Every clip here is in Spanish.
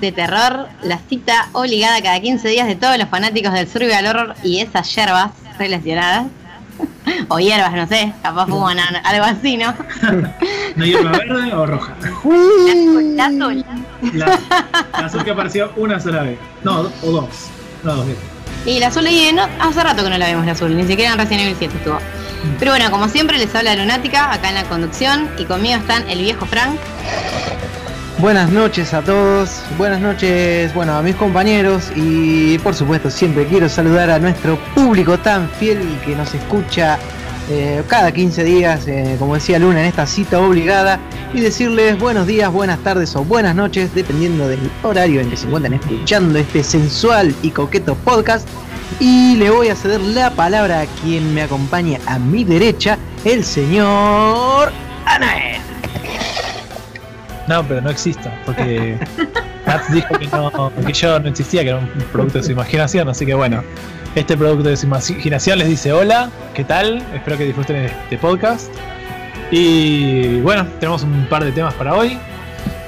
de terror, la cita obligada cada 15 días de todos los fanáticos del survival horror y esas hierbas relacionadas. O hierbas, no sé, capaz fuman algo así, ¿no? ¿No hierba verde o roja? La azul. La, la azul que apareció una sola vez. No, o dos. No, dos veces. Y la azul y no, hace rato que no la vemos la azul, ni siquiera en Resident Evil 7 estuvo. Pero bueno, como siempre les habla Lunática acá en la conducción y conmigo están el viejo Frank. Buenas noches a todos, buenas noches, bueno, a mis compañeros y por supuesto siempre quiero saludar a nuestro público tan fiel que nos escucha eh, cada 15 días, eh, como decía Luna, en esta cita obligada y decirles buenos días, buenas tardes o buenas noches, dependiendo del horario en que se encuentran escuchando este sensual y coqueto podcast. Y le voy a ceder la palabra a quien me acompaña a mi derecha, el señor Anael. No, pero no existo, porque Nats dijo que, no, que yo no existía, que era un producto de su imaginación, así que bueno, este producto de su imaginación les dice hola, ¿qué tal? Espero que disfruten este podcast. Y bueno, tenemos un par de temas para hoy,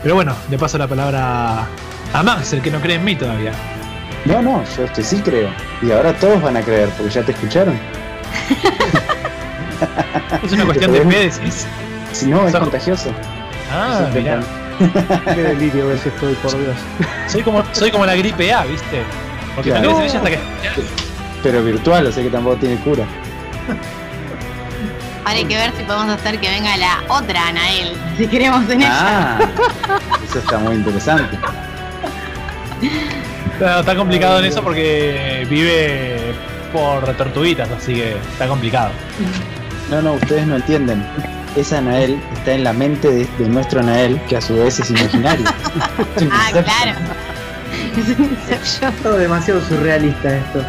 pero bueno, le paso la palabra a Max, el que no cree en mí todavía. No, no, yo este sí creo. Y ahora todos van a creer, porque ya te escucharon. Es una cuestión de fe, decís. Si no, es contagioso. Ah, mirá. Qué delirio ves estoy, por Dios. Soy como, soy como la gripe A, ¿viste? Porque Claro. no en ella hasta que. Pero virtual, o sea que tampoco tiene cura. Ahora hay que ver si podemos hacer que venga la otra Anael, si queremos en ella. Ah, eso está muy interesante. Está, está complicado en eso porque vive por tortuguitas, así que está complicado. No, no, ustedes no entienden. Esa Anael está en la mente de, de nuestro Anael, que a su vez es imaginario. Es Ah, claro. Es un Inception. Todo demasiado surrealista esto.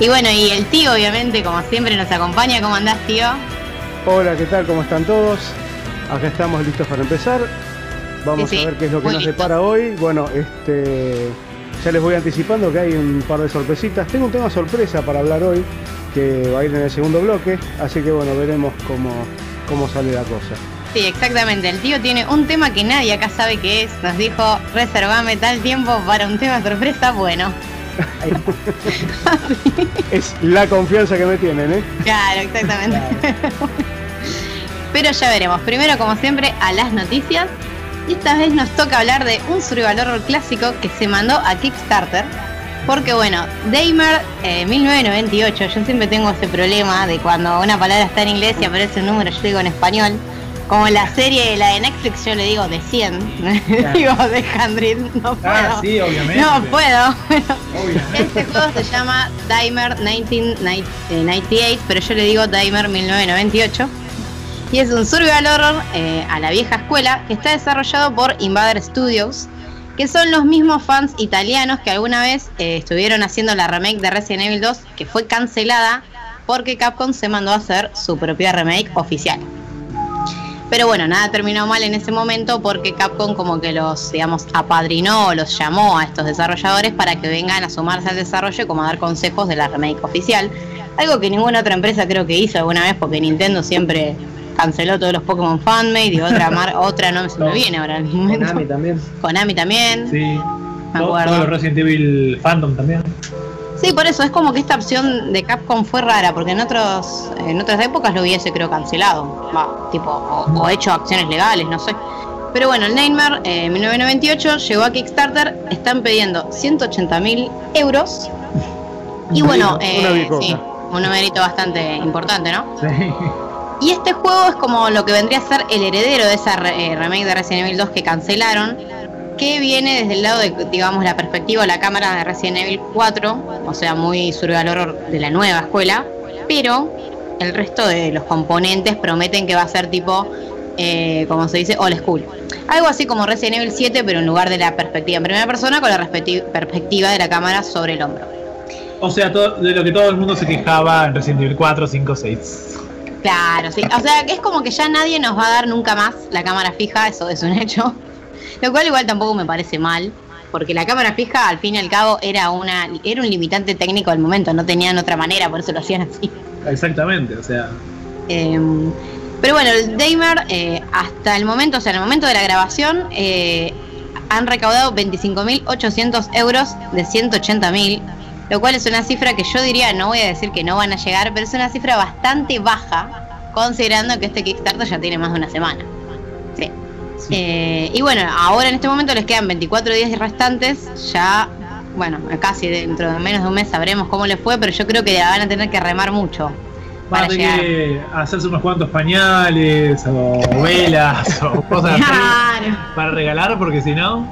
Y bueno, y el tío obviamente, como siempre, nos acompaña. ¿Cómo andás, tío? Hola, ¿qué tal? ¿Cómo están todos? Acá estamos listos para empezar. Vamos Sí, sí, a ver qué es lo que muy nos listos. depara hoy. Bueno, este ya les voy anticipando que hay un par de sorpresitas. Tengo un tema sorpresa para hablar hoy que va a ir en el segundo bloque, así que bueno, veremos cómo, cómo sale la cosa. Sí, exactamente. El tío tiene un tema que nadie acá sabe qué es. Nos dijo, reservame tal tiempo para un tema sorpresa. Bueno, Es la confianza que me tienen, ¿eh? claro, exactamente. Pero ya veremos. Primero, como siempre, a las noticias. Y esta vez nos toca hablar de un survival horror clásico que se mandó a Kickstarter. Porque bueno, Damer eh, 1998, yo siempre tengo ese problema de cuando una palabra está en inglés y aparece un número, yo digo en español. Como la serie, la de Netflix, yo le digo de 100. digo de 100, no puedo. Ah, sí, obviamente. No puedo. Obviamente. Este juego se llama Dimer 1998, pero yo le digo Dimer 1998. Y es un survival horror eh, a la vieja escuela que está desarrollado por Invader Studios, que son los mismos fans italianos que alguna vez eh, estuvieron haciendo la remake de Resident Evil 2, que fue cancelada porque Capcom se mandó a hacer su propia remake oficial. Pero bueno, nada terminó mal en ese momento porque Capcom como que los, digamos, apadrinó los llamó a estos desarrolladores para que vengan a sumarse al desarrollo y como a dar consejos de la remake oficial. Algo que ninguna otra empresa creo que hizo alguna vez porque Nintendo siempre canceló todos los Pokémon Fanmade y otra mar otra no se me viene ahora el momento. Konami también. Konami también. Sí. Me Todo, acuerdo. todo lo Resident Evil Phantom también. Sí, por eso es como que esta opción de Capcom fue rara, porque en otros en otras épocas lo hubiese creo cancelado, va, tipo o, o hecho acciones legales, no sé. Pero bueno, el Nightmare eh, 1998 llegó a Kickstarter, están pidiendo 180 mil euros. Y bueno, eh, sí, un numerito bastante importante, ¿no? Sí. Y este juego es como lo que vendría a ser el heredero de esa eh, remake de Resident Evil 2 que cancelaron, que viene desde el lado de, digamos, la perspectiva o la cámara de Resident Evil 4, o sea, muy survival horror de la nueva escuela, pero el resto de los componentes prometen que va a ser tipo, eh, como se dice, old school. Algo así como Resident Evil 7, pero en lugar de la perspectiva en primera persona, con la perspectiva de la cámara sobre el hombro. O sea, de lo que todo el mundo se quejaba en Resident Evil 4, 5, 6. Claro, sí. O sea, que es como que ya nadie nos va a dar nunca más la cámara fija, eso es un hecho. Lo cual igual tampoco me parece mal, porque la cámara fija al fin y al cabo era una era un limitante técnico del momento, no tenían otra manera, por eso lo hacían así. Exactamente, o sea. Eh, Pero bueno, el Damer eh, hasta el momento, o sea, en el momento de la grabación, eh, han recaudado 25.800 euros de 180.000, lo cual es una cifra que yo diría, no voy a decir que no van a llegar, pero es una cifra bastante baja, considerando que este Kickstarter ya tiene más de una semana. Sí. Eh, y bueno, ahora en este momento les quedan 24 días restantes, ya, bueno, casi dentro de menos de un mes sabremos cómo les fue, pero yo creo que van a tener que remar mucho. Van a tener que hacerse unos cuantos pañales o velas o cosas así Claro. para regalar porque si no,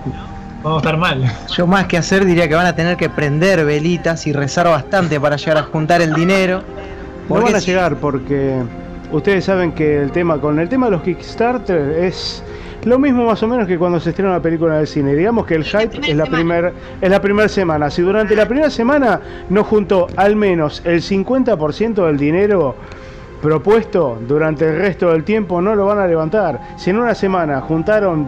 vamos a estar mal. Yo más que hacer diría que van a tener que prender velitas y rezar bastante para llegar a juntar el dinero. No van a si- llegar porque ustedes saben que el tema con el tema de los Kickstarter es lo mismo más o menos que cuando se estrena una película en el cine. Digamos que el hype primera es la semana. primer es la primera semana. Si durante la primera semana no juntó al menos el 50% del dinero propuesto durante el resto del tiempo no lo van a levantar. Si en una semana juntaron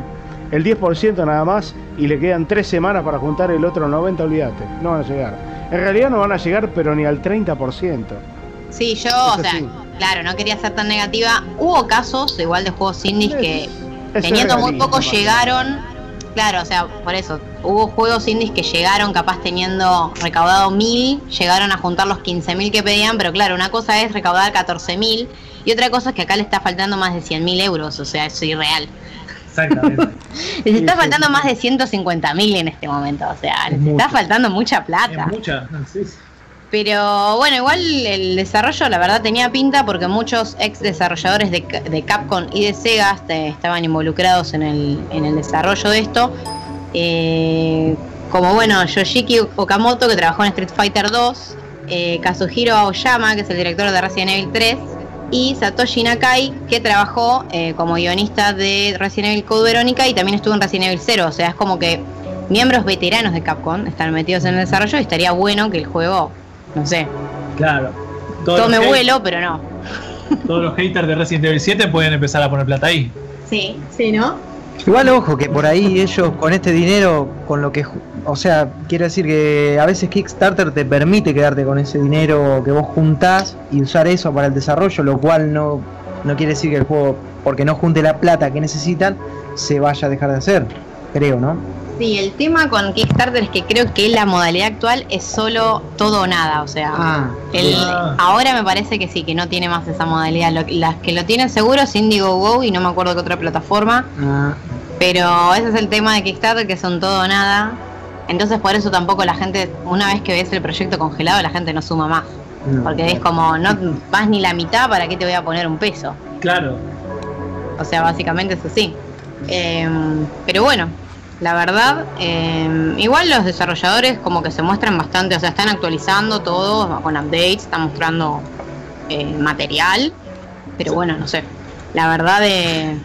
el 10% nada más y le quedan 3 semanas para juntar el otro 90, olvídate, no van a llegar. En realidad no van a llegar pero ni al 30%. Sí, yo, o sea, claro, no quería ser tan negativa. Hubo casos igual de juegos indies que Es teniendo muy poco más llegaron. Claro, o sea, por eso, hubo juegos indies que llegaron capaz teniendo recaudado mil, llegaron a juntar los 15 mil que pedían, pero claro, una cosa es recaudar 14 mil y otra cosa es que acá le está faltando más de 100 mil euros, o sea, es irreal. Exactamente. Les está faltando más de 150 mil en este momento, o sea, Es les mucho. está faltando mucha plata. es mucha. sí, sí. Pero bueno, igual el desarrollo la verdad tenía pinta porque muchos ex desarrolladores de, Ca- de Capcom y de Sega este, estaban involucrados en el, en el desarrollo de esto. Eh, como bueno, Yoshiki Okamoto que trabajó en Street Fighter 2, eh, Kazuhiro Aoyama que es el director de Resident Evil 3 y Satoshi Nakai que trabajó eh, como guionista de Resident Evil Code Verónica y también estuvo en Resident Evil 0. O sea, es como que miembros veteranos de Capcom están metidos en el desarrollo y estaría bueno que el juego, no sé, Claro. Todos tome vuelo, pero no. Todos los haters de Resident Evil 7 pueden empezar a poner plata ahí. Sí, sí, ¿no? Igual ojo que por ahí ellos con este dinero, con lo que, o sea, quiero decir que a veces Kickstarter te permite quedarte con ese dinero que vos juntás y usar eso para el desarrollo, lo cual no, no quiere decir que el juego, porque no junte la plata que necesitan, se vaya a dejar de hacer, creo, ¿no? Sí, el tema con Kickstarter es que creo que la modalidad actual es solo todo o nada, o sea, Ah, el- Ah. ahora me parece que sí, que no tiene más esa modalidad. Lo- las que lo tienen seguro es Indiegogo y no me acuerdo qué otra plataforma, ah, pero ese es el tema de Kickstarter, que son todo o nada. Entonces por eso tampoco la gente, una vez que ves el proyecto congelado, la gente no suma más. no. Porque es como, no vas ni la mitad, ¿para qué te voy a poner un peso? Claro. O sea, básicamente es así. Eh, pero bueno, la verdad, eh, igual los desarrolladores como que se muestran bastante, o sea, están actualizando todo con updates, están mostrando eh, material, pero bueno, no sé. La verdad de...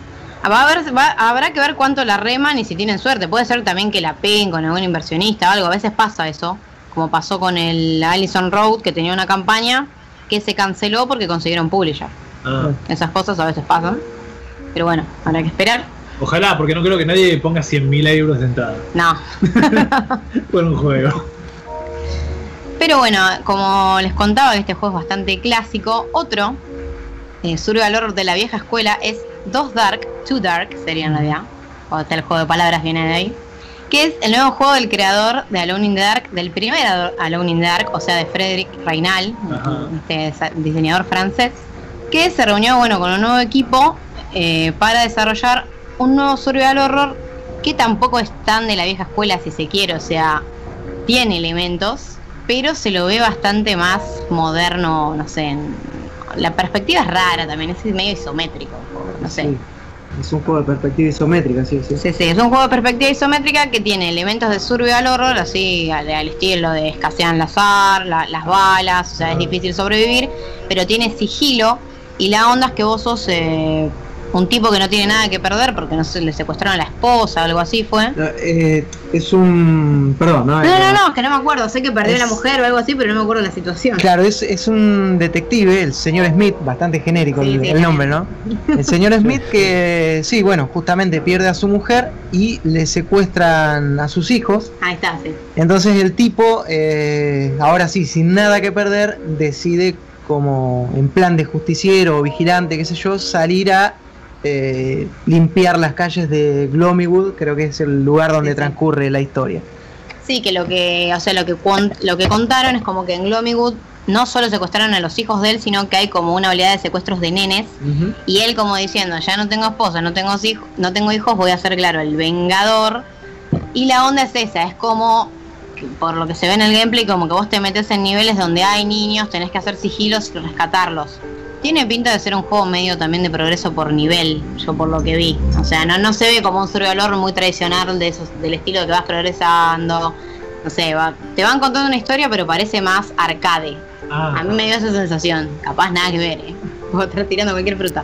Va a haber, va- habrá que ver cuánto la reman y si tienen suerte. Puede ser también que la peguen con algún inversionista o algo. A veces pasa eso, como pasó con el Allison Road, que tenía una campaña que se canceló porque consiguieron publisher. Ah. Esas cosas a veces pasan. Pero bueno, habrá que esperar. Ojalá, porque no creo que nadie ponga 100.000 euros de entrada No. por un juego. Pero bueno, como les contaba este juego es bastante clásico, otro eh, survival horror de la vieja escuela es Dos Dark, Two Dark sería en realidad, o tal juego de palabras viene de ahí, que es el nuevo juego del creador de Alone in the Dark, del primer Alone in the Dark, o sea de Frédéric Reynal, este diseñador francés, que se reunió bueno con un nuevo equipo eh, para desarrollar un nuevo survival horror que tampoco es tan de la vieja escuela si se quiere, o sea, tiene elementos, pero se lo ve bastante más moderno, no sé, en- la perspectiva es rara también, es medio isométrico, no sé. sí. Es un juego de perspectiva isométrica, sí, sí. Sí, sí, es un juego de perspectiva isométrica que tiene elementos de survival horror, así al, al estilo de escasean las ar, la- las balas, o sea, es difícil sobrevivir, pero tiene sigilo y la onda es que vos sos eh, un tipo que no tiene nada que perder porque no sé, le secuestraron a la esposa o algo así fue. Eh, es un. Perdón, ¿no? No, no, no, es que no me acuerdo, sé que perdió a la mujer o algo así, pero no me acuerdo la situación. Claro, es, es un detective, el señor Smith, bastante genérico Sí, el, sí, el nombre, ¿no? El señor Smith que, sí, bueno, justamente pierde a su mujer y le secuestran a sus hijos. Ahí está, sí. Entonces el tipo, eh, ahora sí, sin nada que perder, decide como en plan de justiciero o vigilante, qué sé yo, salir a eh, limpiar las calles de Gloomywood, creo que es el lugar donde transcurre la historia. Sí, que lo que, o sea, lo que lo que contaron es como que en Gloomywood no solo secuestraron a los hijos de él, sino que hay como una oleada de secuestros de nenes. Y él como diciendo, ya no tengo esposa, no tengo, hijos, no tengo hijos, voy a ser, claro, el vengador. Y la onda es esa, es como, por lo que se ve en el gameplay, como que vos te metes en niveles donde hay niños, tenés que hacer sigilos y rescatarlos. Tiene pinta de ser un juego medio también de progreso por nivel, yo por lo que vi. O sea, no, no se ve como un survival muy tradicional de esos, del estilo que vas progresando. No sé, te van contando una historia, pero parece más arcade. Ah. A mí me dio esa sensación. Capaz nada que ver, ¿eh? Puedo estar tirando cualquier fruta.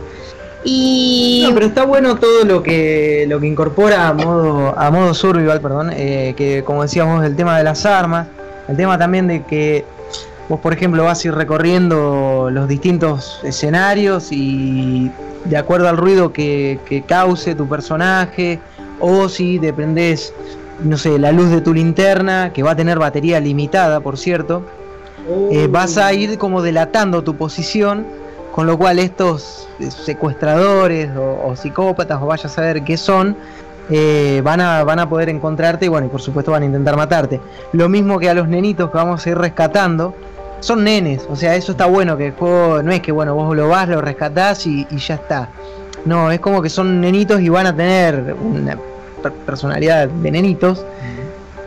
Y... No, pero está bueno todo lo que lo que incorpora a modo a modo survival, perdón, eh, que como decíamos el tema de las armas, el tema también de que vos por ejemplo vas a ir recorriendo los distintos escenarios y de acuerdo al ruido que, que cause tu personaje o si dependés no sé la luz de tu linterna que va a tener batería limitada por cierto eh, vas a ir como delatando tu posición, con lo cual estos eh, secuestradores o, psicópatas o vaya a saber qué son, eh, van, a, van a poder encontrarte y bueno, y por supuesto van a intentar matarte. Lo mismo que a los nenitos que vamos a ir rescatando, son nenes, o sea, eso está bueno, que el juego no es que bueno, vos lo vas, lo rescatás y, ya está. No, es como que son nenitos y van a tener una personalidad de nenitos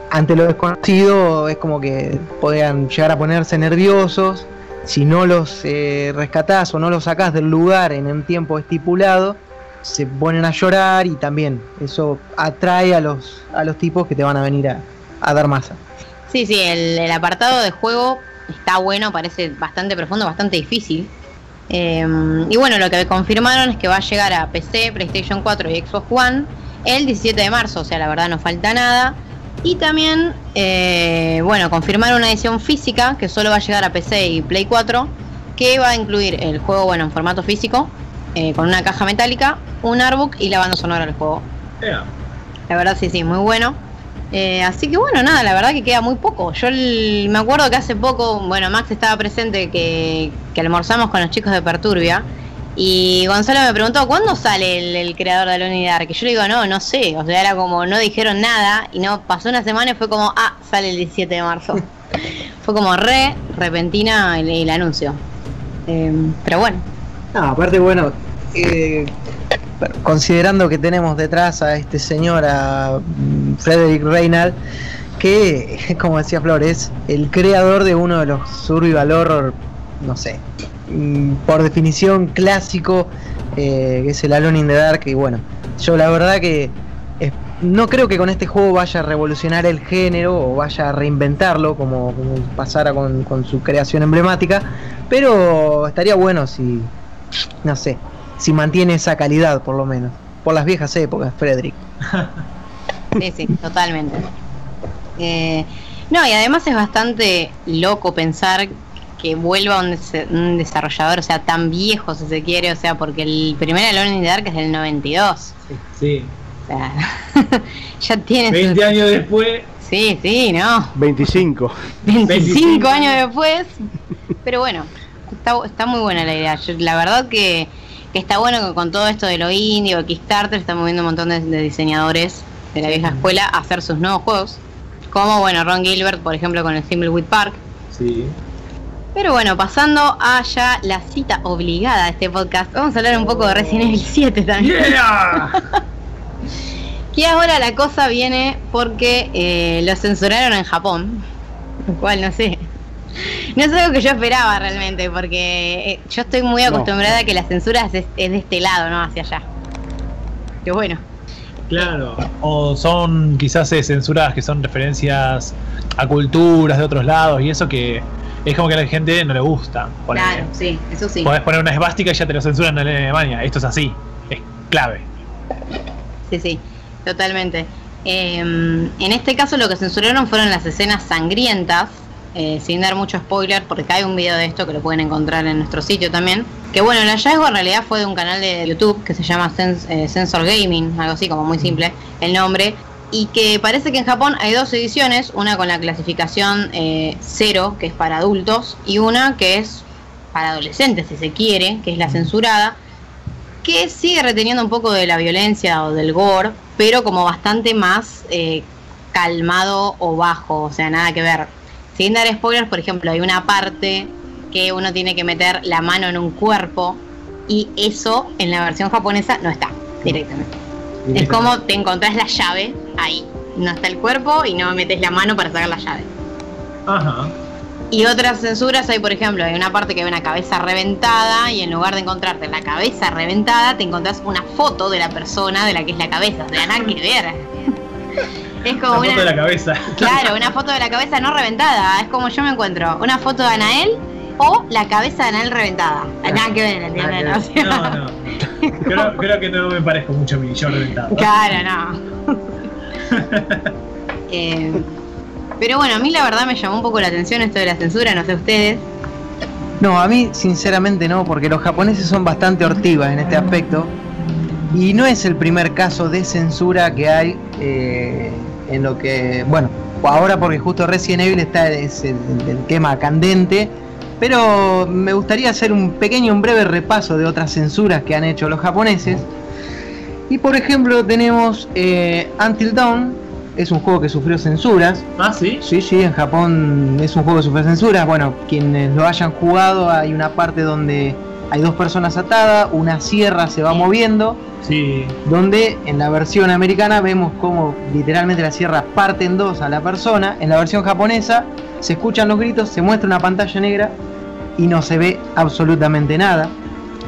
ante lo desconocido es como que podían llegar a ponerse nerviosos. Si no los eh, rescatás o no los sacás del lugar en un tiempo estipulado, se ponen a llorar y también eso atrae a los, a los tipos que te van a venir a, dar masa. Sí, sí, el, apartado de juego está bueno, parece bastante profundo, bastante difícil. Em, y bueno, lo que confirmaron es que va a llegar a PC, PlayStation 4 y Xbox One el 17 de marzo, o sea, la verdad no falta nada. Y también, eh, bueno, confirmar una edición física que solo va a llegar a PC y Play 4, que va a incluir el juego, bueno, en formato físico, eh, con una caja metálica, un artbook y la banda sonora del juego. La verdad, sí, sí, muy bueno. Eh, así que bueno, nada, la verdad que queda muy poco. Yo me acuerdo que hace poco, bueno, Max estaba presente que, que almorzamos con los chicos de Perturbia y Gonzalo me preguntó, ¿cuándo sale el, creador de la unidad? Que yo le digo, no, no sé. O sea, era como, no dijeron nada. Y no, pasó una semana y fue como, ah, sale el 17 de marzo. fue como re repentina el, anuncio. Em, pero bueno. No, aparte, bueno, eh, considerando que tenemos detrás a este señor, a Frederick Reynald, que, como decía Flores, el creador de uno de los survival horror, no sé, Mm, por definición clásico, eh, que es el Alone in the Dark. Y bueno, yo la verdad que no creo que con este juego vaya a revolucionar el género o vaya a reinventarlo como, pasara con, su creación emblemática, pero estaría bueno si, no sé, si mantiene esa calidad por lo menos, por las viejas épocas, Frederick. Sí, sí, totalmente. Eh, no, y además es bastante loco pensar que vuelva un, desarrollador, o sea, tan viejo si se quiere, o sea, porque el primer Alone in the Dark es del 92. Sí. O sea, ya tiene... 20 años después. Sí, sí, ¿no? 25. 25, años después. Pero bueno, está, está muy buena la idea. la verdad que, está bueno que con todo esto de lo indie o Kickstarter están moviendo un montón de, diseñadores de la vieja escuela a hacer sus nuevos juegos. Como, bueno, Ron Gilbert, por ejemplo, con el Thimbleweed Park. Sí. Pero bueno, pasando a ya la cita obligada de este podcast, vamos a hablar un poco de Resident Evil 7 también. que ahora la cosa viene porque eh, lo censuraron en Japón, lo cual no sé. No es algo que yo esperaba realmente, porque eh, yo estoy muy acostumbrada a que la censura es, de este lado, no hacia allá. Que bueno. Claro, o son quizás eh, censuradas que son referencias a culturas de otros lados y eso que es como que a la gente no le gusta. Claro, sí, eso sí. Podés poner una esvástica y ya te lo censuran en Alemania. Esto es así, es clave. Sí, sí, totalmente. Em, en este caso lo que censuraron fueron las escenas sangrientas, eh, sin dar mucho spoiler, porque hay un video de esto que lo pueden encontrar en nuestro sitio también. Que bueno, el hallazgo en realidad fue de un canal de YouTube que se llama eh, Sensor Gaming, algo así como muy simple el nombre, y que parece que en Japón hay dos ediciones, una con la clasificación eh, cero, que es para adultos, y una que es para adolescentes, si se quiere, que es la censurada, que sigue reteniendo un poco de la violencia o del gore, pero como bastante más eh, calmado o bajo, o sea, nada que ver. Sin dar spoilers, por ejemplo, hay una parte que uno tiene que meter la mano en un cuerpo y eso en la versión japonesa no está directamente. Es como te encontrás la llave ahí, no está el cuerpo y no metes la mano para sacar la llave. Ajá. Y otras censuras hay, por ejemplo, hay una parte que hay una cabeza reventada y en lugar de encontrarte la cabeza reventada, te encontrás una foto de la persona de la que es la cabeza. Sea, nada que ver. Es como una, foto de la cabeza. Claro, una foto de la cabeza no reventada. Es como yo me encuentro una foto de Anael o la cabeza de Anael reventada. Nada que ver, ¿entiendes? Nada O sea, No, no. Creo, creo que no me parezco mucho a mí, yo reventado. Claro, no. Eh, pero bueno, a mí la verdad me llamó un poco la atención esto de la censura, no sé ustedes. No, a mí sinceramente no, porque los japoneses son bastante hortivas en este aspecto. Y no es el primer caso de censura que hay eh, en lo que, bueno, ahora porque justo Resident Evil está es el, el tema candente, pero me gustaría hacer un pequeño, un breve repaso de otras censuras que han hecho los japoneses. Y por ejemplo tenemos eh, Until Dawn, es un juego que sufrió censuras. Ah, sí. Sí, sí, en Japón es un juego de super censura. Bueno, quienes lo hayan jugado, hay una parte donde hay dos personas atadas, una sierra se va moviendo, Sí. donde en la versión americana vemos como literalmente la sierra parte en dos a la persona. En la versión japonesa se escuchan los gritos, se muestra una pantalla negra y no se ve absolutamente nada.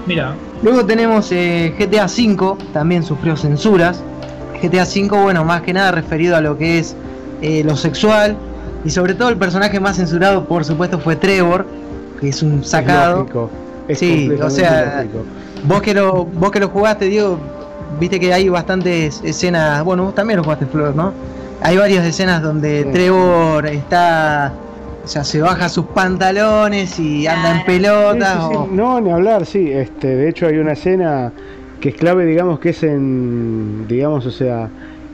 Mira. Luego tenemos eh, GTA V, también sufrió censuras. GTA V, bueno, más que nada referido a lo que es eh, lo sexual. Y sobre todo el personaje más censurado, por supuesto, fue Trevor, que es un sacado. lógico, es Sí, o sea, lógico. Vos que lo, vos que lo jugaste, Diego, viste que hay bastantes escenas. Bueno, vos también lo jugaste, Flor, ¿no? Hay varias escenas donde Sí. Trevor está. O sea, se baja sus pantalones y anda en pelotas. Sí, sí, sí. o- No, ni hablar, sí. Este, de hecho hay una escena que es clave, digamos, que es en, digamos, o sea,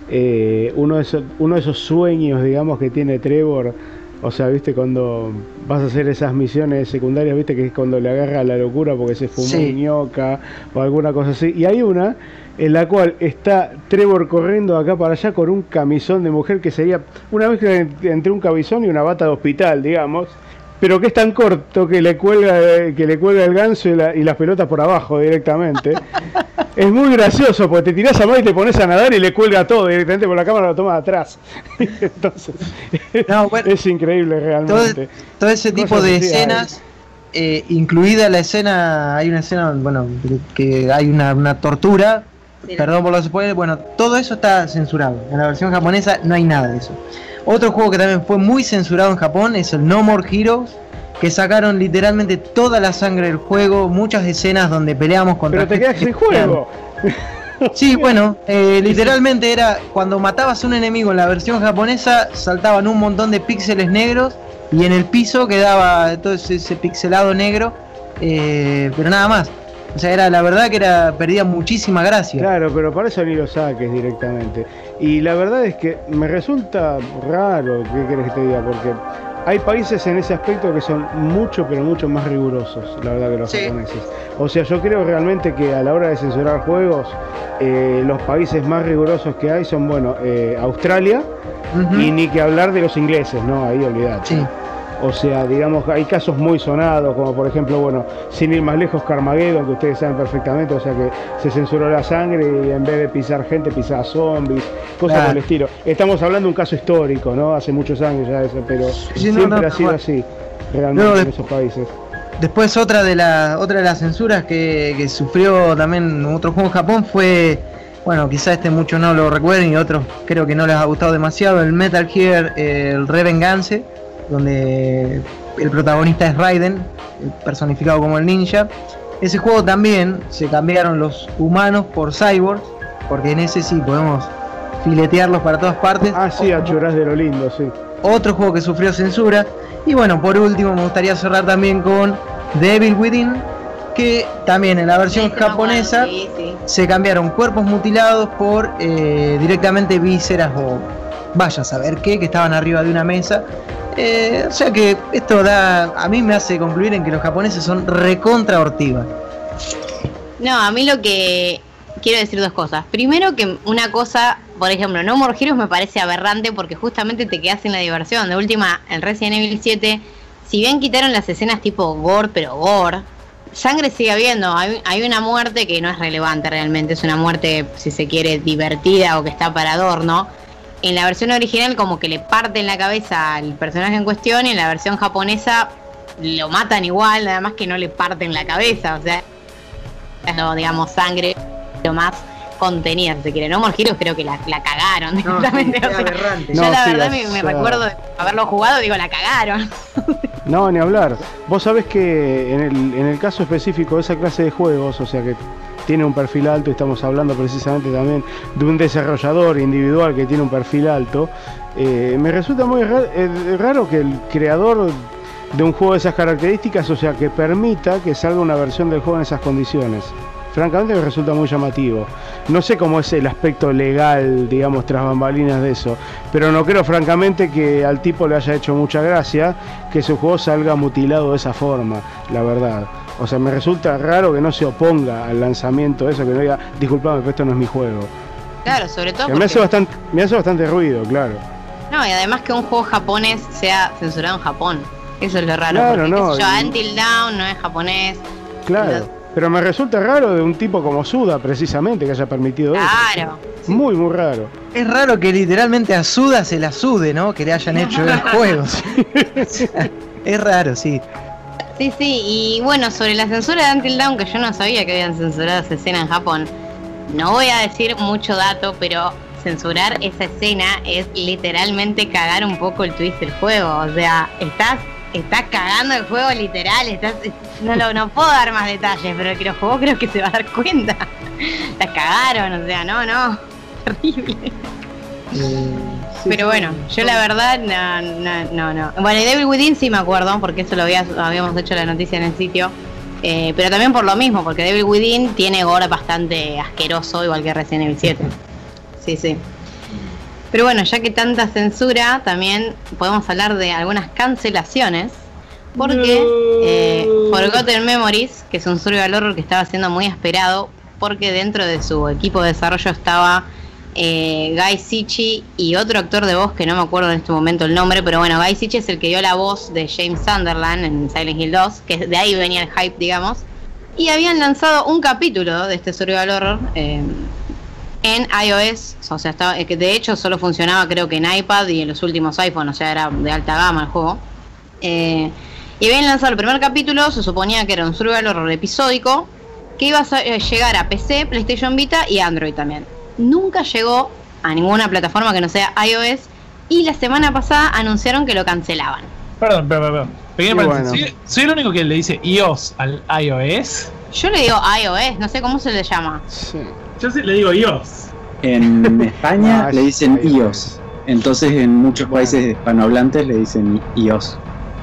eh, uno, de esos, uno de esos sueños, digamos, que tiene Trevor. O sea, viste, cuando vas a hacer esas misiones secundarias, viste, que es cuando le agarra la locura porque se fumó Sí. ñoca o alguna cosa así. Y hay una en la cual está Trevor corriendo acá para allá con un camisón de mujer que sería una mezcla entre un camisón y una bata de hospital, digamos pero que es tan corto que le cuelga que le cuelga el ganso y, la- y las pelotas por abajo directamente. es muy gracioso porque te tirás a mar y te pones a nadar y le cuelga todo directamente por la cámara lo toma de atrás. Entonces, No, bueno, es increíble realmente. todo ese tipo Cosas de escenas, eh, incluida la escena, hay una escena, bueno, que hay una, una tortura, Sí. perdón por los spoilers, bueno, todo eso está censurado. En la versión japonesa no hay nada de eso. Otro juego que también fue muy censurado en Japón es el No More Heroes, que sacaron literalmente toda la sangre del juego, muchas escenas donde peleamos contra... Pero te quedas sin juego. Sí, bueno, eh, literalmente era cuando matabas a un enemigo en la versión japonesa, saltaban un montón de píxeles negros y en el piso quedaba todo ese, ese pixelado negro, eh, pero nada más. O sea, era la verdad que era perdía muchísima gracia. Claro, pero para eso ni lo saques directamente. Y la verdad es que me resulta raro, ¿qué querés que te diga? Porque hay países en ese aspecto que son mucho, pero mucho más rigurosos, la verdad, que los Sí. japoneses. O sea, yo creo realmente que a la hora de censurar juegos, eh, los países más rigurosos que hay son, bueno, eh, Australia y ni que hablar de los ingleses, ¿no? Ahí olvidate. Sí. O sea, digamos, hay casos muy sonados, como por ejemplo, bueno, sin ir más lejos, Carmageddon, que ustedes saben perfectamente, o sea que se censuró la sangre y en vez de pisar gente, pisaba zombies, cosas por el estilo. Estamos hablando de un caso histórico, ¿no? Hace muchos años ya eso, pero Sí, siempre no, ha sido así, realmente en esos países. Después otra de la otra de las censuras que, que sufrió también otro juego en Japón fue, bueno, quizá este muchos no lo recuerden y otros creo que no les ha gustado demasiado, el Metal Gear, eh, el Revengeance, donde el protagonista es Raiden, personificado como el ninja. Ese juego también se cambiaron los humanos por cyborgs, porque en ese sí podemos filetearlos para todas partes. Ah, sí, a de lo lindo, sí. Otro juego que sufrió censura. Y bueno, por último me gustaría cerrar también con Devil Within, que también en la versión japonesa sí, sí. se cambiaron cuerpos mutilados por eh, directamente vísceras o vaya a saber qué, que estaban arriba de una mesa. Eh, o sea que esto da, a mí me hace concluir en que los japoneses son recontra hortiva. No, a mí lo que quiero decir dos cosas. Primero que una cosa, por ejemplo, No More me parece aberrante porque justamente te quedas sin la diversión. De última, en Resident Evil 7, si bien quitaron las escenas tipo gore, pero gore, sangre sigue habiendo. Hay, hay una muerte que no es relevante realmente, es una muerte, si se quiere, divertida o que está para adorno. En la versión original como que le parten la cabeza al personaje en cuestión y en la versión japonesa lo matan igual, nada más que no le parten la cabeza, o sea, no digamos sangre lo más contenida, si se quiere. No More Heroes creo que la, la cagaron No, directamente. sí, o sea, yo No, la sí, verdad me, recuerdo de haberlo jugado, digo, la cagaron. No, ni hablar. Vos sabés que en el, en el caso específico de esa clase de juegos, o sea que tiene un perfil alto, estamos hablando precisamente también de un desarrollador individual que tiene un perfil alto, eh, me resulta muy eh, raro que el creador de un juego de esas características, o sea, que permita que salga una versión del juego en esas condiciones. Francamente me resulta muy llamativo. No sé cómo es el aspecto legal, digamos, tras bambalinas de eso, pero no creo francamente que al tipo le haya hecho mucha gracia que su juego salga mutilado de esa forma, la verdad. O sea, me resulta raro que no se oponga al lanzamiento de eso, que no diga, disculpame, pero esto no es mi juego. Claro, sobre todo Que me, porque, hace bastante, me hace bastante ruido, claro. no, y además que un juego japonés sea censurado en Japón. Eso es lo raro. Claro, porque, no, qué sé yo, y- Until Dawn no es japonés. Claro. Pero me resulta raro de un tipo como Suda, precisamente, que haya permitido Claro. eso. Muy, muy raro. Es raro que literalmente a Suda se la sude, ¿no? Que le hayan hecho el juego. es raro, sí. Sí, sí, y bueno, sobre la censura de Until Dawn, que yo no sabía que habían censurado esa escena en Japón, no voy a decir mucho dato, pero censurar esa escena es literalmente cagar un poco el twist del juego. O sea, estás, estás cagando el juego literal, estás, no, lo, no puedo dar más detalles, pero el que lo jugó creo que se va a dar cuenta. La cagaron, o sea, no, no, terrible. Pero bueno, yo la verdad, no, no, no, no. Bueno, y Devil Within sí me acuerdo, porque eso lo había- habíamos hecho la noticia en el sitio. Eh, pero también por lo mismo, porque Devil Within tiene gore bastante asqueroso, igual que Resident Evil 7. Sí, sí. Pero bueno, ya que tanta censura, también podemos hablar de algunas cancelaciones. Porque eh, Forgotten Memories, que es un survival horror que estaba siendo muy esperado, porque dentro de su equipo de desarrollo estaba eh, Guy Sichi y otro actor de voz que no me acuerdo en este momento el nombre, pero bueno, Guy Sichi es el que dio la voz de James Sunderland en Silent Hill 2, que de ahí venía el hype, digamos. Y habían lanzado un capítulo de este survival horror eh, en iOS, o sea, estaba, eh, de hecho solo funcionaba creo que en iPad y en los últimos iPhone, o sea, era de alta gama el juego. Eh, y habían lanzado el primer capítulo, se suponía que era un survival horror episódico, que iba a llegar a PC, PlayStation Vita y Android también. Nunca llegó a ninguna plataforma que no sea iOS y la semana pasada anunciaron que lo cancelaban. Perdón, perdón, perdón. Pequeño bueno. ¿Soy, soy el único que le dice iOS al iOS? Yo le digo iOS, no sé cómo se le llama. Sí. Yo sí le digo iOS. En España Ah, le dicen iOS. Entonces en muchos países hispanohablantes le dicen iOS.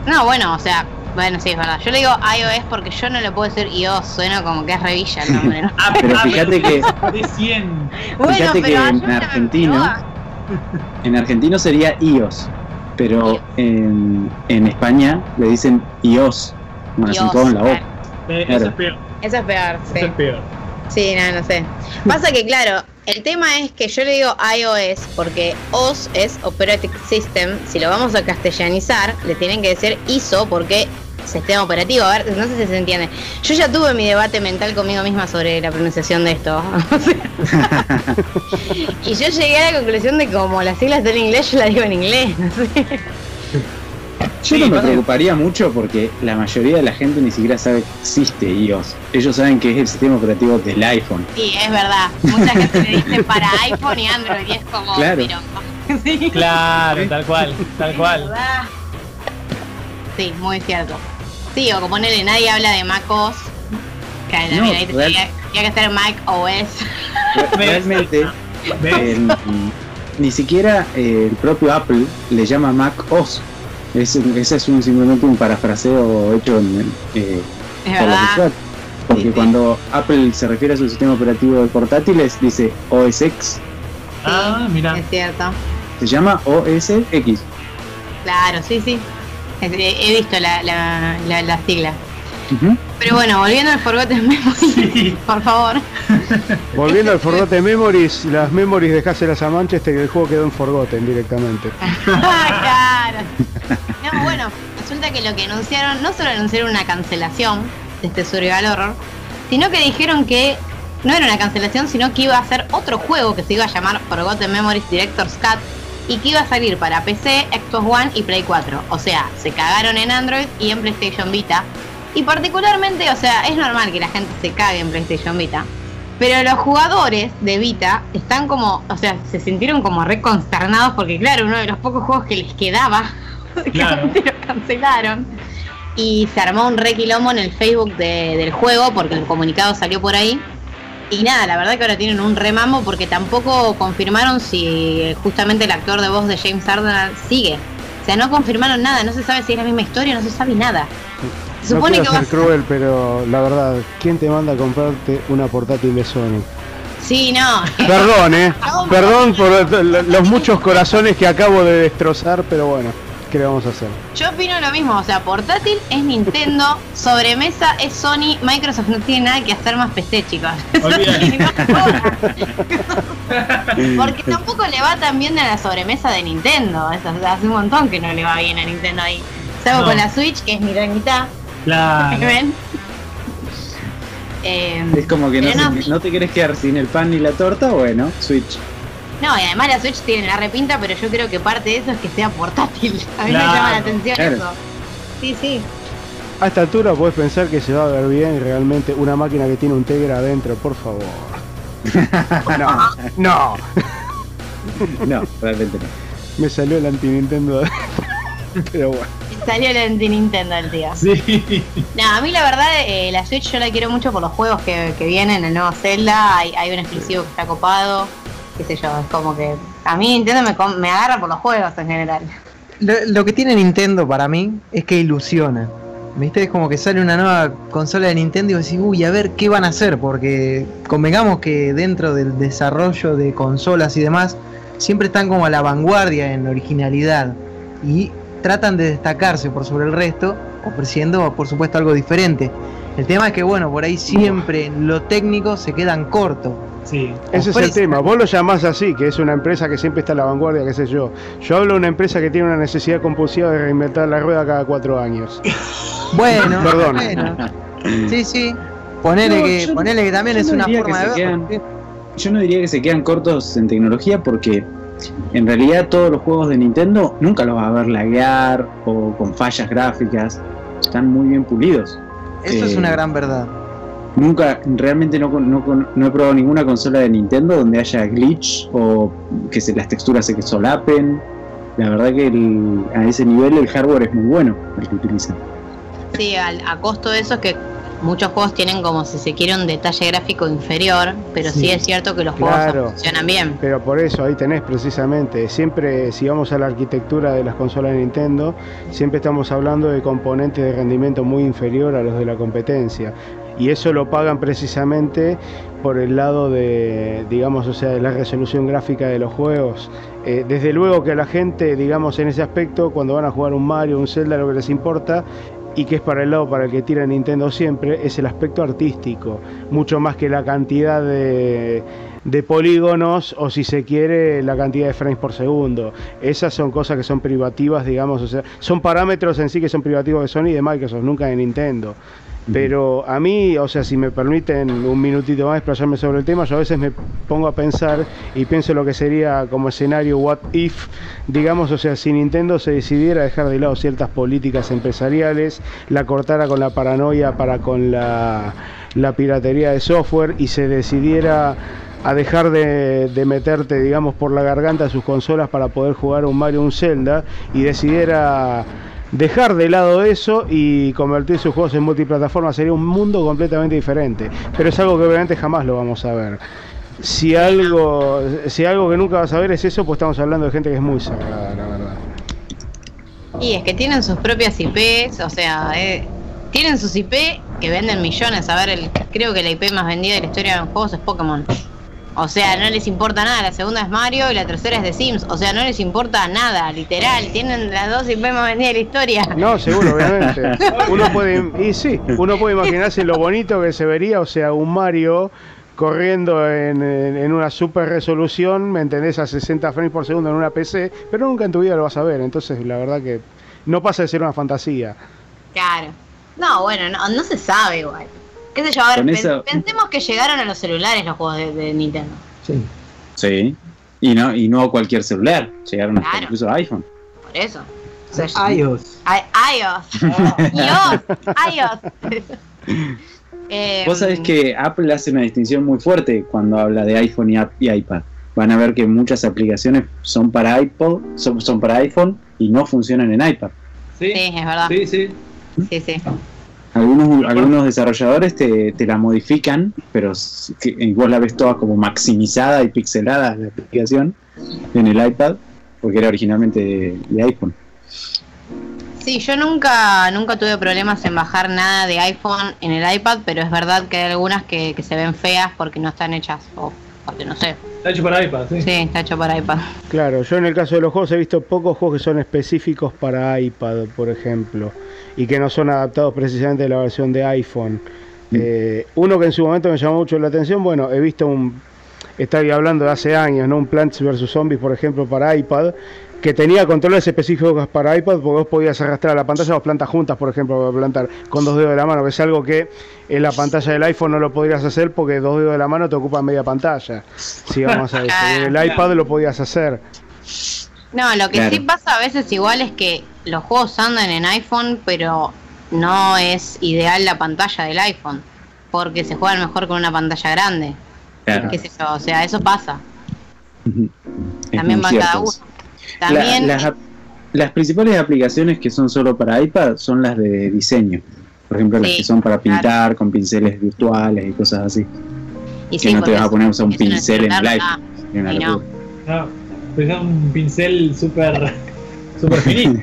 No, bueno, o sea, bueno, sí, es verdad. Yo le digo iOS porque yo no le puedo decir iOS, suena como que es revilla el nombre, ¿no? Ah, Pero fíjate que De 100. Bueno, Fíjate que en argentino- en argentino sería iOS. Pero en, en España le dicen iOS. Dios, acentuado en la O. Eh. Eso es peor. Eso es peor, sí. Eso es peor. Sí, no, no sé. Pasa que, claro, el tema es que yo le digo iOS porque OS es Operating System. Si lo vamos a castellanizar, le tienen que decir ISO porque sistema operativo. A ver, no sé si se entiende. Yo ya tuve mi debate mental conmigo misma sobre la pronunciación de esto. y yo llegué a la conclusión de que como las siglas están en inglés, yo la digo en inglés. No sé. Yo no me preocuparía mucho porque la mayoría de la gente ni siquiera sabe que existe iOS. Ellos saben que es el sistema operativo del iPhone. Sí, es verdad. Mucha gente le dice para iPhone y Android y es como... Claro. sí. Claro, tal cual, tal cual. Sí, muy cierto. Sí, o como ponerle, nadie habla de Mac OS. Que No, ahí real- tendría que ser Mac OS. Re- Realmente, el- ni siquiera eh, el propio Apple le llama Mac OS. Es, ese es un, simplemente un parafraseo hecho en, eh, Es por verdad. usuarios. Porque Sí, sí. cuando Apple se refiere a su sistema operativo de portátiles, dice OS X. Ah, mira. Es cierto. Se llama OS X. Claro, sí, sí. He, visto la, la, la, la sigla. Pero bueno, volviendo al Forgotten Memories, por favor. Volviendo al Forgotten Memories, las memories de Hassel a Manchester y el juego quedó en Forgotten directamente. claro. No, bueno, resulta que lo que anunciaron, no solo anunciaron una cancelación de este survival horror, sino que dijeron que no era una cancelación, sino que iba a ser otro juego que se iba a llamar Forgotten Memories Director's Cut y que iba a salir para PC, Xbox One y Play 4. O sea, se cagaron en Android y en PlayStation Vita. Y particularmente, o sea, es normal que la gente se cague en PlayStation Vita. Pero los jugadores de Vita están como, o sea, se sintieron como reconsternados porque claro, uno de los pocos juegos que les quedaba, Claro. lo cancelaron. Y se armó un re quilombo en el Facebook de- del juego porque el comunicado salió por ahí. Y nada, la verdad que ahora tienen un remamo porque tampoco confirmaron si justamente el actor de voz de James Arnold sigue. O sea, no confirmaron nada, no se sabe si es la misma historia, no se sabe nada. Se supone que va a ser- cruel, pero la verdad, ¿quién te manda a comprarte una portátil de Sony? Sí, no. Perdón, eh. Perdón por los muchos corazones que acabo de destrozar, pero bueno, ¿qué le vamos a hacer? Yo opino lo mismo, o sea, portátil es Nintendo, sobremesa es Sony, Microsoft no tiene nada que hacer más PC, chicos. Olvídate. Porque tampoco le va tan bien a la sobremesa de Nintendo. Eso, hace un montón que no le va bien a Nintendo ahí. Salvo No. con la Switch, que es mitad y mitad. Claro. ¿Ven? Eh, Es como que no, pero se- no te querés quedar sin el pan ni la torta, bueno, Switch. No, y además la Switch tiene la repinta, pero yo creo que parte de eso es que sea portátil. A mí Claro, me llama la atención claro. eso. Sí, sí. A esta altura puedes pensar que se va a ver bien realmente una máquina que tiene un Tegra adentro, por favor. No, no, No, realmente no. me salió el anti Nintendo. Pero bueno, Salió el anti Nintendo el tío. Sí. No, a mí la verdad eh, la Switch yo la quiero mucho por los juegos que, que vienen, el nuevo Zelda, hay, hay un exclusivo que está copado, qué sé yo, es como que a mí Nintendo me, agarra por los juegos en general. Lo, que tiene Nintendo para mí es que ilusiona. ¿Viste? Es como que sale una nueva consola de Nintendo y decís, uy, a ver qué van a hacer, porque convengamos que dentro del desarrollo de consolas y demás, siempre están como a la vanguardia en originalidad y tratan de destacarse por sobre el resto, ofreciendo, por supuesto, algo diferente. El tema es que, bueno, por ahí siempre lo técnico se quedan cortos. Sí. ese es el tema. Vos lo llamás así, que es una empresa que siempre está a la vanguardia, qué sé yo. Yo hablo de una empresa que tiene una necesidad compulsiva de reinventar la rueda cada cuatro años. Bueno, Perdón. bueno. Sí, sí. Ponele, No, que, yo- ponele que también es no una forma que de quedan- Yo no diría que se quedan cortos en tecnología porque en realidad todos los juegos de Nintendo nunca los vas a ver laguear o con fallas gráficas. Están muy bien pulidos. Eso es Eh, una gran verdad. Nunca, realmente no, he probado ninguna consola de Nintendo donde haya glitch o que se, las texturas se solapen. La verdad que el- a ese nivel el hardware es muy bueno el que utilizan. Sí, al- a costo de eso es que muchos juegos tienen como si se quiere un detalle gráfico inferior, pero sí, Sí. es cierto que los juegos funcionan bien. Pero por eso ahí tenés precisamente, siempre si vamos a la arquitectura de las consolas de Nintendo, siempre estamos hablando de componentes de rendimiento muy inferior a los de la competencia. Y eso lo pagan precisamente por el lado de, digamos, o sea, de la resolución gráfica de los juegos. Eh, desde luego que a la gente, digamos, en ese aspecto, cuando van a jugar un Mario, un Zelda, lo que les importa y que es para el lado para el que tira Nintendo siempre, es el aspecto artístico, mucho más que la cantidad de, de polígonos o si se quiere la cantidad de frames por segundo. Esas son cosas que son privativas, digamos, o sea, son parámetros en sí que son privativos de Sony y de Microsoft, nunca de Nintendo. Pero a mí, o sea, si me permiten un minutito más explayarme sobre el tema, yo a veces me pongo a pensar y pienso lo que sería como escenario what if, digamos, o sea, si Nintendo se decidiera dejar de lado ciertas políticas empresariales, la cortara con la paranoia para con la, piratería de software y se decidiera a dejar de, meterte, digamos, por la garganta sus consolas para poder jugar un Mario un Zelda y decidiera dejar de lado eso y convertir sus juegos en multiplataforma sería un mundo completamente diferente. Pero es algo que obviamente jamás lo vamos a ver. Si algo, si algo que nunca vas a ver es eso, pues estamos hablando de gente que es muy cerrada, la verdad. Y es que tienen sus propias IPs, o sea, eh, tienen sus IP que venden millones. A ver, el, creo que la IP más vendida de la historia de los juegos es Pokémon. O sea, no les importa nada. La segunda es Mario y la tercera es de Sims. O sea, no les importa nada, literal. Tienen las dos IP más vendidas de la historia. No, seguro, obviamente. Uno puede, y sí, uno puede imaginarse lo bonito que se vería, o sea, un Mario corriendo en, en- en una super resolución, ¿me entendés? A 60 frames por segundo en una PC, pero nunca en tu vida lo vas a ver. Entonces, la verdad que no pasa de ser una fantasía. Claro. No, bueno, no, no se sabe igual. ¿Qué sé yo? A ver, Con pen- eso- pensemos que llegaron a los celulares los juegos de, de Nintendo. Sí. Sí. Y no, y no a cualquier celular. Llegaron hasta Claro. incluso a iPhone. Por eso. O sea, iOS. I- iOS. iOS. iOS. Eh, Vos sabés que Apple hace una distinción muy fuerte cuando habla de iPhone y, app- y iPad. Van a ver que muchas aplicaciones son para iPod, son, son para iPhone y no funcionan en iPad. Sí, es verdad. Sí, sí. Sí, sí. Algunos, algunos desarrolladores te, te la modifican, pero y vos la ves toda como maximizada y pixelada la aplicación en el iPad, porque era originalmente de, de iPhone. Sí, yo nunca, nunca tuve problemas en bajar nada de iPhone en el iPad, pero es verdad que hay algunas que, que se ven feas porque no están hechas, o porque no sé. Está hecho para iPad, sí. Sí, está hecho para iPad. Claro, yo en el caso de los juegos he visto pocos juegos que son específicos para iPad, por ejemplo, y que no son adaptados precisamente a la versión de iPhone. Mm. Eh, uno que en su momento me llamó mucho la atención, bueno, he visto un, estaba hablando de hace años, ¿no? Un Plants vs Zombies, por ejemplo, para iPad, que tenía controles específicos para iPad, porque vos podías arrastrar la pantalla o plantas juntas, por ejemplo, para plantar con dos dedos de la mano, que es algo que en la pantalla del iPhone no lo podrías hacer porque dos dedos de la mano te ocupan media pantalla. Si vamos a eso. Y en el iPad lo podías hacer. No, lo que Claro. sí pasa a veces igual es que los juegos andan en iPhone, pero no es ideal la pantalla del iPhone, porque se juegan mejor con una pantalla grande. Claro. Qué sé yo, o sea, eso pasa. Es También va cada uno. Eso. También La- las, principales aplicaciones que son solo para iPad son las de diseño. Por ejemplo, las que son para claro. pintar con pinceles virtuales y cosas así. y que sí, no te vas a poner un pincel en una Y no. No, pero es un pincel súper súper finito.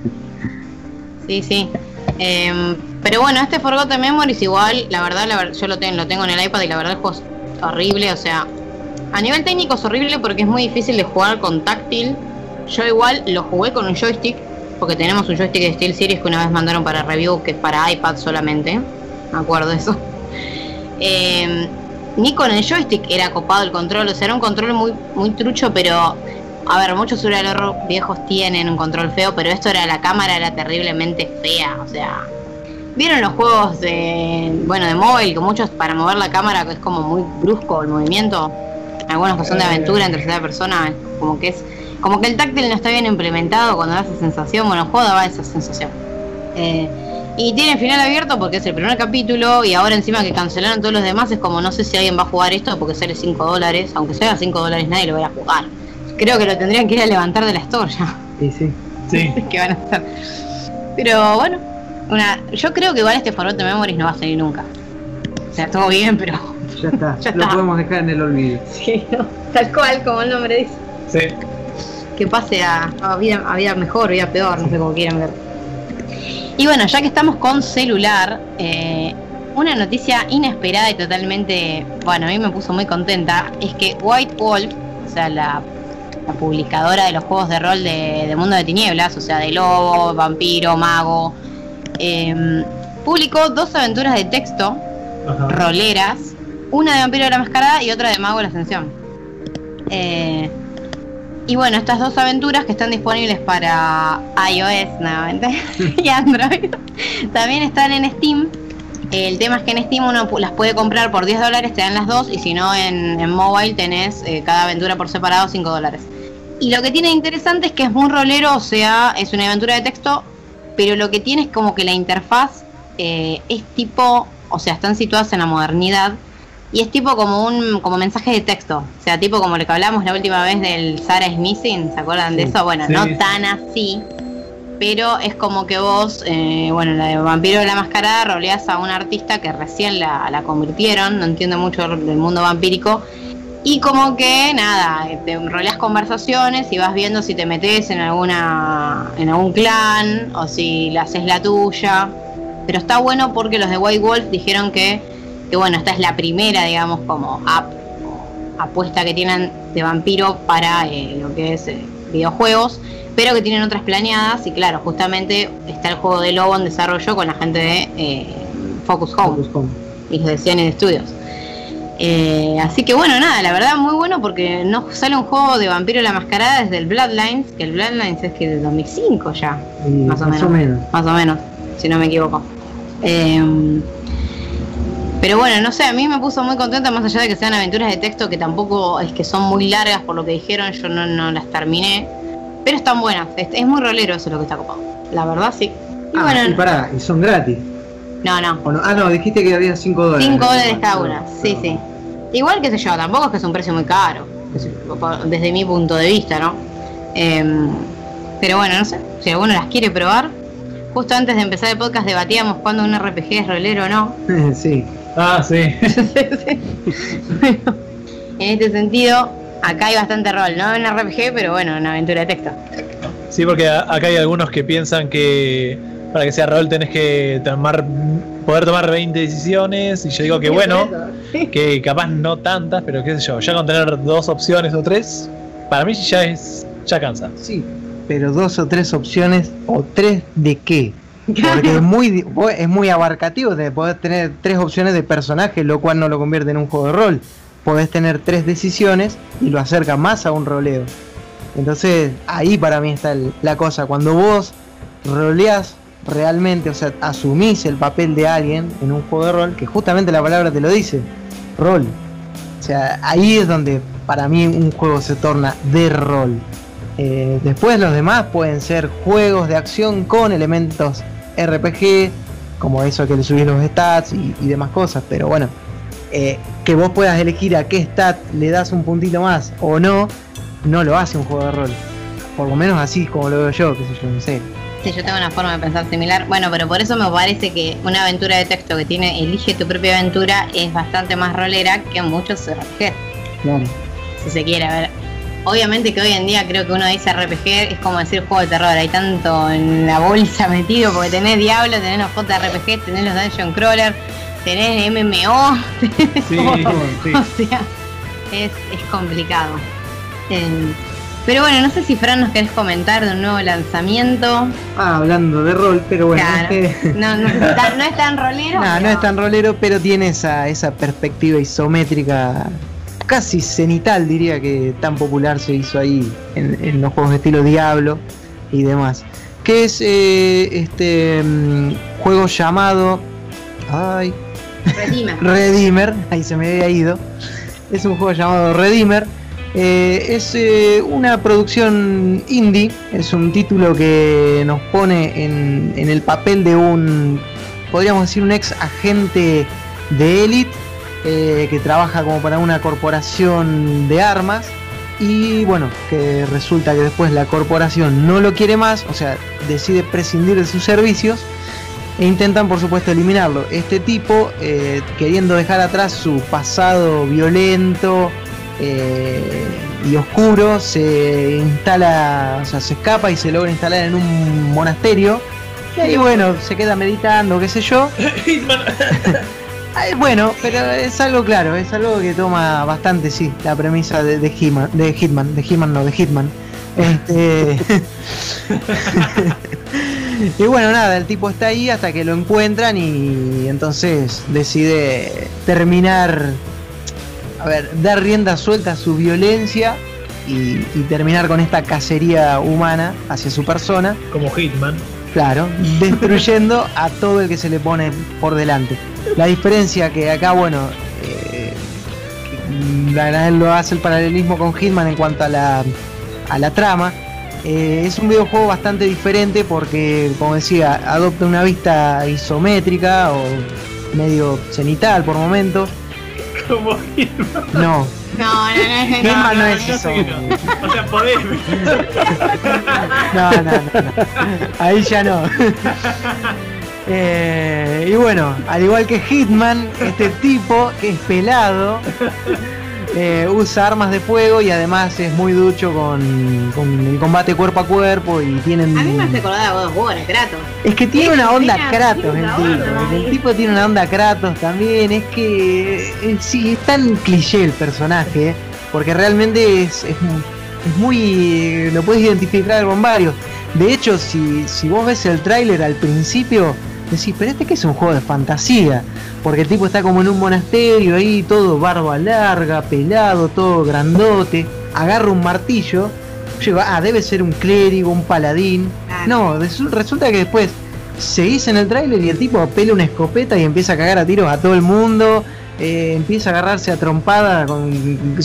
Sí, sí. Em, pero bueno, este Forgotten Memories igual, la verdad, la yo lo, tengo lo tengo en el iPad y la verdad el juego es horrible, o sea, a nivel técnico es horrible porque es muy difícil de jugar con táctil. Yo igual lo jugué con un joystick, porque tenemos un joystick de Steel Series que una vez mandaron para review, que es para iPad solamente, me acuerdo eso. Em, ni con el joystick era copado el control, o sea, era un control muy, muy trucho, pero a ver, muchos horror viejos tienen un control feo, pero esto era la cámara era terriblemente fea, o sea, ¿vieron los juegos de bueno, de móvil que muchos para mover la cámara que es como muy brusco el movimiento? Algunos que son de aventura en tercera persona, como que es como que el táctil no está bien implementado cuando da esa sensación, bueno, el juego daba esa sensación. Eh, y tiene final abierto porque es el primer capítulo y ahora encima que cancelaron todos los demás es como no sé si alguien va a jugar esto porque sale 5 dólares, aunque sea 5 dólares nadie lo va a jugar. Creo que lo tendrían que ir a levantar de la store ya. Sí, sí. Sí. que van a hacer. Pero bueno, una, yo creo que igual este Forgotten Memories no va a salir nunca. O sea, todo bien, pero Ya está. Ya Lo está. podemos dejar en el olvido. sí, no, tal cual como el nombre dice. Sí. Que pase a, a vida, a vida mejor, vida peor, no sé cómo quieran ver. Y bueno, ya que estamos con celular, eh, una noticia inesperada y totalmente, bueno, a mí me puso muy contenta, es que White Wolf, o sea, la, la publicadora de los juegos de rol de, de Mundo de Tinieblas, o sea, de lobo, vampiro, mago, eh, publicó dos aventuras de texto Ajá. roleras, una de Vampiro de la Mascarada y otra de Mago de la Ascensión. Eh, y bueno, estas dos aventuras que están disponibles para iOS nuevamente y Android, también están en Steam. El tema es que en Steam uno las puede comprar por 10 dólares, te dan las dos, y si no en, en mobile tenés eh, cada aventura por separado 5 dólares. Y lo que tiene interesante es que es muy rolero, o sea, es una aventura de texto, pero lo que tiene es como que la interfaz eh, es tipo, o sea, están situadas en la modernidad y es tipo como un como mensaje de texto, o sea, tipo como lo que hablamos la última vez del Sarah is Missing, ¿se acuerdan de eso? Bueno, Sí, no tan así, pero es como que vos, eh, bueno, la de Vampiro de la Mascarada roleás a una artista que recién la, la convirtieron, no entiende mucho del mundo vampírico, y como que nada, te roleas conversaciones y vas viendo si te metes en alguna en algún clan o si la haces la tuya. Pero está bueno porque los de White Wolf dijeron que, que bueno, esta es la primera, digamos, como app o apuesta que tienen de vampiro para eh, lo que es eh, videojuegos, pero que tienen otras planeadas y claro, justamente está el juego de Lobo en desarrollo con la gente de eh, Focus Home Focus Home. y los de Cyanide Studios. Así que bueno, nada, la verdad muy bueno porque no sale un juego de Vampiro la Mascarada desde el Bloodlines, que el Bloodlines es que del 2005 ya, Y Más o menos. más o menos, si no me equivoco. Eh, pero bueno, no sé, a mí me puso muy contenta más allá de que sean aventuras de texto que tampoco es que son muy largas por lo que dijeron, yo no, no las terminé. Pero están buenas, es, es muy rolero eso lo que está copado. La verdad sí. Y Ah, bueno, y pará, y son gratis. no, no. ¿o no? Ah, no, dijiste que había 5 dólares. 5 dólares cada una, sí, sí. Igual que sé yo, tampoco es que es un precio muy caro, desde mi punto de vista, ¿no? Em, pero bueno, no sé, si alguno las quiere probar. Justo antes de empezar el podcast debatíamos cuándo un RPG es rolero o no. sí. Ah, sí. Bueno, en este sentido, acá hay bastante rol, no en RPG, pero bueno, en aventura de texto. Sí, porque acá hay algunos que piensan que para que sea rol tenés que tomar, poder tomar 20 decisiones. Y yo digo que bueno, que capaz no tantas, pero qué sé yo, ya con tener dos opciones o tres, para mí ya es. ya cansa. Sí, pero dos o tres opciones, o tres de qué. Porque es muy, es muy abarcativo de poder tener tres opciones de personaje, lo cual no lo convierte en un juego de rol. Podés tener tres decisiones y lo acerca más a un roleo. Entonces, ahí para mí está el- la cosa. Cuando vos roleás realmente, o sea, asumís el papel de alguien en un juego de rol, que justamente la palabra te lo dice, rol. O sea, ahí es donde para mí un juego se torna de rol. Eh, después los demás pueden ser juegos de acción con elementos RPG, como eso que le subís los stats y, y demás cosas, pero bueno, eh, que vos puedas elegir a qué stat le das un puntito más o no, no lo hace un juego de rol. Por lo menos así como lo veo yo, qué sé yo, no sé. Sí, yo tengo una forma de pensar similar. Bueno, pero por eso me parece que una aventura de texto que tiene elige tu propia aventura es bastante más rolera que muchos RPG, Claro. si se quiere. A ver, obviamente que hoy en día creo que uno dice RPG es como decir juego de terror. Hay tanto en la bolsa metido porque tenés Diablo, tenés los JRPG, tenés los Dungeon Crawler, tenés MMO. tenés Sí, sí. O sea, es, es complicado. Em, pero bueno, no sé si Fran nos querés comentar de un nuevo lanzamiento. Ah, hablando de rol, pero bueno, Claro. este- No, no, es tan, no es tan rolero. No pero- es tan rolero, pero tiene esa, esa perspectiva isométrica casi cenital, diría que tan popular se hizo ahí en, en los juegos de estilo Diablo y demás. Que es eh, este mm, juego llamado. Ay. Redeemer, ahí se me había ido. Es un juego llamado Redeemer. Eh, es eh, una producción indie, es un título que nos pone en, en el papel de un, podríamos decir, un ex agente de élite eh, que trabaja como para una corporación de armas y bueno, que resulta que después la corporación no lo quiere más, o sea, decide prescindir de sus servicios e intentan por supuesto eliminarlo. Este tipo, eh, queriendo dejar atrás su pasado violento eh, y oscuro, se instala, o sea, se escapa y se logra instalar en un monasterio. Y ahí bueno, se queda meditando, qué sé yo. Ay, bueno, pero es algo claro, es algo que toma bastante, sí, la premisa de, de Hitman, de Hitman, de Hitman no, de Hitman. Este... y bueno, nada, el tipo está ahí hasta que lo encuentran y entonces decide terminar, a ver, dar rienda suelta a su violencia y, y terminar con esta cacería humana hacia su persona. Como Hitman. Claro, destruyendo a todo el que se le pone por delante. La diferencia que acá, bueno, eh, lo hace el paralelismo con Hitman en cuanto a la, a la trama. eh, es un videojuego bastante diferente porque, como decía, adopta una vista isométrica o medio cenital por momentos. Como Hitman. No, No, no, no, no. Hitman no es eso. no. O sea, podés. No, no, no, no. Ahí ya no. Eh, y bueno, al igual que Hitman, este tipo que es pelado eh, usa armas de fuego y además es muy ducho con, con el combate cuerpo a cuerpo y tienen. A mí me hace acordar a God of War, a Kratos. Es que tiene Es una onda Kratos el tipo. El tipo tiene una onda Kratos también. Es que eh, sí, es tan cliché el personaje. porque realmente es, es, es muy. lo puedes identificar con varios. De hecho, si, si vos ves el tráiler al principio, decís, pero este que es un juego de fantasía, porque el tipo está como en un monasterio ahí, todo barba larga, pelado, todo grandote, agarra un martillo, yo ah, debe ser un clérigo, un paladín. No, resulta que después seguís en el tráiler y el tipo pela una escopeta y empieza a cagar a tiros a todo el mundo, eh, empieza a agarrarse a trompada con,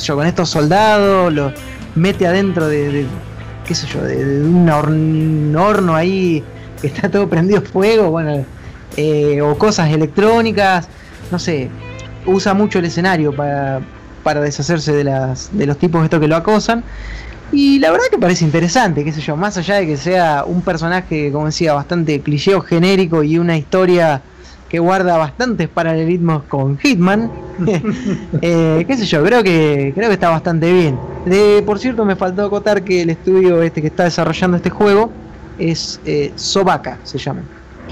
con estos soldados, los mete adentro de, qué sé yo, de, un, horno, ahí que está todo prendido fuego, bueno, eh, o cosas electrónicas, no sé, usa mucho el escenario para, para deshacerse de, las, de los tipos estos que lo acosan. Y la verdad que parece interesante, qué sé yo, más allá de que sea un personaje, como decía, bastante cliché genérico y una historia que guarda bastantes paralelismos con Hitman, eh, qué sé yo, creo que creo que está bastante bien. De, por cierto, me faltó acotar que el estudio este que está desarrollando este juego es eh, Sobaka, se llama.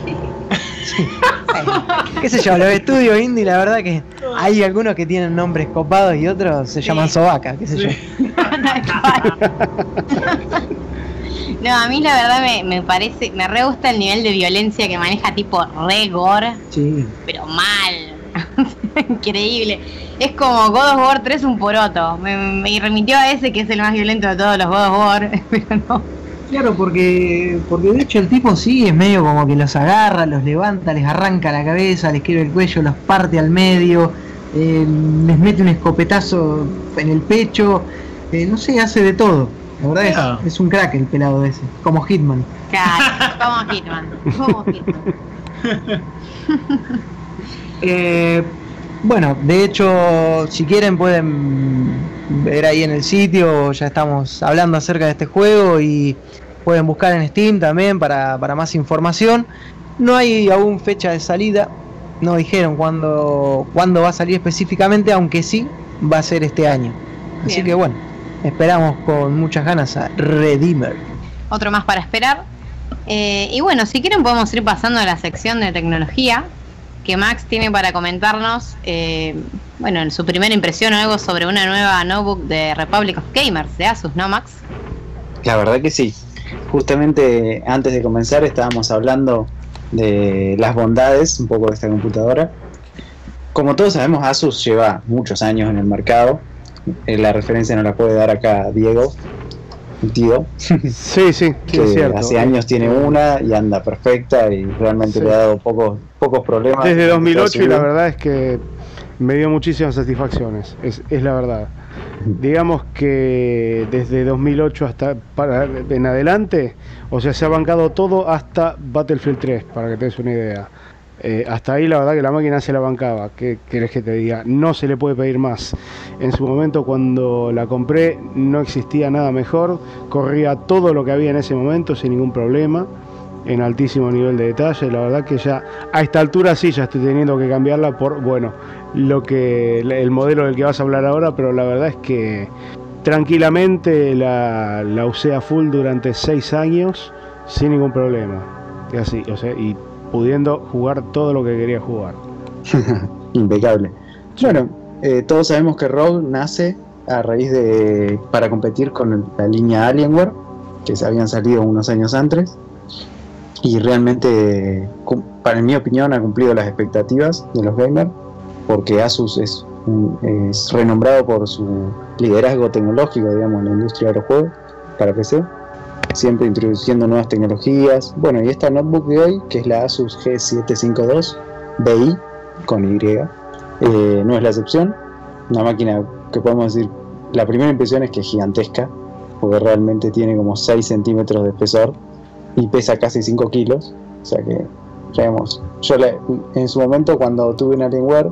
qué sé yo, los estudios indie, la verdad que hay algunos que tienen nombres copados y otros se llaman Sobaka, qué sé yo. No, a mí la verdad me, me, parece, me re gusta el nivel de violencia que maneja tipo re gore, sí. pero mal. Increíble. Es como God of War 3 un poroto. Me, me, remitió a ese que es el más violento de todos los God of War, pero no. Claro, porque, porque de hecho el tipo sí es medio como que los agarra, los levanta, les arranca la cabeza, les quiebra el cuello, los parte al medio, eh, les mete un escopetazo en el pecho, eh, no sé, hace de todo. La verdad es, es, un crack el pelado ese, como Hitman. Claro, como Hitman. Como Hitman. eh, bueno, de hecho, si quieren pueden ver ahí en el sitio, ya estamos hablando acerca de este juego y pueden buscar en Steam también para, para más información. No hay aún fecha de salida, no dijeron cuándo, cuándo va a salir específicamente, aunque sí va a ser este año. Así que bueno, esperamos con muchas ganas a Redeemer. Otro más para esperar. Eh, y bueno, si quieren podemos ir pasando a la sección de tecnología que Max tiene para comentarnos, eh, bueno, en su primera impresión algo sobre una nueva notebook de Republic of Gamers de Asus, ¿no, Max? La verdad que sí. Justamente antes de comenzar estábamos hablando de las bondades un poco de esta computadora. Como todos sabemos, Asus lleva muchos años en el mercado eh, la referencia no la puede dar acá Diego, un tío. Sí, sí, que Hace años tiene una y anda perfecta y realmente le ha dado pocos, pocos problemas. Desde 2008 y la verdad es que me dio muchísimas satisfacciones, es, es la verdad. Digamos que desde 2008 hasta para, en adelante, o sea, se ha bancado todo hasta Battlefield 3, para que te des una idea. Eh, hasta ahí la verdad que la máquina se la bancaba. ¿Qué querés que te diga? No se le puede pedir más. En su momento cuando la compré no existía nada mejor. Corría todo lo que había en ese momento sin ningún problema. En altísimo nivel de detalle. La verdad que ya a esta altura sí ya estoy teniendo que cambiarla por, bueno, lo que el modelo del que vas a hablar ahora. Pero la verdad es que tranquilamente la, la usé a full durante seis años sin ningún problema. Y así, o sea, y pudiendo jugar todo lo que quería jugar. Impecable. Bueno, eh, todos sabemos que Rogue nace a raíz de para competir con la línea Alienware que se habían salido unos años antes y realmente para mi opinión ha cumplido las expectativas de los gamers porque Asus es, renombrado por su liderazgo tecnológico digamos en la industria de los juegos para PC siempre introduciendo nuevas tecnologías. Bueno, y esta notebook de hoy, que es la Asus G752 BI con Y, eh, no es la excepción. Una máquina que podemos decir, la primera impresión es que es gigantesca, porque realmente tiene como 6 centímetros de espesor y pesa casi 5 kilos. O sea que, veamos, yo en su momento cuando tuve una Alienware,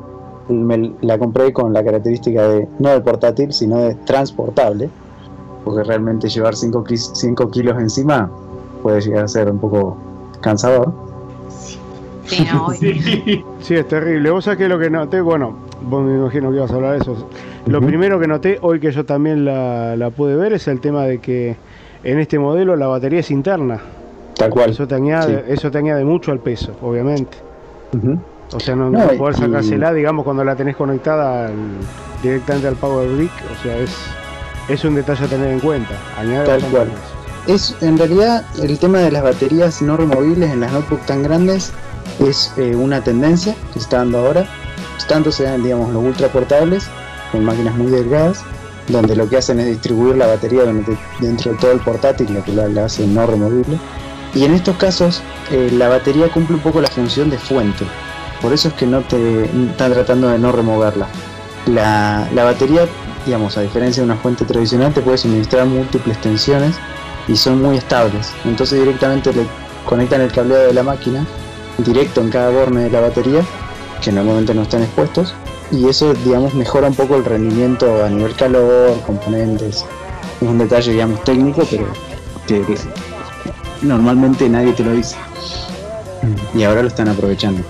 me la compré con la característica de no de portátil, sino de transportable porque realmente llevar 5 kilos encima puede llegar a ser un poco cansador. Sí, no, sí. es terrible. Vos sabés que lo que noté, bueno, vos me imagino que ibas a hablar de eso. Lo primero que noté hoy que yo también la, pude ver es el tema de que en este modelo la batería es interna. Tal cual. Eso te añade, eso te añade mucho al peso, obviamente. O sea, no, no, poder sacársela, digamos, cuando la tenés conectada al, directamente al Power Brick, o sea, es, es un detalle a tener en cuenta. Añade Tal cual. Es en realidad el tema de las baterías no removibles en las notebooks tan grandes es eh, una tendencia que se está dando ahora. Tanto se dan, digamos, los ultra portables con máquinas muy delgadas, donde lo que hacen es distribuir la batería dentro dentro de todo el portátil, lo que la, la hace no removible. Y en estos casos eh, la batería cumple un poco la función de fuente. Por eso es que no te están tratando de no removerla. La, la batería, digamos, a diferencia de una fuente tradicional, te puede suministrar múltiples tensiones y son muy estables. Entonces directamente le conectan el cableado de la máquina directo en cada borne de la batería, que normalmente no están expuestos, y eso, digamos, mejora un poco el rendimiento a nivel calor, componentes. Es un detalle, digamos, técnico, pero que normalmente nadie te lo dice. Y ahora lo están aprovechando.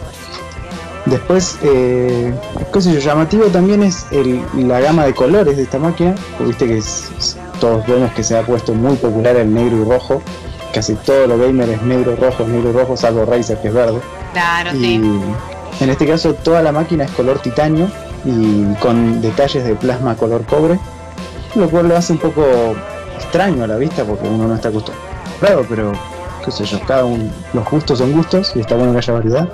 Después, eh, qué sé yo, llamativo también es el- la gama de colores de esta máquina. Viste que es- es- todos vemos que se ha puesto muy popular el negro y rojo. Casi todo lo gamer es negro, rojo, negro, rojo, salvo Razer que es verde. Claro, Y sí. en este caso toda la máquina es color titanio y con detalles de plasma color cobre, lo cual lo hace un poco extraño a la vista porque uno no está acostumbrado, pero qué sé yo, cada uno, los gustos son gustos y está bueno que haya variedad,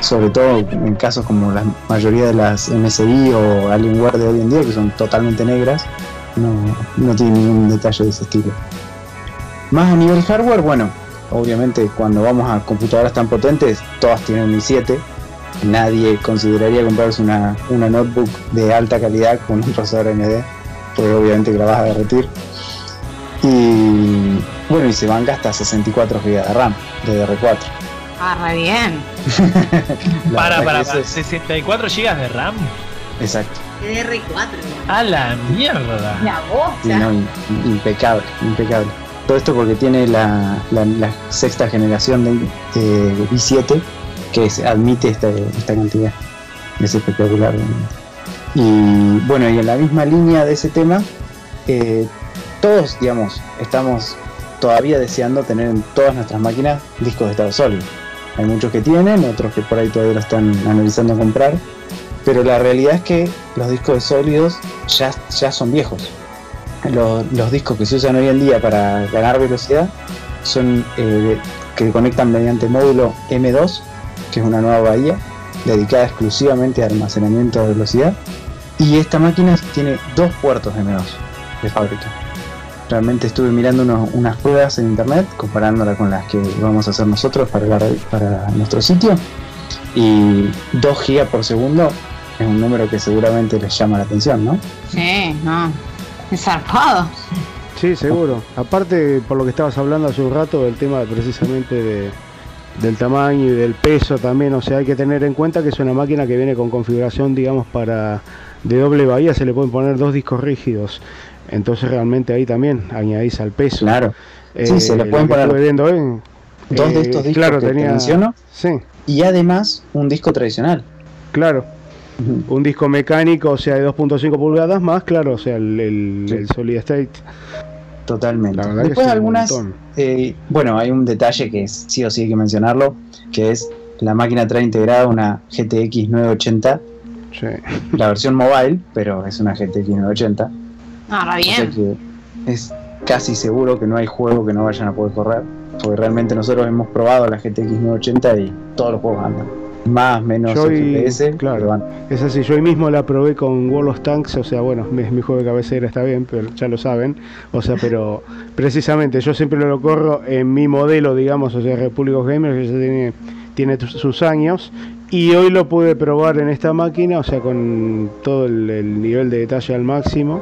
sobre todo en casos como la mayoría de las MSI o Alienware de hoy en día que son totalmente negras, no, no tiene ningún detalle de ese estilo. Más a nivel hardware, bueno, obviamente cuando vamos a computadoras tan potentes, todas tienen un i7. Nadie consideraría comprarse una, una notebook de alta calidad con un procesador AMD, porque obviamente que a derretir. Y bueno, y se banca hasta 64 GB de RAM, de DR4. Ah, re bien. Para, para, que para. eso es- 64 GB de RAM. Exacto. DR4. A la mierda. La voz. Sí, no, im- impecable, impecable. Todo esto porque tiene la, la- la sexta generación de, de i7 que admite esta, esta cantidad. Es espectacular. realmente. Y bueno, y en la misma línea de ese tema, eh, todos, digamos, estamos todavía deseando tener en todas nuestras máquinas discos de estado sólido. Hay muchos que tienen, otros que por ahí todavía lo están analizando comprar. Pero la realidad es que los discos de sólidos ya, ya son viejos los, discos que se usan hoy en día para ganar velocidad son eh, que conectan mediante módulo M2, que es una nueva bahía dedicada exclusivamente a almacenamiento de velocidad. Y esta máquina tiene dos puertos M2 de fábrica. Realmente estuve mirando unos- unas pruebas en internet, comparándola con las que vamos a hacer nosotros para, la red- para nuestro sitio. Y 2 GB por segundo es un número que seguramente les llama la atención, ¿no? Sí, no. Es zarpado. Sí, seguro. Aparte, por lo que estabas hablando hace un rato, del tema precisamente de, del tamaño y del peso también, o sea, hay que tener en cuenta que es una máquina que viene con configuración, digamos, para de doble bahía, se le pueden poner dos discos rígidos. Entonces realmente ahí también añadís al peso. Claro. Sí, se le pueden poner viendo hoy, dos de eh, estos discos claro, que te tenía, menciono Sí, y además un disco tradicional. claro. Un disco mecánico, o sea, de 2.5 pulgadas más, claro, o sea, el, el- Sí. el Solid State. Totalmente. Después algunas, eh, bueno, hay un detalle que es- sí o sí hay que mencionarlo, que es la máquina trae integrada una GTX 980, Sí. la versión mobile, pero es una GTX 980, Ah, o sea bien. que es casi seguro que no hay juego que no vayan a poder correr, porque realmente nosotros hemos probado la GTX 980 y todos los juegos andan, más menos Yo y- claro. van. Es así, yo hoy mismo la probé con World of Tanks, o sea, bueno, es mi juego de cabecera, está bien, pero ya lo saben. O sea, pero precisamente yo siempre lo corro en mi modelo, digamos, o sea, Repúblicos Gamers, que ya tiene, tiene sus años. Y hoy lo pude probar en esta máquina, o sea, con todo el, el nivel de detalle al máximo,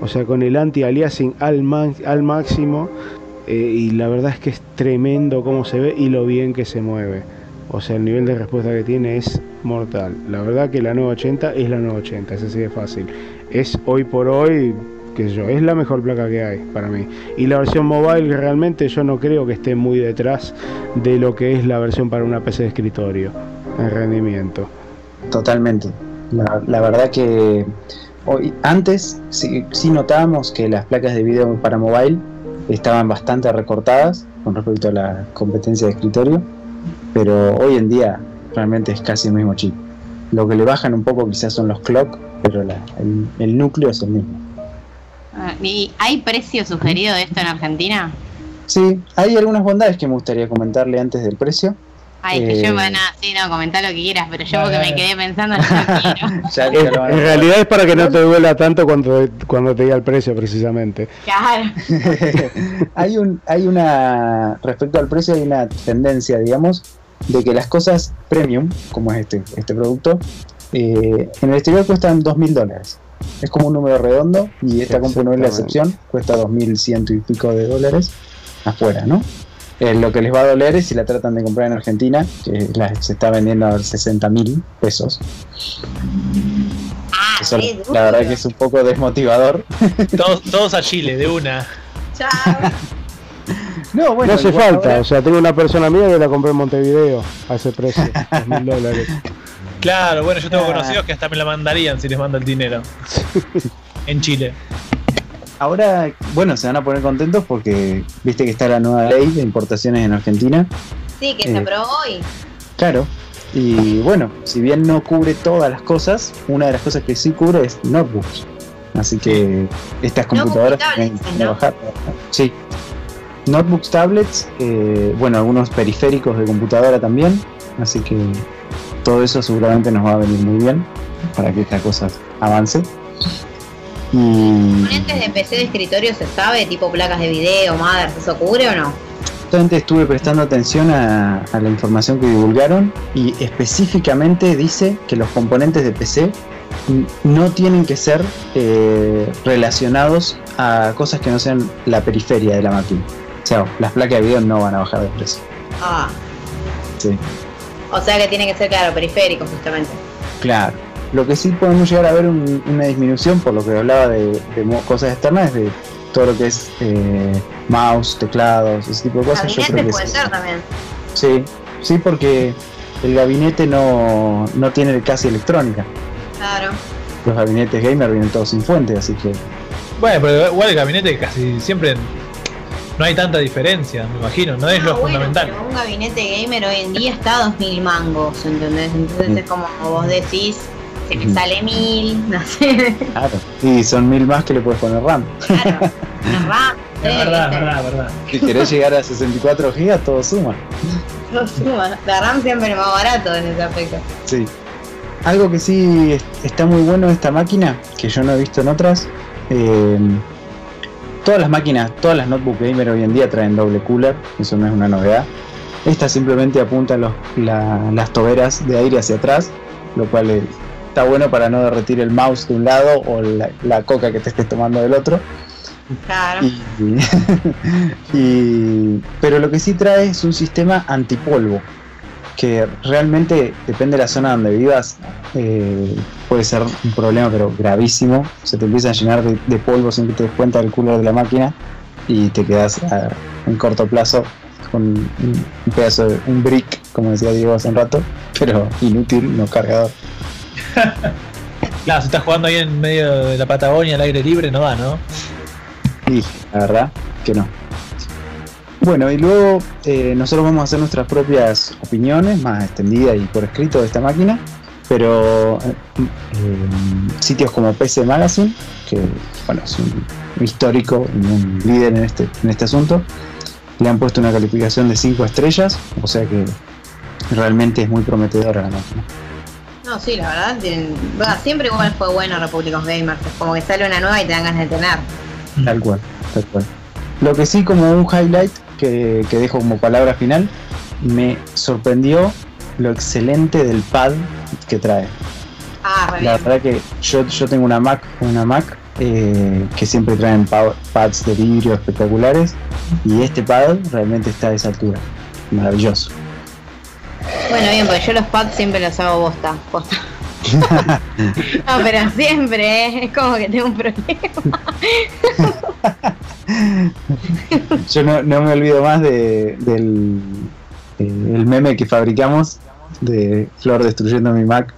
o sea, con el anti-aliasing al, al máximo. eh, y la verdad es que es tremendo cómo se ve y lo bien que se mueve. O sea, el nivel de respuesta que tiene es mortal. La verdad que la 980 es la 980, es así de fácil. Es hoy por hoy, sé yo, es la mejor placa que hay para mí. Y la versión mobile realmente yo no creo que esté muy detrás de lo que es la versión para una PC de escritorio en rendimiento. Totalmente. La verdad que hoy, antes sí, sí notábamos que las placas de video para mobile estaban bastante recortadas con respecto a la competencia de escritorio, pero hoy en día realmente es casi el mismo chip. Lo que le bajan un poco quizás son los clock, pero la- el, el núcleo es el mismo. Ah, ¿Y hay precio sugerido de esto en Argentina? Sí, hay algunas bondades que me gustaría comentarle antes del precio. Ay, que Eh. yo, bueno, sí, no, comentar lo que quieras, pero yo porque me no. quedé pensando, no quiero. Ya- En, realidad es para que no te duela tanto cuando, cuando te diga el precio precisamente. Claro. hay un hay una respecto al precio hay una tendencia digamos de que las cosas premium como es este este producto eh, en el exterior cuestan dos mil dólares es como un número redondo y esta compu no es la excepción cuesta dos mil ciento y pico de dólares afuera no Eh, lo que les va a doler es si la tratan de comprar en Argentina que la- se está vendiendo a 60 mil pesos Ah, Eso, la verdad que es un poco desmotivador Todos, todos a Chile, de una. Chao. no bueno no hace igual falta, ahora- o sea, tengo una persona mía que la compré en Montevideo a ese precio, mil dólares. Claro, bueno, yo tengo Ah. conocidos que hasta me la mandarían si les mando el dinero. En Chile. Ahora, bueno, se van a poner contentos porque viste que está la nueva ley de importaciones en Argentina. Sí, que Eh. se aprobó hoy. Claro. Y bueno, si bien no cubre todas las cosas, una de las cosas que sí cubre es notebooks. Así que estas computadoras tienen que ¿no? bajar. Sí. Notebooks, tablets, eh, bueno, algunos periféricos de computadora también. Así que todo eso seguramente nos va a venir muy bien para que esta cosa avance. ¿Componentes de PC de escritorio se sabe? Tipo placas de video, mothers, ¿eso cubre o no? Justamente estuve prestando atención a, a la información que divulgaron y específicamente dice que los componentes de PC no tienen que ser eh, relacionados a cosas que no sean la periferia de la máquina. O sea, las placas de video no van a bajar de precio. Ah, Sí, o sea que tiene que ser, claro, periférico justamente. claro. Lo que sí podemos llegar a ver un- una disminución, por lo que hablaba de, de mo- cosas externas, es de todo lo que es eh, mouse, teclados, ese tipo de cosas. Yo creo que puede sí. ser también. Sí, sí, porque el gabinete no, no tiene casi electrónica. Claro. Los gabinetes gamer vienen todos sin fuente, así que Bueno, pero igual el gabinete casi siempre no hay tanta diferencia, me imagino, no es Ah, lo bueno, fundamental. pero un gabinete gamer hoy en día está a 2000 mangos, ¿entendés? Entonces es como vos decís, se Ujú. sale mil, no sé. claro. Y son mil más que le puedes poner RAM. Claro. Una RAM, Es sí, verdad, ¿viste? verdad, verdad. Si querés llegar a 64 GB, todo suma. No suma. La RAM siempre es más barato en ese aspecto. Sí. Algo que sí es- está muy bueno de esta máquina, que yo no he visto en otras. eh, todas las máquinas, todas las notebook gamer hoy en día traen doble cooler, eso no es una novedad. Esta simplemente apunta los- la- las toberas de aire hacia atrás, lo cual eh, está bueno para no derretir el mouse de un lado o la, la coca que te estés tomando del otro. Claro. Y, y- pero lo que sí trae es un sistema antipolvo que realmente depende de la zona donde vivas eh, puede ser un problema pero gravísimo se te empieza a llenar de, de polvo sin que te des cuenta del cooler de la máquina y te quedas a- en corto plazo con un, un pedazo de un brick como decía Diego hace un rato pero inútil no cargador Claro, si estás jugando ahí en medio de la Patagonia al aire libre, no da, ¿no? Y la verdad que no. Bueno, y luego eh, nosotros vamos a hacer nuestras propias opiniones, más extendidas y por escrito de esta máquina, pero eh, sitios como PC Magazine, que bueno, es un histórico y un líder en este, en este asunto, le han puesto una calificación de 5 estrellas, o sea que realmente es muy prometedora la máquina. No, sí, la verdad, tienen- siempre igual fue bueno Repúblicos Gamers. Es como que sale una nueva y te dan ganas de tener. Tal cual, tal cual. Lo que sí, como un highlight que, que dejo como palabra final, me sorprendió lo excelente del pad que trae. Ah, re La bien. verdad que yo, yo tengo una Mac, una Mac eh, que siempre traen pa- pads de vidrio espectaculares y este pad realmente está a esa altura. Maravilloso. Bueno, bien, porque yo los pads siempre los hago bosta. bosta. no, pero siempre, ¿eh? es como que tengo un problema. Yo no, no me olvido más de, del eh, el meme que fabricamos de Flor destruyendo mi Mac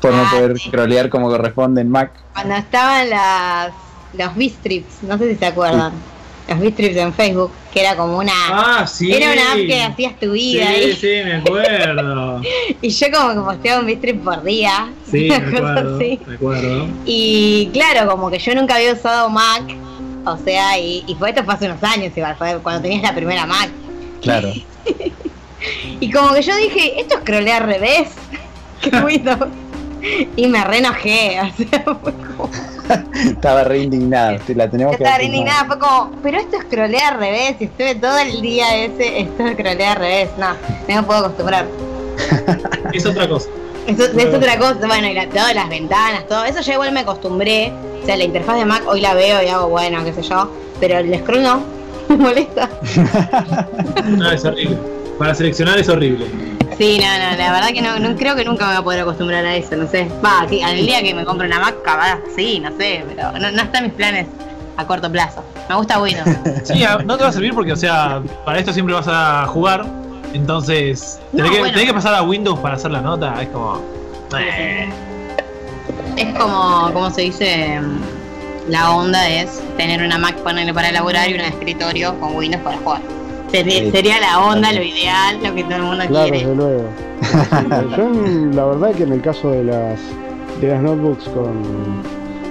por no Ah, poder sí. como corresponde en Mac. Cuando estaban las los B-strips, no sé si se acuerdan. Los bistrips en Facebook, que era como una. Ah, sí. Era una app que hacías tu vida. Sí, y, sí, me acuerdo. y yo como que posteaba un bistrip por día. Sí, me acuerdo. así. Me acuerdo. Y claro, como que yo nunca había usado Mac. O sea, y, y fue esto fue hace unos años, igual, fue cuando tenías la primera Mac. Claro. Y como que yo dije, esto es scrollea al revés. que Windows. Y me re enojé, o sea, fue como. Estaba re indignado. te La tenemos Yo que estaba hacer indignada, fue como, pero esto es scrollea al revés, y estuve todo el día ese, esto es scrollea al revés, no, no me puedo acostumbrar. Es otra cosa. Eso es otra cosa, bueno, y la- todas las ventanas, todo eso ya igual me acostumbré. O sea, la interfaz de Mac hoy la veo y hago, bueno, qué sé yo, pero el scroll no, me molesta. No, es horrible. Para seleccionar es horrible. Sí, no, no, la verdad que no, no creo que nunca me voy a poder acostumbrar a eso, no sé. Va, al día que me compre una Mac, capaz, sí, no sé, pero no, no está en mis planes a corto plazo. Me gusta Windows. Sí, no te va a servir porque, o sea, para esto siempre vas a jugar. Entonces, No, tenés, que, bueno. tenés que pasar a Windows para hacer la nota. Es como. eh. Es como, como se dice, la onda es tener una Mac ponerle para elaborar y un escritorio con Windows para jugar. Sería, la onda, lo ideal, lo que todo el mundo Claro, quiere. desde luego. Yo en- la verdad que en el caso de las de las notebooks con,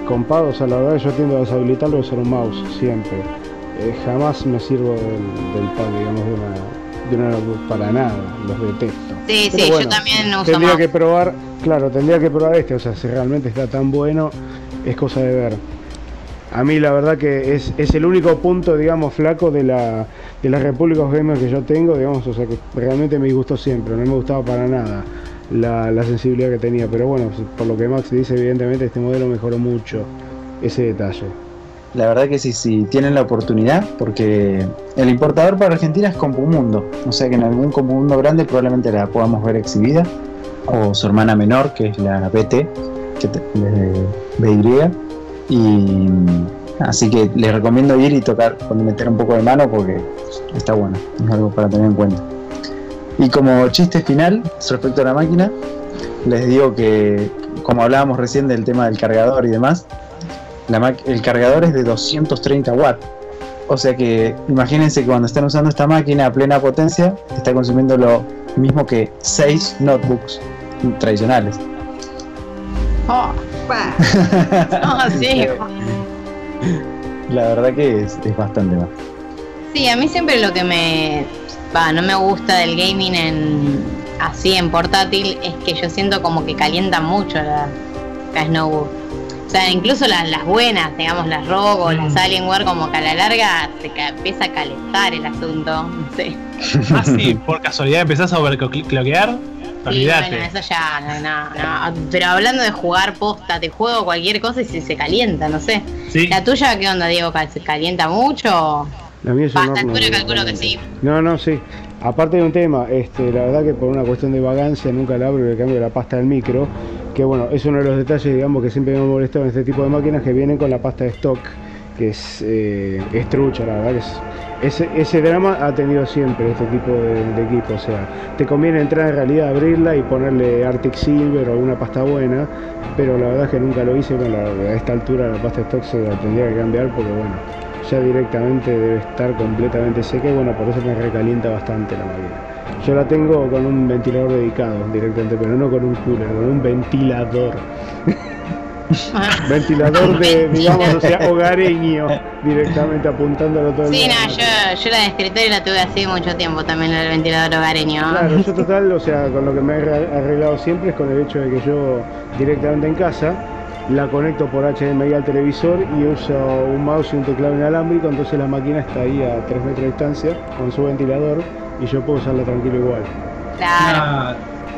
con pad, o sea, la verdad que yo tiendo a deshabilitarlo y usar un mouse siempre. Eh, jamás me sirvo del, del pad, digamos, de una, de una notebook para nada, los detesto. Sí, Pero sí, bueno, yo también uso Tendría que probar, claro, tendría que probar este, o sea, si realmente está tan bueno, es cosa de ver. A mí la verdad que es, es el único punto, digamos, flaco de la de las que yo tengo, digamos, o sea, que realmente me disgustó siempre, no me gustaba para nada la, la sensibilidad que tenía, pero bueno, por lo que Max dice, evidentemente este modelo mejoró mucho ese detalle. La verdad que sí, sí, tienen la oportunidad, porque el importador para Argentina es Compumundo, o sea que en algún Compumundo grande probablemente la podamos ver exhibida, o su hermana menor, que es la BT, que te- BY, y así que les recomiendo ir y tocar, con meter un poco de mano, porque está bueno, es algo para tener en cuenta. Y como chiste final respecto a la máquina, les digo que, como hablábamos recién del tema del cargador y demás, el cargador es de 230 watts. O sea que imagínense que cuando están usando esta máquina a plena potencia, está consumiendo lo mismo que 6 notebooks tradicionales. Oh, sí. La verdad que es, es bastante más. Sí, a mí siempre lo que me va, no me gusta del gaming en así en portátil es que yo siento como que calienta mucho la, la Snowbook. O sea, incluso las, las buenas, digamos, las ROG o las Mm. Alienware, como que a la larga se empieza a calentar el asunto. No sé. Ah, sí, por casualidad empezás a overclockear. Sí, bueno, eso ya, no, no, no. Pero hablando de jugar posta, te juego cualquier cosa y se, se calienta, no sé. Sí. ¿La tuya qué onda, Diego? ¿Se calienta mucho? La mía es un horno altura calculo que sí. No, no, sí. Aparte de un tema, este, la verdad que por una cuestión de vagancia nunca la abro y le cambio la pasta del micro, que bueno, es uno de los detalles, digamos, que siempre me ha molestado en este tipo de máquinas que vienen con la pasta de stock, que es, eh, es trucha, la verdad es, ese, drama ha tenido siempre este tipo de, equipo, o sea, te conviene entrar en realidad, abrirla y ponerle Arctic Silver o alguna pasta buena, pero la verdad es que nunca lo hice, bueno, a esta altura la pasta stock se la tendría que cambiar porque bueno, ya directamente debe estar completamente seca y bueno, por eso me recalienta bastante la máquina. Yo la tengo con un ventilador dedicado directamente, pero no con un cooler, con un ventilador. Ventilador de, digamos, o sea, hogareño, directamente apuntándolo todo el Sí, día. no, yo, yo la de escritorio la tuve así mucho tiempo también, el ventilador hogareño. Claro, yo total, o sea, con lo que me he arre- arreglado siempre es con el hecho de que yo directamente en casa la conecto por HDMI al televisor y uso un mouse y un teclado inalámbrico, entonces la máquina está ahí a 3 metros de distancia con su ventilador y yo puedo usarla tranquilo igual. Claro. Ah,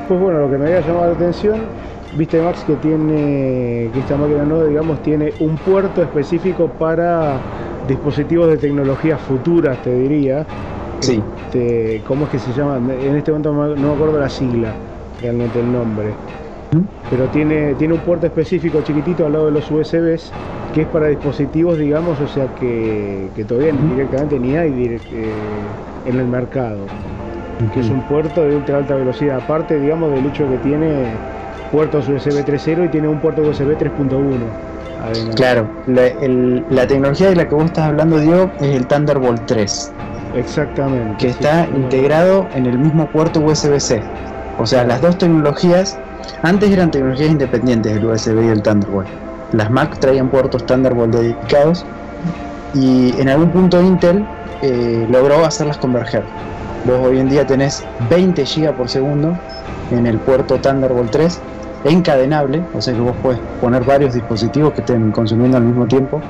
Pues bueno, lo que me había llamado la atención, viste Max que tiene, que esta máquina no, digamos, tiene un puerto específico para dispositivos de tecnología futuras, te diría. Sí. Este, ¿Cómo es que se llama? En este momento no me acuerdo la sigla, realmente el nombre. Pero tiene, tiene un puerto específico chiquitito al lado de los USBs que es para dispositivos, digamos, o sea que, que todavía ni directamente ni hay direct- eh, en el mercado. Que es un puerto de ultra alta velocidad, aparte, digamos, del hecho que tiene puertos USB 3.0 y tiene un puerto USB 3.1. además. Claro, la, el- la tecnología de la que vos estás hablando, Diego, es el Thunderbolt 3, Exactamente. que está sí. integrado en el mismo puerto USB-C. O sea, las dos tecnologías, antes eran tecnologías independientes, el USB y el Thunderbolt. Las Mac traían puertos Thunderbolt dedicados y en algún punto Intel eh, logró hacerlas converger. Vos hoy en día tenés 20 GB por segundo en el puerto Thunderbolt 3 encadenable, o sea que vos puedes poner varios dispositivos que estén consumiendo al mismo tiempo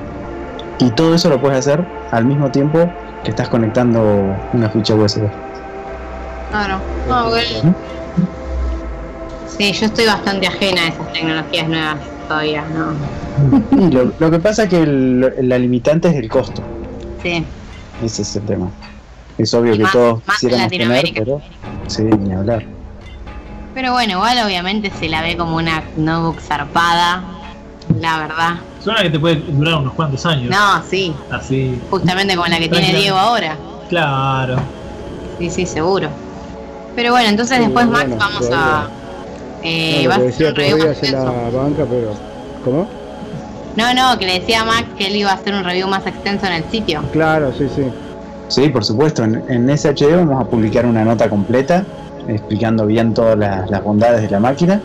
y todo eso lo puedes hacer al mismo tiempo que estás conectando una ficha USB. Claro. No, porque- Sí, yo estoy bastante ajena a esas tecnologías nuevas todavía, ¿no? Y lo, lo que pasa es que el- la limitante es el costo, Sí. ese es el tema. Es obvio Y que más- todos más en quisiéramos tener, pero sí, ni hablar. Pero bueno, igual obviamente se la ve como una notebook zarpada, la verdad. Suena que te puede durar unos cuantos años. No, sí, Así. justamente como la que tiene. Diego ahora. Claro. Sí, sí, seguro. Pero bueno, entonces Sí, después Max vamos todavía. a... Eh, No, va lo a que hacer decía un review todavía más se la banca, pero. ¿Cómo? No, no, que le decía a Max que él iba a hacer un review más extenso en el sitio. Claro, sí, sí. Sí, por supuesto, en, en SHD vamos a publicar una nota completa explicando bien todas las, las bondades de la máquina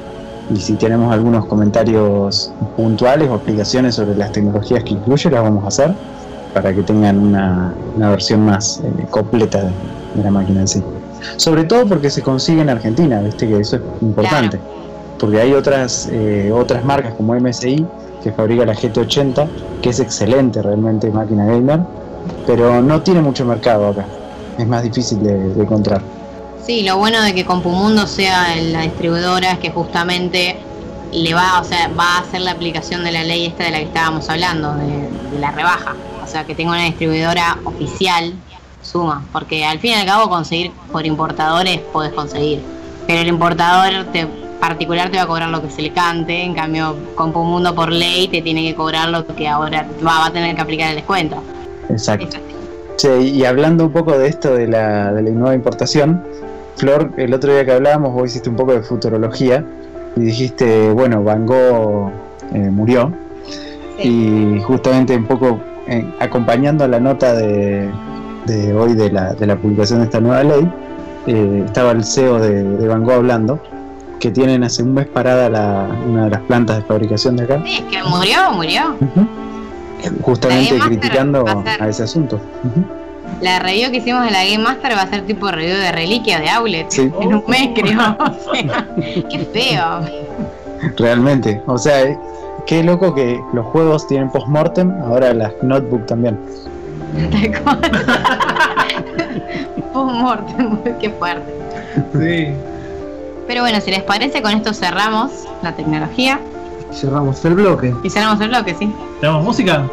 y si tenemos algunos comentarios puntuales o explicaciones sobre las tecnologías que incluye las vamos a hacer para que tengan una, una versión más eh, completa de, de la máquina en sí. Sobre todo porque se consigue en Argentina, viste que eso es importante. Porque hay otras, eh, otras marcas como MSI que fabrica la GT80, que es excelente realmente máquina gamer, pero no tiene mucho mercado acá. Es más difícil de, de encontrar. Sí, lo bueno de que Compumundo sea la distribuidora es que justamente le va, o sea, va a hacer la aplicación de la ley esta de la que estábamos hablando, de, de la rebaja. O sea, que tenga una distribuidora oficial suma, porque al fin y al cabo conseguir por importadores puedes conseguir, pero el importador te, particular te va a cobrar lo que se le cante, en cambio Compumundo por ley te tiene que cobrar lo que ahora va, va a tener que aplicar el descuento. Exacto. Sí. Y hablando un poco de esto de la, de la nueva importación, Flor, el otro día que hablábamos, vos hiciste un poco de futurología y dijiste, bueno, Van Gogh eh, murió. Y justamente un poco eh, acompañando la nota de, de hoy de la, de la publicación de esta nueva ley, eh, estaba el CEO de, de Van Gogh hablando, que tienen hace un mes parada la- una de las plantas de fabricación de acá, Sí, es que murió, murió. Justamente criticando a ese asunto. La review que hicimos de la Game Master va a ser tipo review de reliquia de Outlet. Sí. En un mes, creo. O sea, qué feo. Realmente, o sea, eh, qué loco que los juegos tienen post-mortem, ahora las notebook también. Post-mortem, qué fuerte. Sí. Pero bueno, si les parece, con esto cerramos la tecnología Cerramos el bloque. y cerramos el bloque, ¿sí? ¿Tenemos música?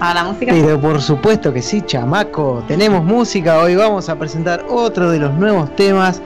A la música. Pero por supuesto que sí, chamaco. Tenemos música. Hoy vamos a presentar otro de los nuevos temas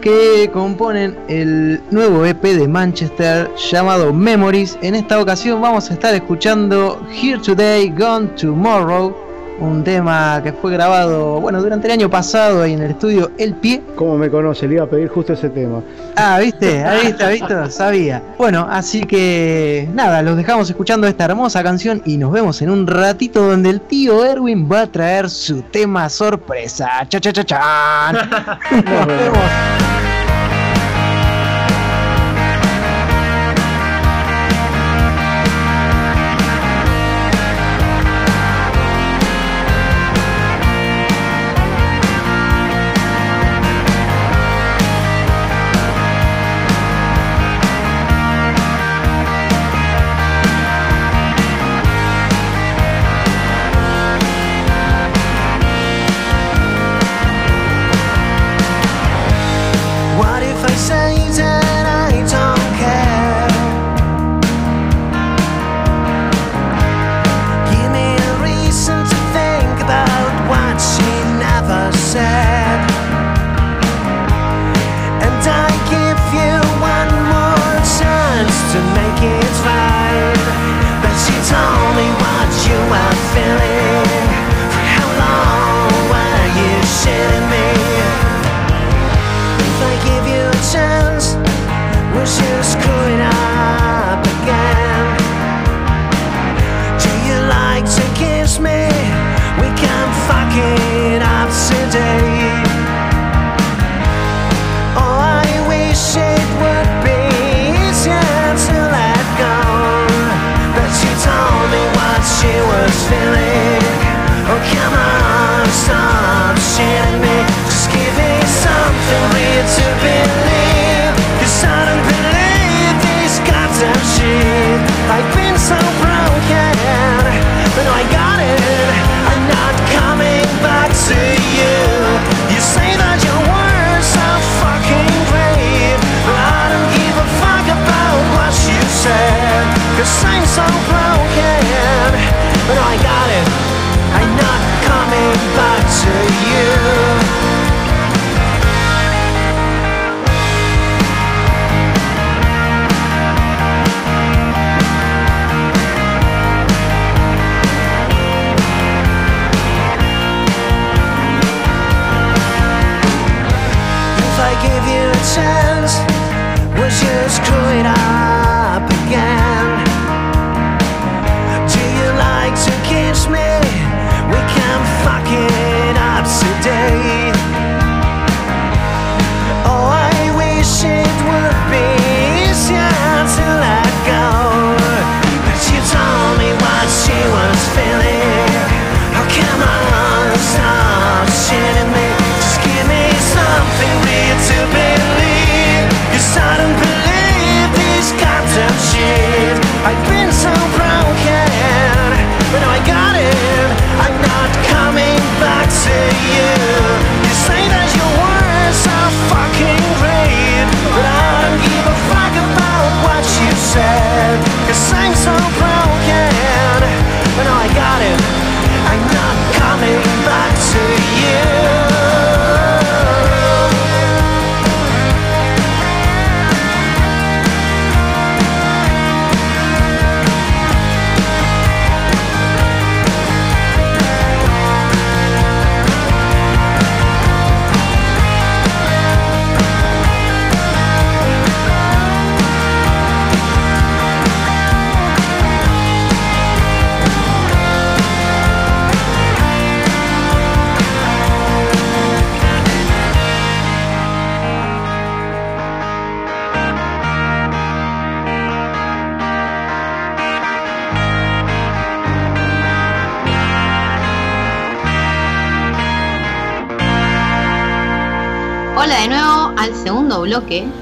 que componen el nuevo EP de Manchester llamado Memories. En esta ocasión vamos a estar escuchando Here Today, Gone Tomorrow. Un tema que fue grabado, bueno, durante el año pasado ahí en el estudio El Pie. ¿Cómo me conoce? Le iba a pedir justo ese tema. Ah, ¿viste? Ahí está, ¿viste? Sabía. Bueno, así que nada, los dejamos escuchando esta hermosa canción y nos vemos en un ratito donde el tío Erwin va a traer su tema sorpresa. Cha cha cha chan. Nos vemos.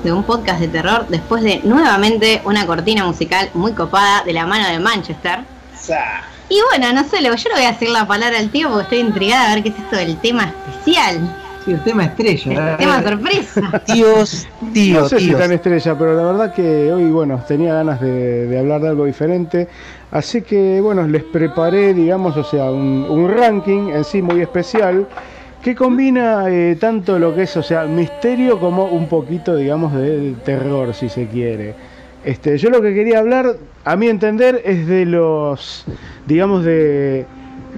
De un podcast de terror después de nuevamente una cortina musical muy copada de la mano de Manchester. Y bueno, no sé, lo- yo le voy a hacer la palabra al tío porque estoy intrigada a ver qué es esto del tema especial, Sí, el tema estrella. el tema sorpresa. Tíos, tío, no sé si tíos. tan estrella, pero la verdad que hoy, bueno, tenía ganas de, de hablar de algo diferente. Así que, bueno, les preparé, digamos, o sea, un, un ranking en sí muy especial que combina eh, tanto lo que es, o sea, misterio como un poquito, digamos, de terror, si se quiere. Este, yo lo que quería hablar, a mi entender, es de los, digamos, de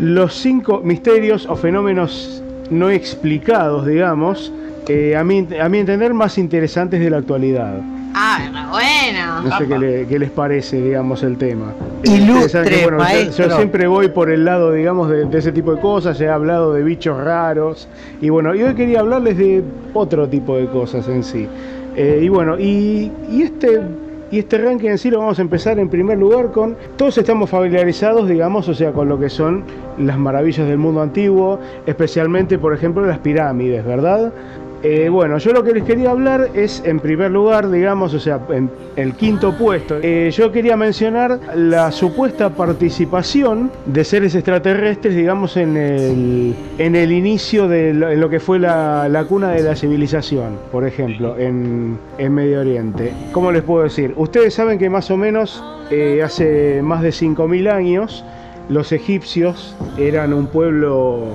los cinco misterios o fenómenos no explicados, digamos, eh, a, a mi entender, más interesantes de la actualidad. Ah, bueno. No sé qué, le- qué les parece, digamos, el tema. Ilustre, que, bueno, yo- siempre voy por el lado, digamos, de, de ese tipo de cosas. He hablado de bichos raros. Y bueno, y hoy quería hablarles de otro tipo de cosas en sí. Eh, y bueno, y, y este... Y este ranking en sí lo vamos a empezar en primer lugar con, todos estamos familiarizados, digamos, o sea, con lo que son las maravillas del mundo antiguo, especialmente, por ejemplo, las pirámides, ¿verdad? Eh, bueno, yo lo que les quería hablar es, en primer lugar, digamos, o sea, en el quinto puesto, eh, yo quería mencionar la supuesta participación de seres extraterrestres, digamos, en el, en el inicio de lo, que fue la, la cuna de la civilización, por ejemplo, en, en Medio Oriente. ¿Cómo les puedo decir? Ustedes saben que más o menos eh, hace más de 5.000 años los egipcios eran un pueblo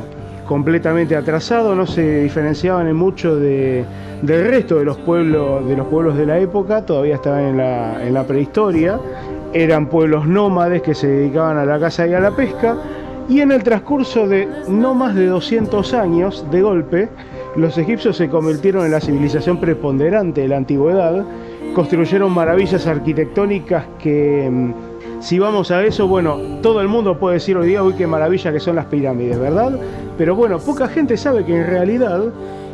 completamente atrasado, no se diferenciaban en mucho de, del resto de los pueblos de los pueblos de la época, todavía estaban en la, en la prehistoria, eran pueblos nómades que se dedicaban a la caza y a la pesca, y en el transcurso de no más de 200 años, de golpe, los egipcios se convirtieron en la civilización preponderante de la antigüedad, construyeron maravillas arquitectónicas que mm, si vamos a eso, bueno, todo el mundo puede decir hoy día, uy, qué maravilla que son las pirámides, ¿verdad? Pero bueno, poca gente sabe que en realidad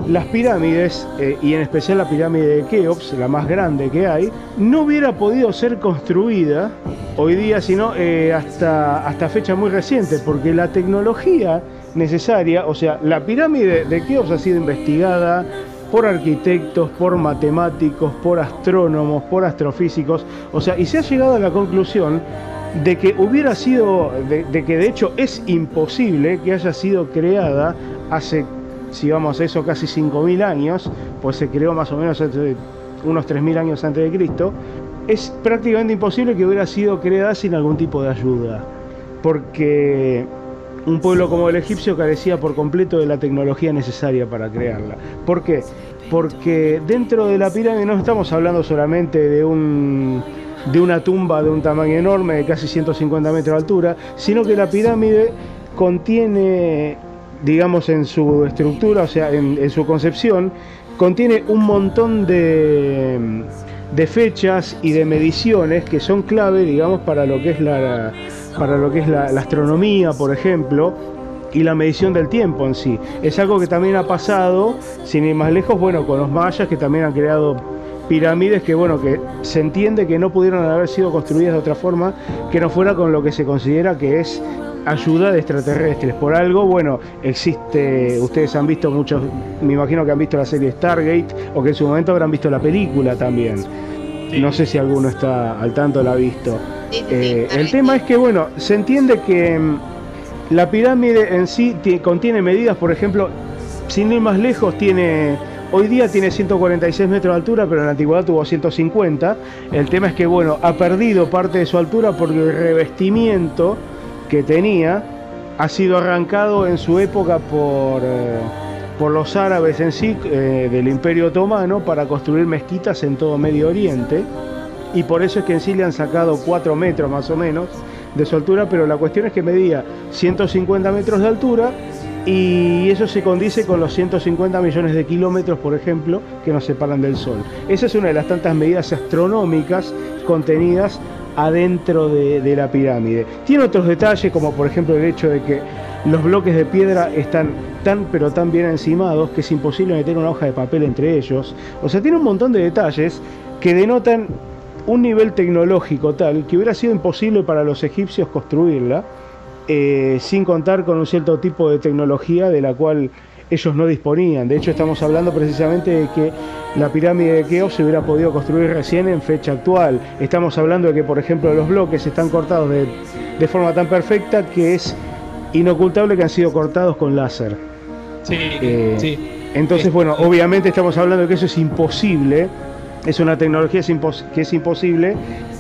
las pirámides, eh, y en especial la pirámide de Keops, la más grande que hay, no hubiera podido ser construida hoy día, sino eh, hasta, hasta fecha muy reciente, porque la tecnología necesaria, o sea, la pirámide de Keops ha sido investigada por arquitectos, por matemáticos, por astrónomos, por astrofísicos, o sea, y se ha llegado a la conclusión de que hubiera sido, de, que de hecho es imposible que haya sido creada hace, si vamos a eso, casi 5.000 años, pues se creó más o menos hace unos 3.000 años antes de Cristo, es prácticamente imposible que hubiera sido creada sin algún tipo de ayuda, porque un pueblo como el egipcio carecía por completo de la tecnología necesaria para crearla. ¿Por qué? Porque dentro de la pirámide no estamos hablando solamente de un de una tumba de un tamaño enorme, de casi 150 metros de altura, sino que la pirámide contiene, digamos, en su estructura, o sea, en, su concepción, contiene un montón de, de fechas y de mediciones que son clave, digamos, para lo que es la, para lo que es la, astronomía, por ejemplo, y la medición del tiempo en sí. Es algo que también ha pasado, sin ir más lejos, bueno, con los mayas que también han creado pirámides que bueno que se entiende que no pudieron haber sido construidas de otra forma que no fuera con lo que se considera que es ayuda de extraterrestres. Por algo, bueno, existe, ustedes han visto muchos, me imagino que han visto la serie Stargate o que en su momento habrán visto la película también. Sí. No sé si alguno está al tanto, la ha visto. Sí, Eh, el tema es que, bueno, se entiende que mm, la pirámide en sí ti- contiene medidas, por ejemplo, sin ir más lejos, tiene hoy día tiene 146 metros de altura, pero en la antigüedad tuvo 150. El tema es que, bueno, ha perdido parte de su altura porque el revestimiento que tenía ha sido arrancado en su época por, eh, por los árabes en sí, eh, del Imperio Otomano, para construir mezquitas en todo Medio Oriente y por eso es que en sí le han sacado 4 metros más o menos de su altura, pero la cuestión es que medía 150 metros de altura y eso se condice con los 150 millones de kilómetros, por ejemplo, que nos separan del Sol. Esa es una de las tantas medidas astronómicas contenidas adentro de, de la pirámide. Tiene otros detalles, como por ejemplo el hecho de que los bloques de piedra están pero tan bien encimados que es imposible meter una hoja de papel entre ellos. O sea, tiene un montón de detalles que denotan un nivel tecnológico tal que hubiera sido imposible para los egipcios construirla eh, sin contar con un cierto tipo de tecnología de la cual ellos no disponían. De hecho, estamos hablando precisamente de que la pirámide de Keops se hubiera podido construir recién en fecha actual. Estamos hablando de que, por ejemplo, los bloques están cortados de forma tan perfecta que es inocultable que han sido cortados con láser. Sí, Eh, sí. Entonces, bueno, obviamente estamos hablando de que eso es imposible, es una tecnología que es imposible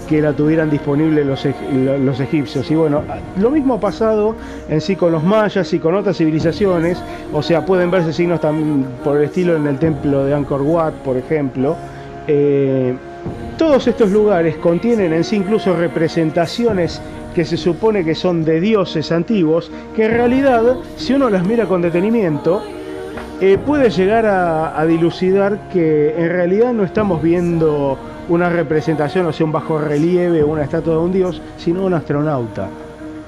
que la tuvieran disponible los egipcios. Y bueno, lo mismo ha pasado en sí con los mayas y con otras civilizaciones, o sea, pueden verse signos también por el estilo en el templo de Angkor Wat, por ejemplo. Eh, todos estos lugares contienen en sí incluso representaciones que se supone que son de dioses antiguos, que en realidad, si uno las mira con detenimiento, eh, puede llegar a, dilucidar que en realidad no estamos viendo una representación, o sea, un bajo relieve una estatua de un dios, sino un astronauta.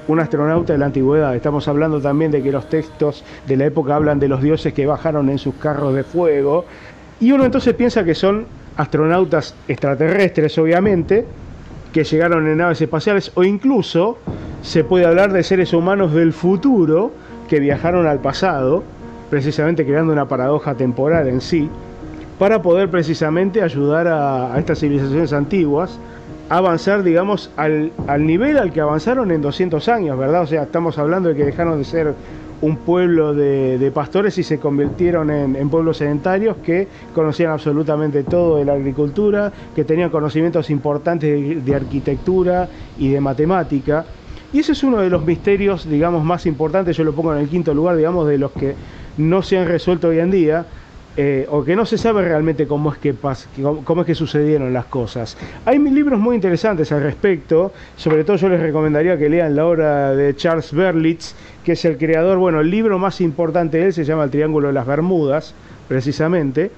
Un astronauta de la antigüedad. Estamos hablando también de que los textos de la época hablan de los dioses que bajaron en sus carros de fuego. Y uno entonces piensa que son astronautas extraterrestres, obviamente, que llegaron en naves espaciales, o incluso se puede hablar de seres humanos del futuro que viajaron al pasado, precisamente creando una paradoja temporal en sí, para poder precisamente ayudar a, estas civilizaciones antiguas a avanzar, digamos, al, al nivel al que avanzaron en 200 años, ¿verdad? O sea, estamos hablando de que dejaron de ser un pueblo de, pastores y se convirtieron en, pueblos sedentarios que conocían absolutamente todo de la agricultura, que tenían conocimientos importantes de, arquitectura y de matemática. Y ese es uno de los misterios, digamos, más importantes, yo lo pongo en el quinto lugar, digamos, de los que no se han resuelto hoy en día, eh, o que no se sabe realmente cómo es que, cómo es que sucedieron las cosas. Hay libros muy interesantes al respecto, sobre todo yo les recomendaría que lean la obra de Charles Berlitz, que es el creador, bueno, el libro más importante de él se llama El Triángulo de las Bermudas, precisamente.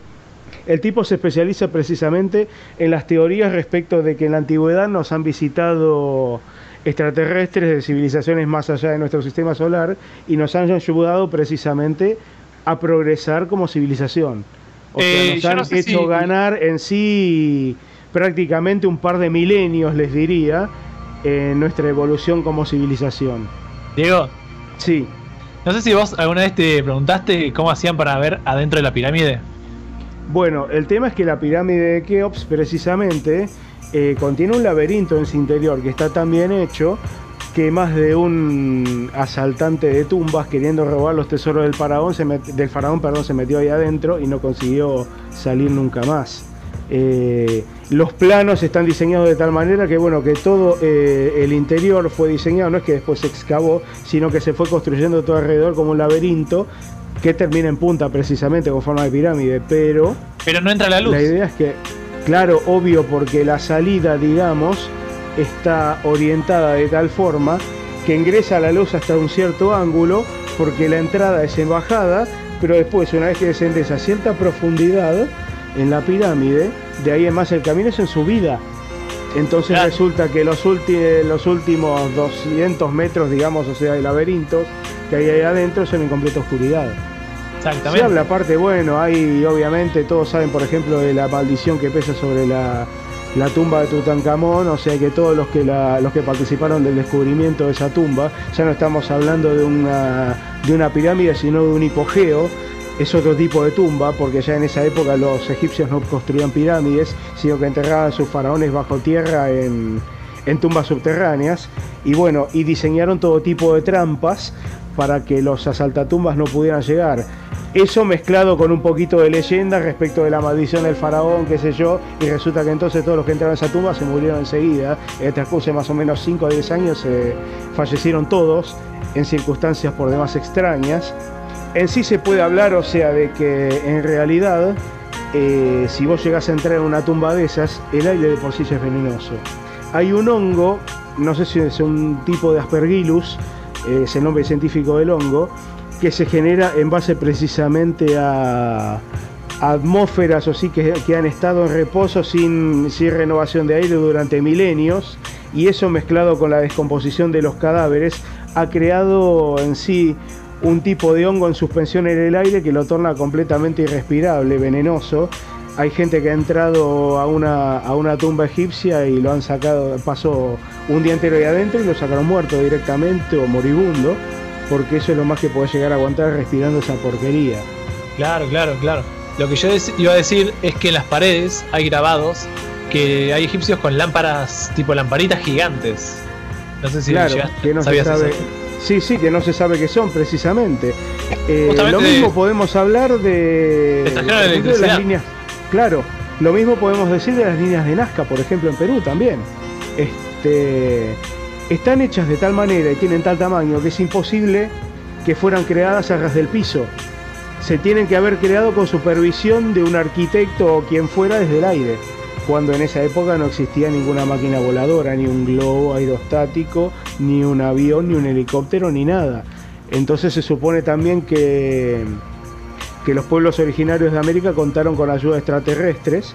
El tipo se especializa precisamente en las teorías respecto de que en la antigüedad nos han visitado extraterrestres de civilizaciones más allá de nuestro sistema solar y nos han ayudado precisamente a progresar como civilización. O sea, Eh, nos han no sé hecho si- ganar en sí prácticamente un par de milenios, les diría, en nuestra evolución como civilización. Diego, Sí, no sé si vos alguna vez te preguntaste cómo hacían para ver adentro de la pirámide. Bueno, el tema es que la pirámide de Keops precisamente eh, contiene un laberinto en su interior que está tan bien hecho que más de un asaltante de tumbas queriendo robar los tesoros del faraón se, met- del faraón, perdón, se metió ahí adentro y no consiguió salir nunca más. Eh, los planos están diseñados de tal manera que bueno que todo eh, el interior fue diseñado, no es que después se excavó, sino que se fue construyendo todo alrededor como un laberinto que termina en punta precisamente con forma de pirámide, pero Pero no entra la luz. la idea es que, claro, obvio, porque la salida, digamos, está orientada de tal forma que ingresa la luz hasta un cierto ángulo, porque la entrada es en bajada, pero después, una vez que descendes a cierta profundidad en la pirámide, de ahí en más el camino es en subida. Entonces Claro. resulta que los, ulti- los últimos 200 metros, digamos, o sea, de laberintos que hay ahí adentro son en completa oscuridad. Se Exactamente. habla aparte, bueno, hay obviamente, todos saben, por ejemplo, de la maldición que pesa sobre la, la tumba de Tutankamón, o sea que todos los que, la- los que participaron del descubrimiento de esa tumba, ya no estamos hablando de una, de una pirámide, sino de un hipogeo, es otro tipo de tumba, porque ya en esa época los egipcios no construían pirámides, sino que enterraban a sus faraones bajo tierra en, en tumbas subterráneas, y bueno, y diseñaron todo tipo de trampas para que los asaltatumbas no pudieran llegar. Eso mezclado con un poquito de leyenda respecto de la maldición del faraón, qué sé yo, y resulta que entonces todos los que entraron a esa tumba se murieron enseguida. En transcurso de más o menos 5 o 10 años fallecieron todos en circunstancias por demás extrañas. En sí se puede hablar, o sea, de que en realidad, eh, si vos llegás a entrar en una tumba de esas, el aire de por sí es venenoso. Hay un hongo, no sé si es un tipo de aspergillus, eh, es el nombre científico del hongo, que se genera en base precisamente a atmósferas o sí que, han estado en reposo sin renovación de aire durante milenios y eso mezclado con la descomposición de los cadáveres ha creado en sí un tipo de hongo en suspensión en el aire que lo torna completamente irrespirable, venenoso. Hay gente que ha entrado a una, a una tumba egipcia y lo han sacado, pasó un día entero ahí adentro y lo sacaron muerto directamente o moribundo, porque eso es lo más que puede llegar a aguantar respirando esa porquería. Claro, claro, claro. Lo que yo iba a decir es que en las paredes hay grabados que hay egipcios con lámparas, tipo lamparitas gigantes. No sé si claro, llegaste- que no se sabías sabe. eso. Sí, sí, que no se sabe qué son precisamente. Eh, lo mismo de- podemos hablar de, de las líneas. Claro, lo mismo podemos decir de las líneas de Nazca, por ejemplo, en Perú también. Este, están hechas de tal manera y tienen tal tamaño que es imposible que fueran creadas a ras del piso. Se tienen que haber creado con supervisión de un arquitecto o quien fuera desde el aire, cuando en esa época no existía ninguna máquina voladora, ni un globo aerostático, ni un avión, ni un helicóptero, ni nada. Entonces se supone también que, que los pueblos originarios de América contaron con ayuda extraterrestres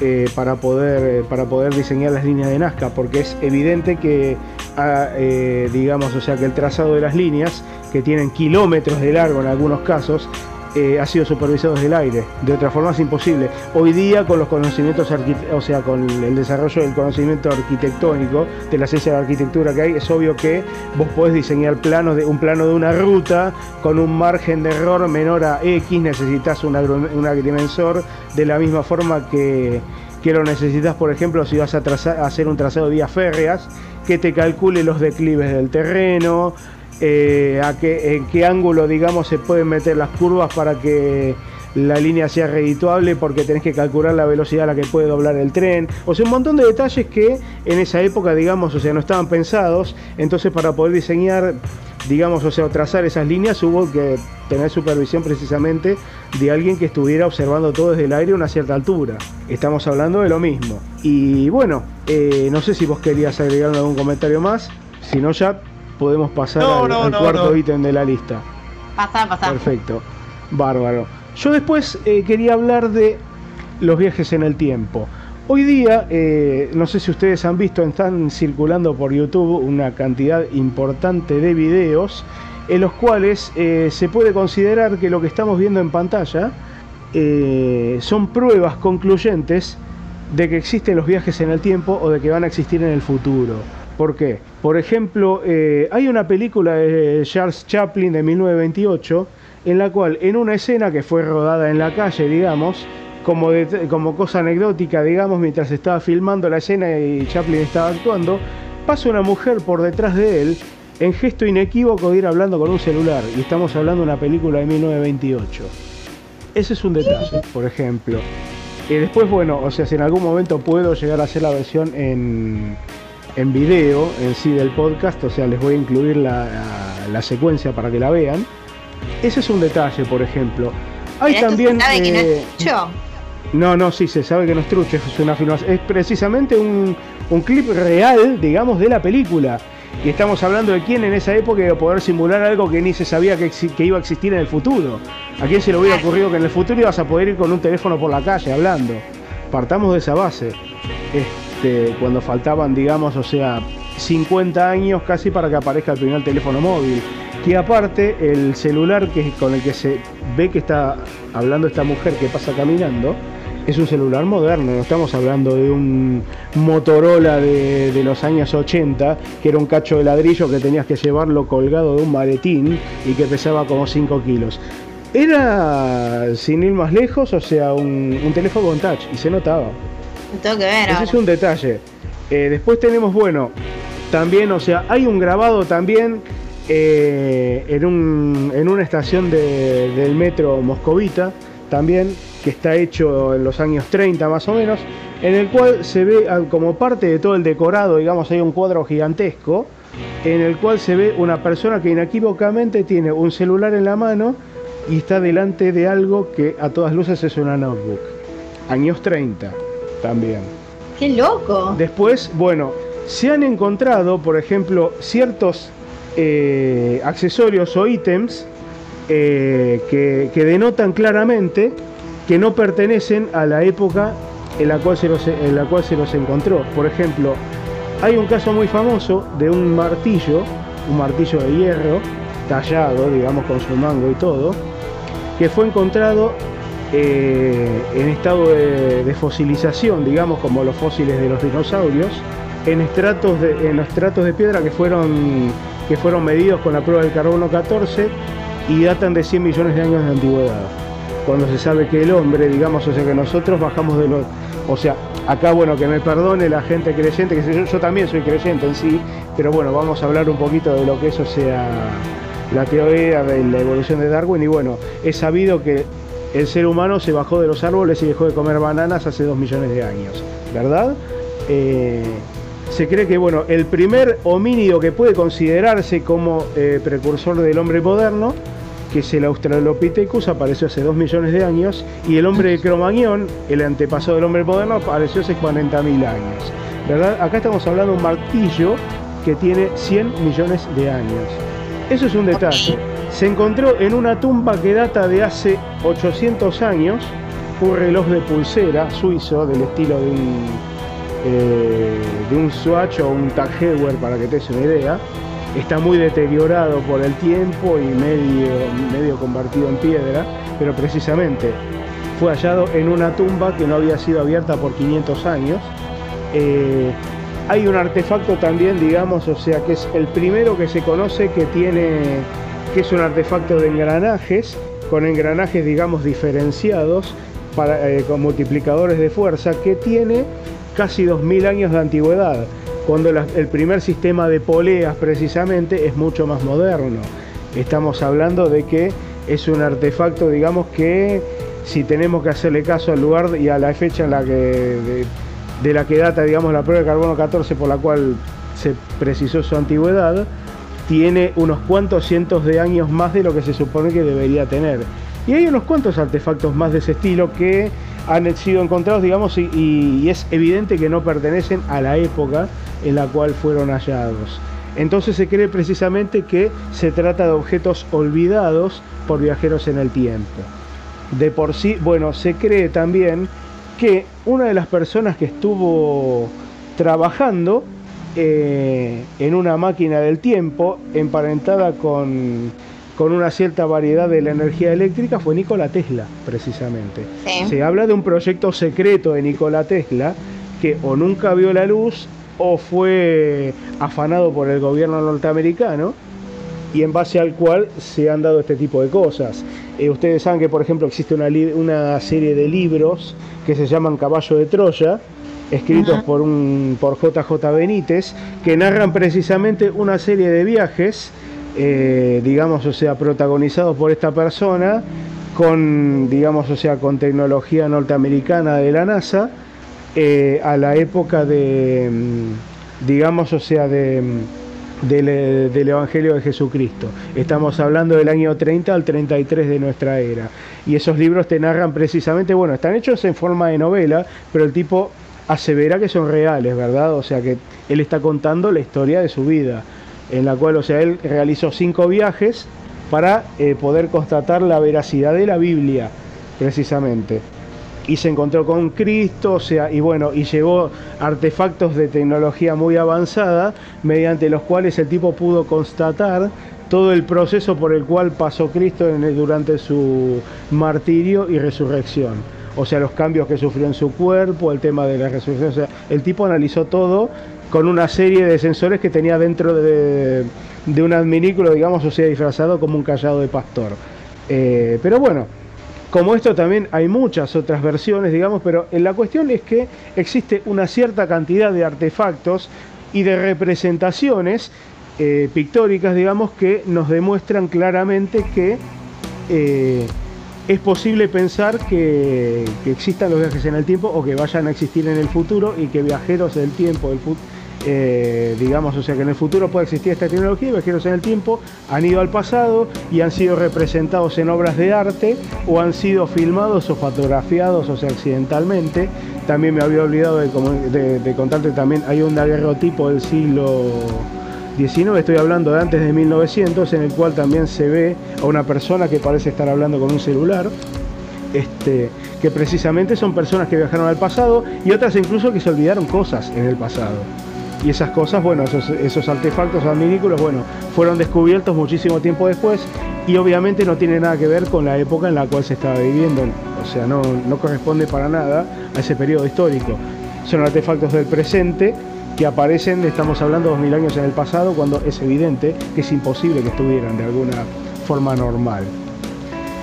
eh, para, poder, para poder diseñar las líneas de Nazca, porque es evidente que, ah, eh, digamos, o sea, que el trazado de las líneas, que tienen kilómetros de largo en algunos casos, eh, ha sido supervisado desde el aire. De otra forma es imposible. Hoy día con los conocimientos, o sea, con el desarrollo del conocimiento arquitectónico, de la ciencia de arquitectura que hay, es obvio que vos podés diseñar planos de un plano de una ruta con un margen de error menor a X, necesitas un, agrimensor de la misma forma que, que lo necesitas, por ejemplo, si vas a, a hacer un trazado de vías férreas, que te calcule los declives del terreno, eh, a qué, en qué ángulo, digamos, se pueden meter las curvas para que la línea sea redituable porque tenés que calcular la velocidad a la que puede doblar el tren. O sea, un montón de detalles que en esa época, digamos, o sea, no estaban pensados. Entonces, para poder diseñar, digamos, o sea, trazar esas líneas, hubo que tener supervisión precisamente de alguien que estuviera observando todo desde el aire a una cierta altura. Estamos hablando de lo mismo. Y bueno, eh, no sé si vos querías agregar algún comentario más. Si no, ya podemos pasar No, al, no, al no, cuarto no. ítem de la lista. Pasá, pasá. Perfecto, bárbaro. Yo después eh, quería hablar de los viajes en el tiempo. Hoy día, eh, no sé si ustedes han visto, están circulando por YouTube una cantidad importante de videos en los cuales eh, se puede considerar que lo que estamos viendo en pantalla eh, son pruebas concluyentes de que existen los viajes en el tiempo o de que van a existir en el futuro. ¿Por qué? Por ejemplo, eh, hay una película de Charles Chaplin de 1928 en la cual en una escena que fue rodada en la calle, digamos, como, como cosa anecdótica, digamos, mientras estaba filmando la escena y Chaplin estaba actuando, pasa una mujer por detrás de él en gesto inequívoco de ir hablando con un celular. Y estamos hablando de una película de 1928. Ese es un detalle, por ejemplo. Y después, bueno, o sea, si en algún momento puedo llegar a hacer la versión en, en video, en sí del podcast, o sea, les voy a incluir la, la secuencia para que la vean. Ese es un detalle, por ejemplo. Hay ¿Esto también. se sabe que no eh, es trucho? no, no, sí, se sabe que no es trucho, es una filmación. Es precisamente un, un clip real, digamos, de la película. Y estamos hablando de quién en esa época iba a poder simular algo que ni se sabía que, iba a existir en el futuro. ¿A quién se le hubiera ocurrido que en el futuro ibas a poder ir con un teléfono por la calle hablando? Partamos de esa base. Este, cuando faltaban, digamos, o sea, 50 años casi para que aparezca el primer teléfono móvil. Que aparte, el celular que, con el que se ve que está hablando esta mujer que pasa caminando, es un celular moderno, no estamos hablando de un Motorola de, los años 80, que era un cacho de ladrillo que tenías que llevarlo colgado de un maletín y que pesaba como 5 kilos. Era, sin ir más lejos, o sea, un, un teléfono con touch y se notaba. Tengo que ver Ese es un detalle. Eh, después tenemos, bueno, también, o sea, hay un grabado también eh, en, un- en una estación de- del metro moscovita, también, que está hecho en los años 30 más o menos, en el cual se ve ah, como parte de todo el decorado, digamos, hay un cuadro gigantesco, en el cual se ve una persona que inequívocamente tiene un celular en la mano y está delante de algo que a todas luces es una notebook. Años 30 también. ¡Qué loco! Después, bueno, se han encontrado, por ejemplo, ciertos eh, accesorios o ítems eh, que, que denotan claramente que no pertenecen a la época en la, cual se los, en la cual se los encontró. Por ejemplo, hay un caso muy famoso de un martillo, un martillo de hierro, tallado, digamos, con su mango y todo, que fue encontrado eh, en estado de, fosilización, digamos, como los fósiles de los dinosaurios, en estratos de, en estratos de piedra que fueron, que fueron medidos con la prueba del carbono 14 y datan de 100 millones de años de antigüedad. Cuando se sabe que el hombre, digamos, o sea que nosotros bajamos de los... O sea, acá, bueno, que me perdone la gente creyente, que yo, yo también soy creyente en sí, pero bueno, vamos a hablar un poquito de lo que eso sea la teoría de la evolución de Darwin y bueno, es sabido que el ser humano se bajó de los árboles y dejó de comer bananas hace dos millones de años, ¿verdad? Eh, se cree que bueno, el primer homínido que puede considerarse como eh, precursor del hombre moderno, que es el Australopithecus, apareció hace dos millones de años, y el hombre de Cromañón, el antepasado del hombre moderno, apareció hace 40.000 años, ¿verdad? Acá estamos hablando de un martillo que tiene 100 millones de años. Eso es un detalle. Se encontró en una tumba que data de hace 800 años un reloj de pulsera suizo del estilo de un, eh, Swatch o un Tag Heuer para que te des una idea. Está muy deteriorado por el tiempo y medio, medio convertido en piedra, pero precisamente fue hallado en una tumba que no había sido abierta por 500 años. Eh, hay un artefacto también, digamos, o sea, que es el primero que se conoce que tiene, que es un artefacto de engranajes, con engranajes, digamos, diferenciados, eh, con multiplicadores de fuerza, que tiene casi 2000 años de antigüedad, cuando el primer sistema de poleas precisamente es mucho más moderno. Estamos hablando de que es un artefacto, digamos, que si tenemos que hacerle caso al lugar y a la fecha en la que de la que data, digamos, la prueba de carbono 14 por la cual se precisó su antigüedad, tiene unos cuantos cientos de años más de lo que se supone que debería tener. Y hay unos cuantos artefactos más de ese estilo que han sido encontrados, digamos, y, y- es evidente que no pertenecen a la época en la cual fueron hallados. Entonces se cree precisamente que se trata de objetos olvidados por viajeros en el tiempo. De por sí, bueno, se cree también que una de las personas que estuvo trabajando eh, en una máquina del tiempo emparentada con, con una cierta variedad de la energía eléctrica fue Nikola Tesla, precisamente. Sí. Se habla de un proyecto secreto de Nikola Tesla que o nunca vio la luz o fue afanado por el gobierno norteamericano y en base al cual se han dado este tipo de cosas. Eh, ustedes saben que, por ejemplo, existe una, una serie de libros que se llaman Caballo de Troya, escritos por, un, por JJ Benítez, que narran precisamente una serie de viajes, eh, digamos, o sea, protagonizados por esta persona, con, digamos, o sea, con tecnología norteamericana de la NASA, eh, a la época de, mm, digamos, o sea, de, mm, del, eh, del Evangelio de Jesucristo. Estamos hablando del año 30 al 33 de nuestra era. Y esos libros te narran precisamente, bueno, están hechos en forma de novela, pero el tipo asevera que son reales, ¿verdad? O sea que él está contando la historia de su vida. en la cual, o sea, él realizó cinco viajes para eh, poder constatar la veracidad de la Biblia, precisamente. Y se encontró con Cristo, o sea, y bueno, y llevó artefactos de tecnología muy avanzada, mediante los cuales el tipo pudo constatar todo el proceso por el cual pasó Cristo en el- durante su martirio y resurrección. O sea, los cambios que sufrió en su cuerpo, el tema de la resurrección. O sea, el tipo analizó todo con una serie de sensores que tenía dentro de, un adminículo, digamos, o sea, disfrazado como un callado de pastor. Eh, pero bueno, como esto también hay muchas otras versiones, digamos, pero la cuestión es que existe una cierta cantidad de artefactos y de representaciones eh, pictóricas, digamos, que nos demuestran claramente que eh, es posible pensar que, existan los viajes en el tiempo o que vayan a existir en el futuro y que viajeros del tiempo, del eh, digamos, o sea que en el futuro puede existir esta tecnología, viajeros en el tiempo han ido al pasado y han sido representados en obras de arte o han sido filmados o fotografiados, o sea, accidentalmente. También me había olvidado de contarte también, hay un daguerrotipo del siglo 19, estoy hablando de antes de 1900, en el cual también se ve a una persona que parece estar hablando con un celular, este, que precisamente son personas que viajaron al pasado y otras incluso que se olvidaron cosas en el pasado. Y esas cosas, bueno, esos, esos artefactos adminículos, bueno, fueron descubiertos muchísimo tiempo después y obviamente no tiene nada que ver con la época en la cual se estaba viviendo, o sea, no, no corresponde para nada a ese periodo histórico. Son artefactos del presente que aparecen, estamos hablando dos mil años en el pasado, cuando es evidente que es imposible que estuvieran de alguna forma normal.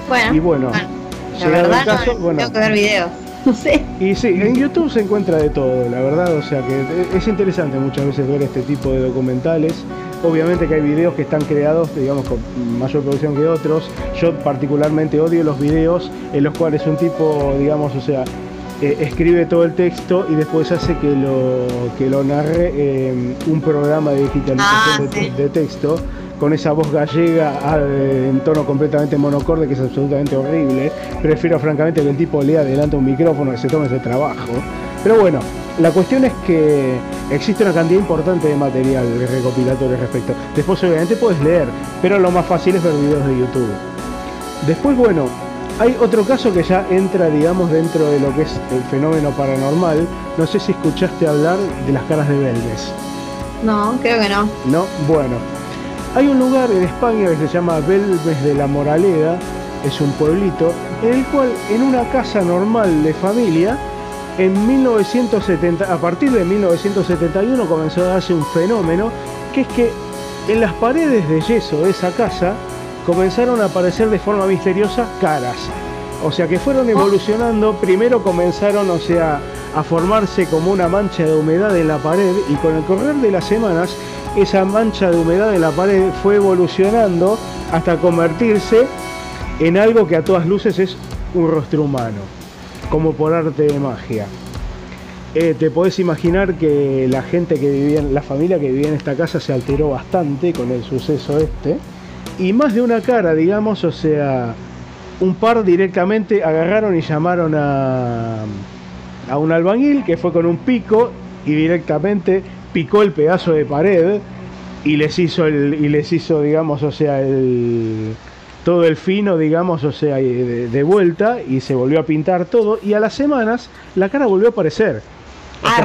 Bueno, Y bueno, la llegado el verdad caso, no, bueno. tengo que ver videos. No sé. Y sí, en YouTube se encuentra de todo, la verdad, o sea que es interesante muchas veces ver este tipo de documentales. Obviamente que hay videos que están creados, digamos, con mayor producción que otros. Yo particularmente odio los videos en los cuales un tipo, digamos, o sea, eh, escribe todo el texto y después hace que lo, que lo narre eh, un programa de digitalización Ah, de, sí. de texto con esa voz gallega ah, en tono completamente monocorde que es absolutamente horrible. Prefiero francamente que el tipo lea delante un micrófono que se tome ese trabajo. Pero bueno, la cuestión es que existe una cantidad importante de material recopilatorio al respecto. Después obviamente puedes leer, pero lo más fácil es ver videos de YouTube. Después, bueno, hay otro caso que ya entra, digamos, dentro de lo que es el fenómeno paranormal. No sé si escuchaste hablar de las caras de Belmes. No, creo que no. ¿no? Bueno, hay un lugar en España que se llama Belmes de la Moraleda, es un pueblito, en el cual en una casa normal de familia, en 1970, a partir de 1971 comenzó a darse un fenómeno, que es que en las paredes de yeso de esa casa comenzaron a aparecer de forma misteriosa caras. O sea que fueron evolucionando, primero comenzaron, o sea, a formarse como una mancha de humedad en la pared y con el correr de las semanas esa mancha de humedad en la pared fue evolucionando hasta convertirse en algo que a todas luces es un rostro humano, como por arte de magia. Eh, te podés imaginar que la gente que vivía, la familia que vivía en esta casa se alteró bastante con el suceso este. Y más de una cara, digamos, o sea, un par directamente agarraron y llamaron a, a un albañil que fue con un pico y directamente picó el pedazo de pared y les hizo el, y les hizo, digamos, o sea, el todo el fino, digamos, o sea, de vuelta y se volvió a pintar todo y a las semanas la cara volvió a aparecer.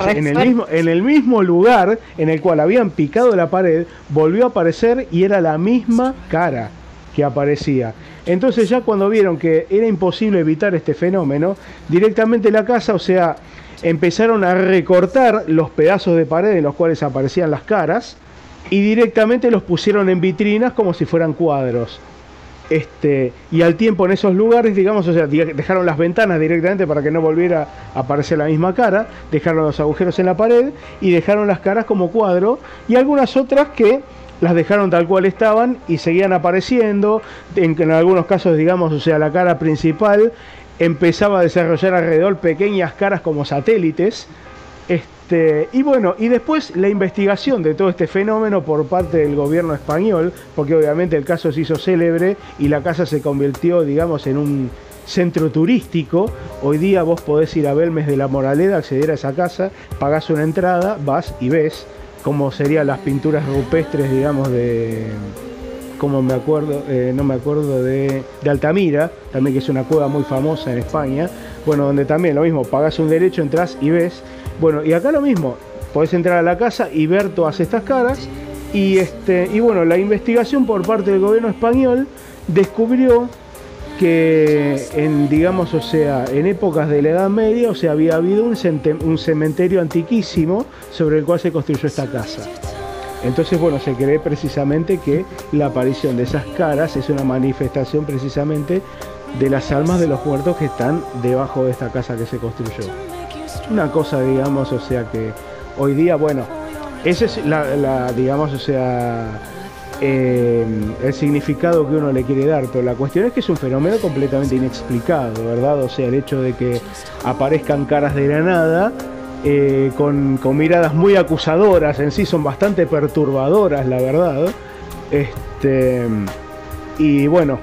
En, el mismo, en el mismo lugar en el cual habían picado la pared, volvió a aparecer y era la misma cara que aparecía. Entonces ya cuando vieron que era imposible evitar este fenómeno, directamente la casa, o sea, empezaron a recortar los pedazos de pared en los cuales aparecían las caras y directamente los pusieron en vitrinas como si fueran cuadros. Este, y al tiempo en esos lugares, digamos, o sea, dejaron las ventanas directamente para que no volviera a aparecer la misma cara, dejaron los agujeros en la pared y dejaron las caras como cuadro y algunas otras que las dejaron tal cual estaban y seguían apareciendo, en, en algunos casos, digamos, o sea, la cara principal empezaba a desarrollar alrededor pequeñas caras como satélites, este, y bueno, y después la investigación de todo este fenómeno por parte del gobierno español, porque obviamente el caso se hizo célebre y la casa se convirtió, digamos, en un centro turístico. Hoy día vos podés ir a Belmes de la Moraleda, acceder a esa casa, pagás una entrada, vas y ves como serían las pinturas rupestres, digamos, de como me acuerdo, eh, no me acuerdo de, de Altamira, también que es una cueva muy famosa en España, bueno, donde también lo mismo, pagas un derecho, entras y ves, bueno, y acá lo mismo, podés entrar a la casa y ver todas estas caras, y este, y bueno, la investigación por parte del gobierno español descubrió que en, digamos, o sea, en épocas de la Edad Media, o sea, había habido un, un cementerio antiquísimo sobre el cual se construyó esta casa. Entonces, bueno, se cree precisamente que la aparición de esas caras es una manifestación precisamente de las almas de los muertos que están debajo de esta casa que se construyó. Una cosa, digamos, o sea que hoy día, bueno, ese es la, la, digamos, o sea, eh, el significado que uno le quiere dar, pero la cuestión es que es un fenómeno completamente inexplicado, ¿verdad? O sea, el hecho de que aparezcan caras de la nada, eh, con, con miradas muy acusadoras, en sí son bastante perturbadoras, la verdad. Este, y bueno,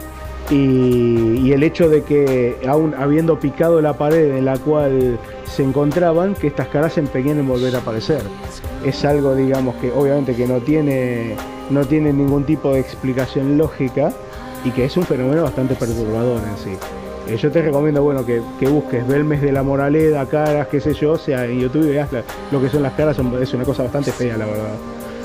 y, el hecho de que aún habiendo picado la pared en la cual se encontraban, que estas caras se empeñen en volver a aparecer. Es algo, digamos, que obviamente que no tiene, no tiene ningún tipo de explicación lógica y que es un fenómeno bastante perturbador en sí. Eh, yo te recomiendo, bueno, que, que busques Belmes de la Moraleda, caras, qué sé yo, o sea, en YouTube veas lo que son las caras, son- es una cosa bastante fea, la verdad.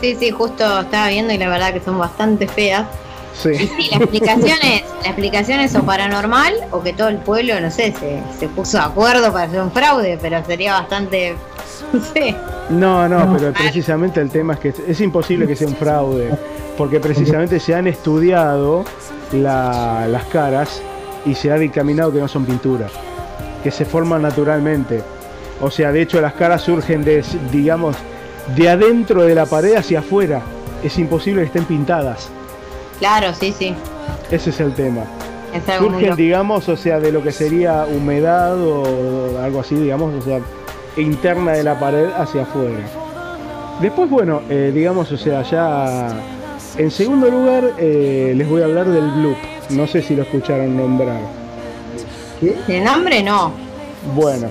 Sí, sí, justo estaba viendo y la verdad que son bastante feas. Sí. sí, la explicación es, la explicación es o paranormal o que todo el pueblo, no sé, se, se puso de acuerdo para hacer un fraude, pero sería bastante, no sé. No, no, No. pero precisamente el tema es que es imposible que sea un fraude, porque precisamente se han estudiado la- las caras y se ha dictaminado que no son pintura, que se forman naturalmente. O sea, de hecho las caras surgen de, digamos, de adentro de la pared hacia afuera. Es imposible que estén pintadas. Claro, sí, sí. Ese es el tema. Es Surgen, digamos, o sea, de lo que sería humedad o algo así, digamos, o sea, interna de la pared hacia afuera. Después, bueno, eh, digamos, o sea, ya en segundo lugar eh, les voy a hablar del bloop. No sé si lo escucharon nombrar. De nombre no. Bueno,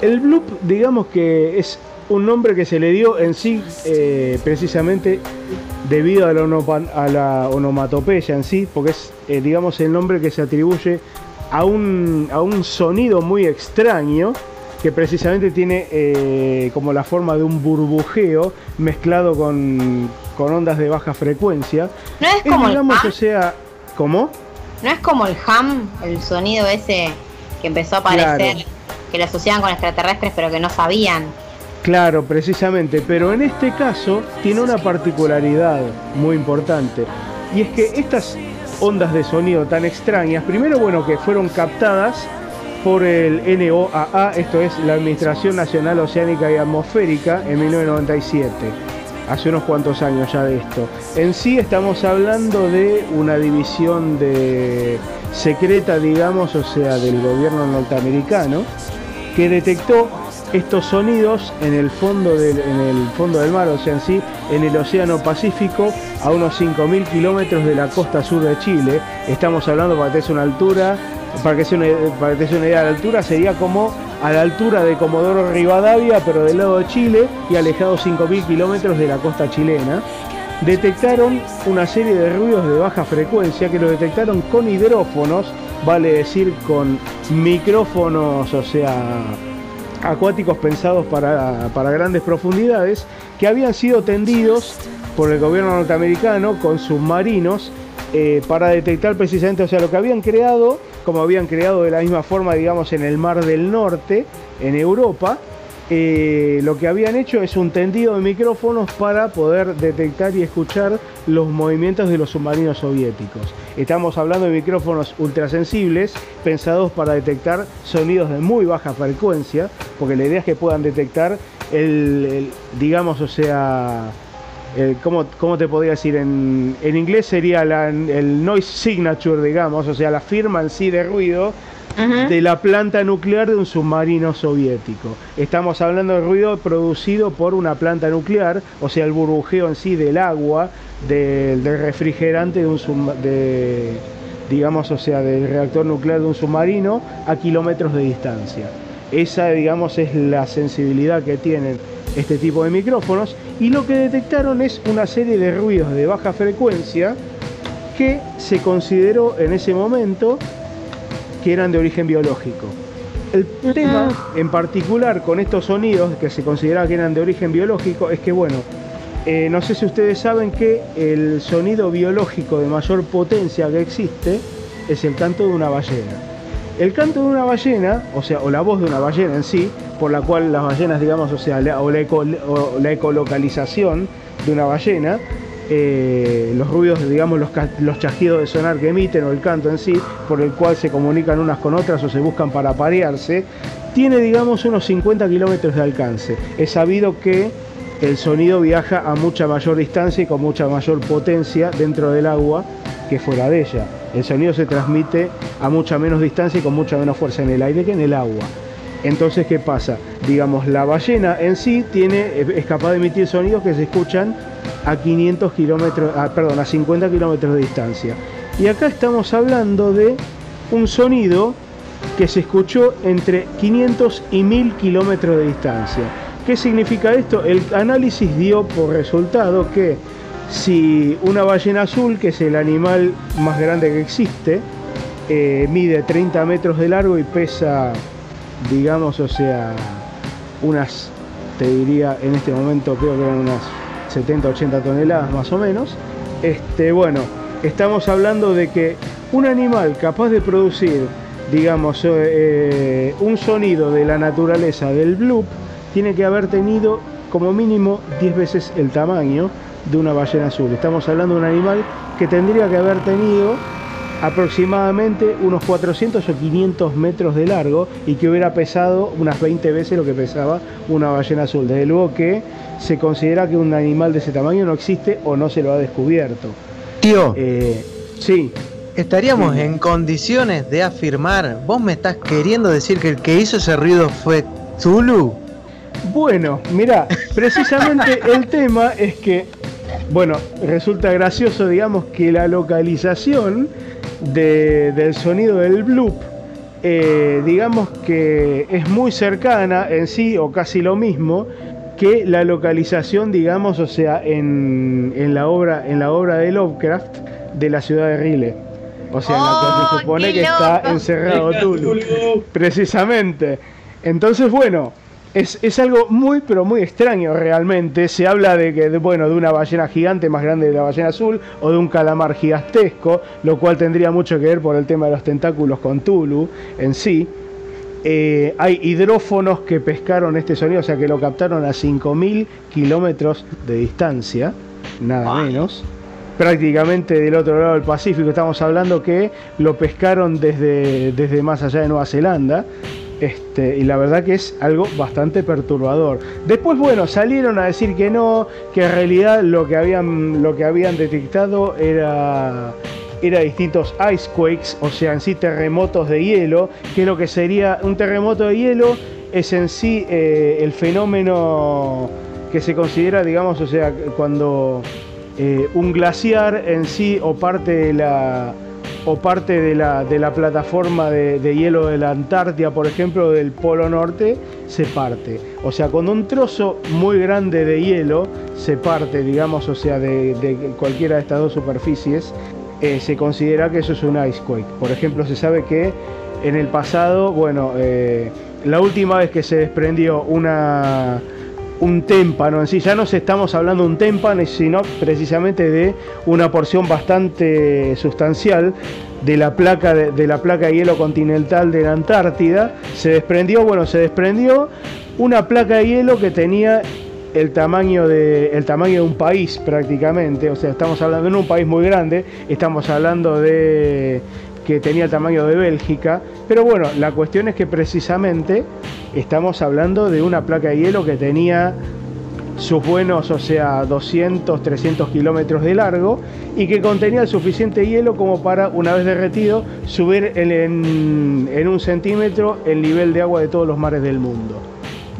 el bloop, digamos que es un nombre que se le dio en sí eh, precisamente debido a la, a la onomatopeya en sí, porque es, eh, digamos, el nombre que se atribuye a un, a un sonido muy extraño que precisamente tiene eh, como la forma de un burbujeo mezclado con, con ondas de baja frecuencia. No es Es, como el digamos, ham, o sea, ¿cómo? no es como el ham, el sonido ese que empezó a aparecer, Claro. que lo asociaban con extraterrestres pero que no sabían. Claro, precisamente, pero en este caso tiene una particularidad muy importante y es que estas ondas de sonido tan extrañas, primero bueno que fueron captadas por el NOAA, esto es la Administración Nacional Oceánica y Atmosférica en 1997, hace unos cuantos años ya de esto. En sí estamos hablando de una división de secreta, digamos, o sea, del gobierno norteamericano que detectó estos sonidos en el fondo del, en el fondo del mar, o sea, en sí, en el Océano Pacífico, a unos 5.000 kilómetros de la costa sur de Chile. Estamos hablando, para que te una altura, para que, sea una, para que des una idea de la altura, sería como a la altura de Comodoro Rivadavia, pero del lado de Chile, y alejado 5.000 kilómetros de la costa chilena. Detectaron una serie de ruidos de baja frecuencia que lo detectaron con hidrófonos, vale decir con micrófonos, o sea, acuáticos pensados para, para grandes profundidades que habían sido tendidos por el gobierno norteamericano con submarinos eh, para detectar precisamente, o sea, lo que habían creado, como habían creado de la misma forma, digamos, en el Mar del Norte, en Europa, eh, lo que habían hecho es un tendido de micrófonos para poder detectar y escuchar los movimientos de los submarinos soviéticos. Estamos hablando de micrófonos ultrasensibles pensados para detectar sonidos de muy baja frecuencia, porque la idea es que puedan detectar el, digamos, o sea, ¿cómo, cómo te podría decir? En, inglés sería el noise signature, digamos, o sea, la firma en sí de ruido De la planta nuclear de un submarino soviético. Estamos hablando de ruido producido por una planta nuclear, o sea, el burbujeo en sí del agua, del, refrigerante de un de, digamos, o sea, del reactor nuclear de un submarino a kilómetros de distancia. Esa, digamos, es la sensibilidad que tienen este tipo de micrófonos y lo que detectaron es una serie de ruidos de baja frecuencia que se consideró en ese momento que eran de origen biológico. El tema en particular con estos sonidos que se consideraba que eran de origen biológico es que, bueno, eh, no sé si ustedes saben que el sonido biológico de mayor potencia que existe es el canto de una ballena. El canto de una ballena, o sea, o la voz de una ballena en sí, por la cual las ballenas, digamos, o sea, la, o, la eco- o la ecolocalización de una ballena, eh, los ruidos, digamos, los, los chasquidos de sonar que emiten o el canto en sí, por el cual se comunican unas con otras o se buscan para parearse, tiene, digamos, unos 50 kilómetros de alcance. Es sabido que el sonido viaja a mucha mayor distancia y con mucha mayor potencia dentro del agua que fuera de ella. El sonido se transmite a mucha menos distancia y con mucha menos fuerza en el aire que en el agua. Entonces, ¿qué pasa? Digamos, la ballena en sí tiene, es capaz de emitir sonidos que se escuchan a 500 kilómetros, ah, perdón, a 50 kilómetros de distancia. Y acá estamos hablando de un sonido que se escuchó entre 500 y 1000 kilómetros de distancia. ¿Qué significa esto? El análisis dio por resultado que si una ballena azul, que es el animal más grande que existe, eh, mide 30 metros de largo y pesa, digamos, o sea, unas, te diría, en este momento creo que eran unas 70, 80 toneladas más o menos. Este, bueno, estamos hablando de que un animal capaz de producir, digamos, eh, un sonido de la naturaleza del bloop, tiene que haber tenido como mínimo 10 veces el tamaño de una ballena azul. Estamos hablando de un animal que tendría que haber tenido aproximadamente unos 400 o 500 metros de largo y que hubiera pesado unas 20 veces lo que pesaba una ballena azul. Desde luego que se considera que un animal de ese tamaño no existe o no se lo ha descubierto. Tío, Eh, sí, estaríamos sí. en condiciones de afirmar, vos me estás queriendo decir que el que hizo ese ruido fue Zulu. Bueno, mira, precisamente el tema es que, bueno, resulta gracioso, digamos, que la localización de- del sonido del bloop, eh, digamos que es muy cercana en sí, o casi lo mismo, que la localización, digamos, o sea, en, en la, obra, en la obra de Lovecraft de la ciudad de Rile. O sea, en la cual ¡Oh, se supone qué que está encerrado Tulu. Precisamente. Entonces, bueno, es, es algo muy, pero muy extraño realmente. Se habla de que, de, bueno, de una ballena gigante más grande de la ballena azul o de un calamar gigantesco, lo cual tendría mucho que ver por el tema de los tentáculos con Tulu en sí. Eh, hay hidrófonos que pescaron este sonido, o sea que lo captaron a 5.000 kilómetros de distancia, nada menos. Prácticamente del otro lado del Pacífico, estamos hablando que lo pescaron desde, desde más allá de Nueva Zelanda. Este, y la verdad que es algo bastante perturbador. Después, bueno, salieron a decir que no, que en realidad lo que habían, lo que habían detectado era, era distintos icequakes, o sea, en sí terremotos de hielo, que lo que sería un terremoto de hielo es en sí eh, el fenómeno que se considera, digamos, o sea, cuando eh, un glaciar en sí o parte de la o parte de la, de la plataforma de, hielo de la Antártida, por ejemplo, del Polo Norte, se parte. O sea, cuando un trozo muy grande de hielo se parte, digamos, o sea, de, de cualquiera de estas dos superficies, eh, se considera que eso es un icequake. Por ejemplo, se sabe que en el pasado, bueno, eh, la última vez que se desprendió una un témpano en sí, ya no estamos hablando de un témpano, sino precisamente de una porción bastante sustancial de la placa de, la placa de hielo continental de la Antártida. Se desprendió, bueno, se desprendió una placa de hielo que tenía el tamaño de el tamaño de un país prácticamente, o sea, estamos hablando de un país muy grande, estamos hablando de que tenía tamaño de Bélgica, pero bueno, la cuestión es que precisamente estamos hablando de una placa de hielo que tenía sus buenos, o sea, 200, 300 kilómetros de largo y que contenía el suficiente hielo como para, una vez derretido, subir en un centímetro el nivel de agua de todos los mares del mundo.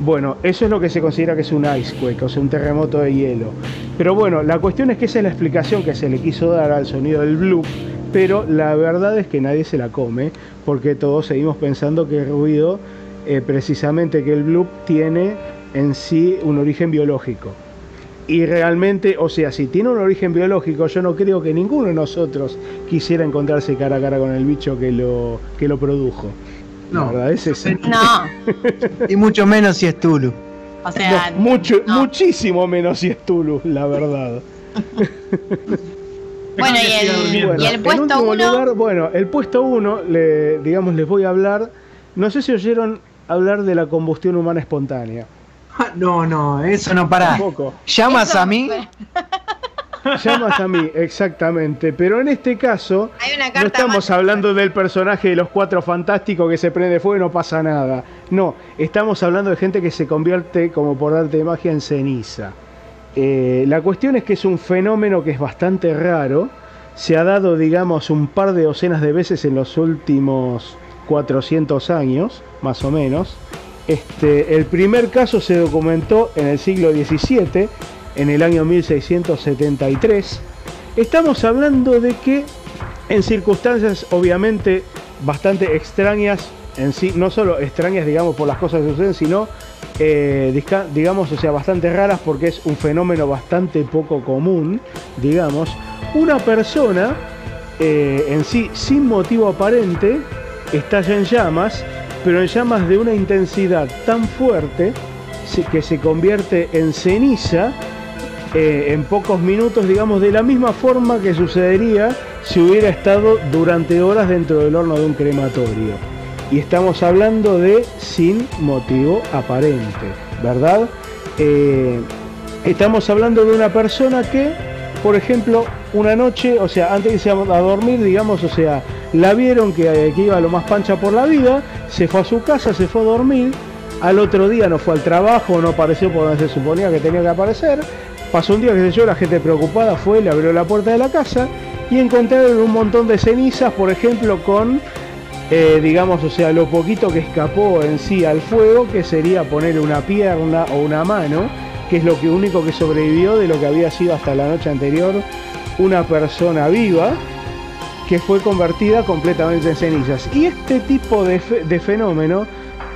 Bueno, eso es lo que se considera que es un icequake, o sea, un terremoto de hielo. Pero bueno, la cuestión es que esa es la explicación que se le quiso dar al sonido del bloop, pero la verdad es que nadie se la come, porque todos seguimos pensando que el ruido, eh, precisamente que el bloop tiene en sí un origen biológico. Y realmente, o sea, si tiene un origen biológico, yo no creo que ninguno de nosotros quisiera encontrarse cara a cara con el bicho que lo, que lo produjo. La No. verdad es ese. No, Y mucho menos si es Tulu. o sea, No, mucho, no. muchísimo menos si es Tulu, la verdad. Bueno, y el, durmiendo. y el en puesto último uno, lugar, bueno, el puesto uno, le, digamos, les voy a hablar. No sé si oyeron hablar de la combustión humana espontánea. No, no, eso no para. Tampoco. ¿Llamas Eso- a mí? Llamas a mí, exactamente. Pero en este caso, no estamos hablando del personaje de los cuatro fantásticos que se prende fuego y no pasa nada. No, estamos hablando de gente que se convierte, como por arte de magia, en ceniza. Eh, la cuestión es que es un fenómeno que es bastante raro. Se ha dado, digamos, un par de docenas de veces en los últimos 400 años, más o menos. Este, el primer caso se documentó en el siglo XVII, en el año 1673. Estamos hablando de que en circunstancias obviamente bastante extrañas en sí, no solo extrañas digamos por las cosas que suceden, sino eh, digamos, o sea, bastante raras porque es un fenómeno bastante poco común, digamos, una persona eh, en sí sin motivo aparente estalla en llamas, pero en llamas de una intensidad tan fuerte que se convierte en ceniza eh, en pocos minutos, digamos, de la misma forma que sucedería si hubiera estado durante horas dentro del horno de un crematorio. Y estamos hablando de sin motivo aparente, ¿verdad? Eh, estamos hablando de una persona que, por ejemplo, una noche, o sea, antes de irse a dormir, digamos, o sea, la vieron que, que iba lo más pancha por la vida, se fue a su casa, se fue a dormir, al otro día no fue al trabajo, no apareció por donde se suponía que tenía que aparecer, pasó un día, que sé yo, la gente preocupada fue, le abrió la puerta de la casa y encontraron un montón de cenizas, por ejemplo, con eh, digamos, o sea, lo poquito que escapó en sí al fuego, que sería poner una pierna o una mano, que es lo que único que sobrevivió de lo que había sido hasta la noche anterior una persona viva, que fue convertida completamente en cenizas. Y este tipo de, de fenómeno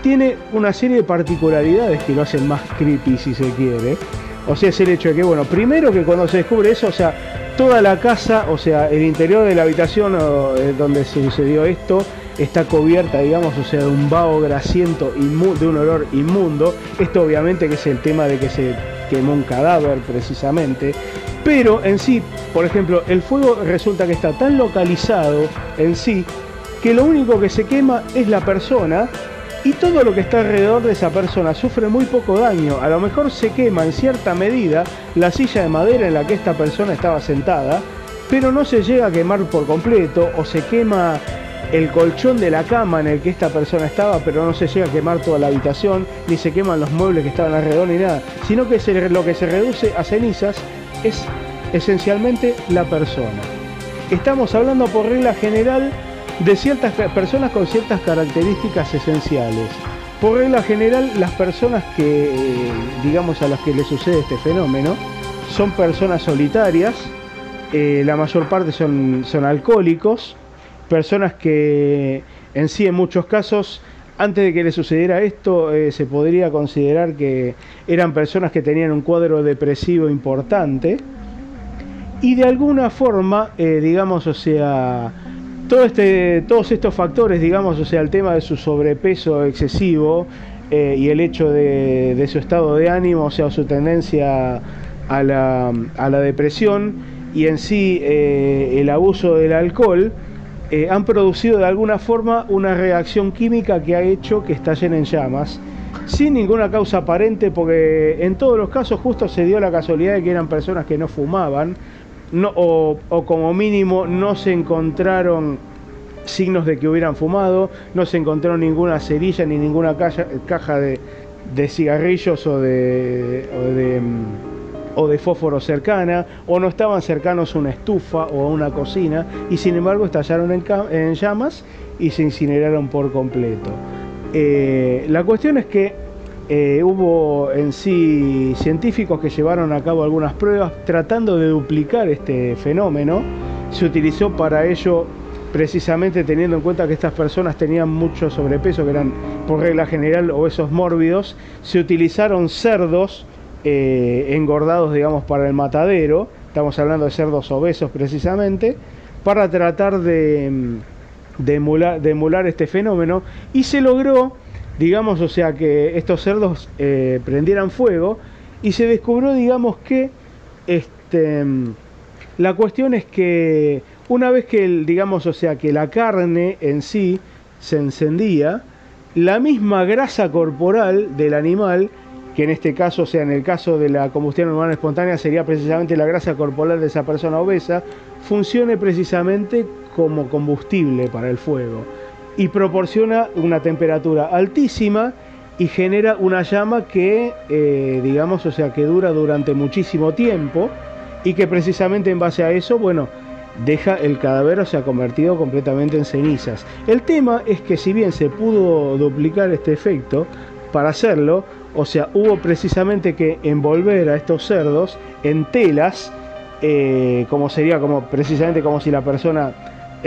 tiene una serie de particularidades que lo hacen más creepy si se quiere. O sea, es el hecho de que, bueno, primero que cuando se descubre eso, o sea, toda la casa, o sea, el interior de la habitación eh, donde sucedió esto, está cubierta, digamos, o sea, de un vaho grasiento, de un olor inmundo. Esto obviamente que es el tema de que se quemó un cadáver precisamente. Pero en sí, por ejemplo, el fuego resulta que está tan localizado en sí que lo único que se quema es la persona y todo lo que está alrededor de esa persona sufre muy poco daño. A lo mejor se quema en cierta medida la silla de madera en la que esta persona estaba sentada, pero no se llega a quemar por completo o se quema el colchón de la cama en el que esta persona estaba, pero no se llega a quemar toda la habitación, ni se queman los muebles que estaban alrededor ni nada, sino que lo que se reduce a cenizas es esencialmente la persona. Estamos hablando por regla general de ciertas personas con ciertas características esenciales. Por regla general, las personas que, eh, digamos, a las que le sucede este fenómeno, son personas solitarias, eh, la mayor parte son, son alcohólicos, personas que en sí en muchos casos, antes de que le sucediera esto, eh, se podría considerar que eran personas que tenían un cuadro depresivo importante, y de alguna forma, digamos, o sea, todo este, todos estos factores, digamos, o sea, el tema de su sobrepeso excesivo eh, y el hecho de, su estado de ánimo, o sea, su tendencia a la, a la depresión y en sí eh, el abuso del alcohol, eh, han producido de alguna forma una reacción química que ha hecho que estallen en llamas sin ninguna causa aparente porque en todos los casos justo se dio la casualidad de que eran personas que no fumaban no, o, como mínimo no se encontraron signos de que hubieran fumado, no se encontró ninguna cerilla ni ninguna caja, de, de cigarrillos o de, o de, mm, o de fósforo cercana, o no estaban cercanos a una estufa o a una cocina, y sin embargo estallaron en, en llamas y se incineraron por completo. Eh, la cuestión es que eh, hubo en sí científicos que llevaron a cabo algunas pruebas tratando de duplicar este fenómeno. Se utilizó para ello precisamente teniendo en cuenta que estas personas tenían mucho sobrepeso, que eran por regla general obesos mórbidos, se utilizaron cerdos eh, engordados, digamos, para el matadero, estamos hablando de cerdos obesos precisamente, para tratar de, mm, de emular, de emular este fenómeno. Y se logró, digamos, o sea, que estos cerdos eh, prendieran fuego y se descubrió, digamos, que este, la cuestión es que una vez que, el, digamos, o sea, que la carne en sí se encendía, la misma grasa corporal del animal, que en este caso, o sea, en el caso de la combustión humana espontánea, sería precisamente la grasa corporal de esa persona obesa, funcione precisamente como combustible para el fuego y proporciona una temperatura altísima y genera una llama que, eh, digamos, o sea, que dura durante muchísimo tiempo y que precisamente en base a eso, bueno, deja el cadáver, o sea, convertido completamente en cenizas. El tema es que si bien se pudo duplicar este efecto, para hacerlo, o sea, hubo precisamente que envolver a estos cerdos en telas, eh, como sería como precisamente como si la persona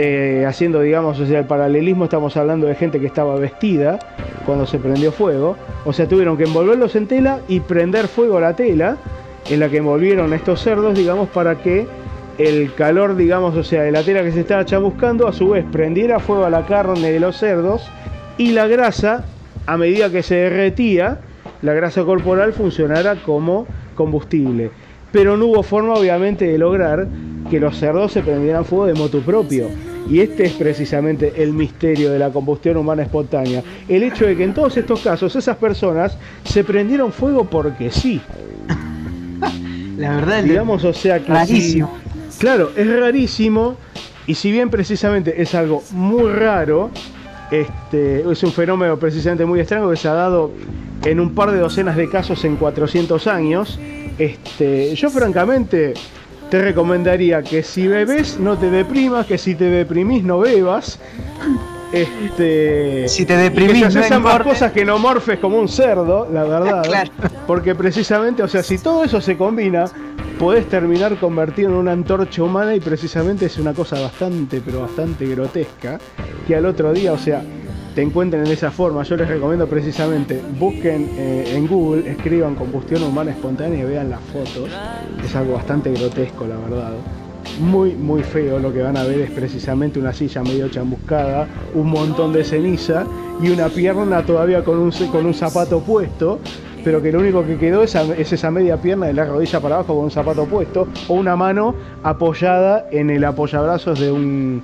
eh, haciendo, digamos, o sea, el paralelismo, estamos hablando de gente que estaba vestida cuando se prendió fuego, o sea, tuvieron que envolverlos en tela y prender fuego a la tela en la que envolvieron estos cerdos, digamos, para que el calor, digamos, o sea, de la tela que se estaba chamuscando, a su vez prendiera fuego a la carne de los cerdos y la grasa, a medida que se derretía, la grasa corporal funcionara como combustible. Pero no hubo forma, obviamente, de lograr que los cerdos se prendieran fuego de motu propio. Y este es precisamente el misterio de la combustión humana espontánea. El hecho de que en todos estos casos esas personas se prendieron fuego porque sí. La verdad, Digamos, o sea, que si- rarísimo. Claro, es rarísimo y si bien precisamente es algo muy raro, este, es un fenómeno precisamente muy extraño que se ha dado en un par de docenas de casos en 400 años, este, yo francamente te recomendaría que si bebes no te deprimas, que si te deprimís no bebas. Este, Si te y que deprimís, si no haces ambas engordes. cosas que no morfes como un cerdo, la verdad. Claro. Porque precisamente, o sea, si todo eso se combina, podés terminar convertido en una antorcha humana y precisamente es una cosa bastante, pero bastante grotesca, que al otro día, o sea, te encuentren en esa forma. Yo les recomiendo precisamente, busquen eh, en Google, escriban combustión humana espontánea y vean las fotos. Es algo bastante grotesco, la verdad. Muy, muy feo. Lo que van a ver es precisamente una silla medio chamuscada, un montón de ceniza y una pierna todavía con un, con un zapato puesto pero que lo único que quedó es esa media pierna de la rodilla para abajo con un zapato puesto o una mano apoyada en el apoyabrazos de un,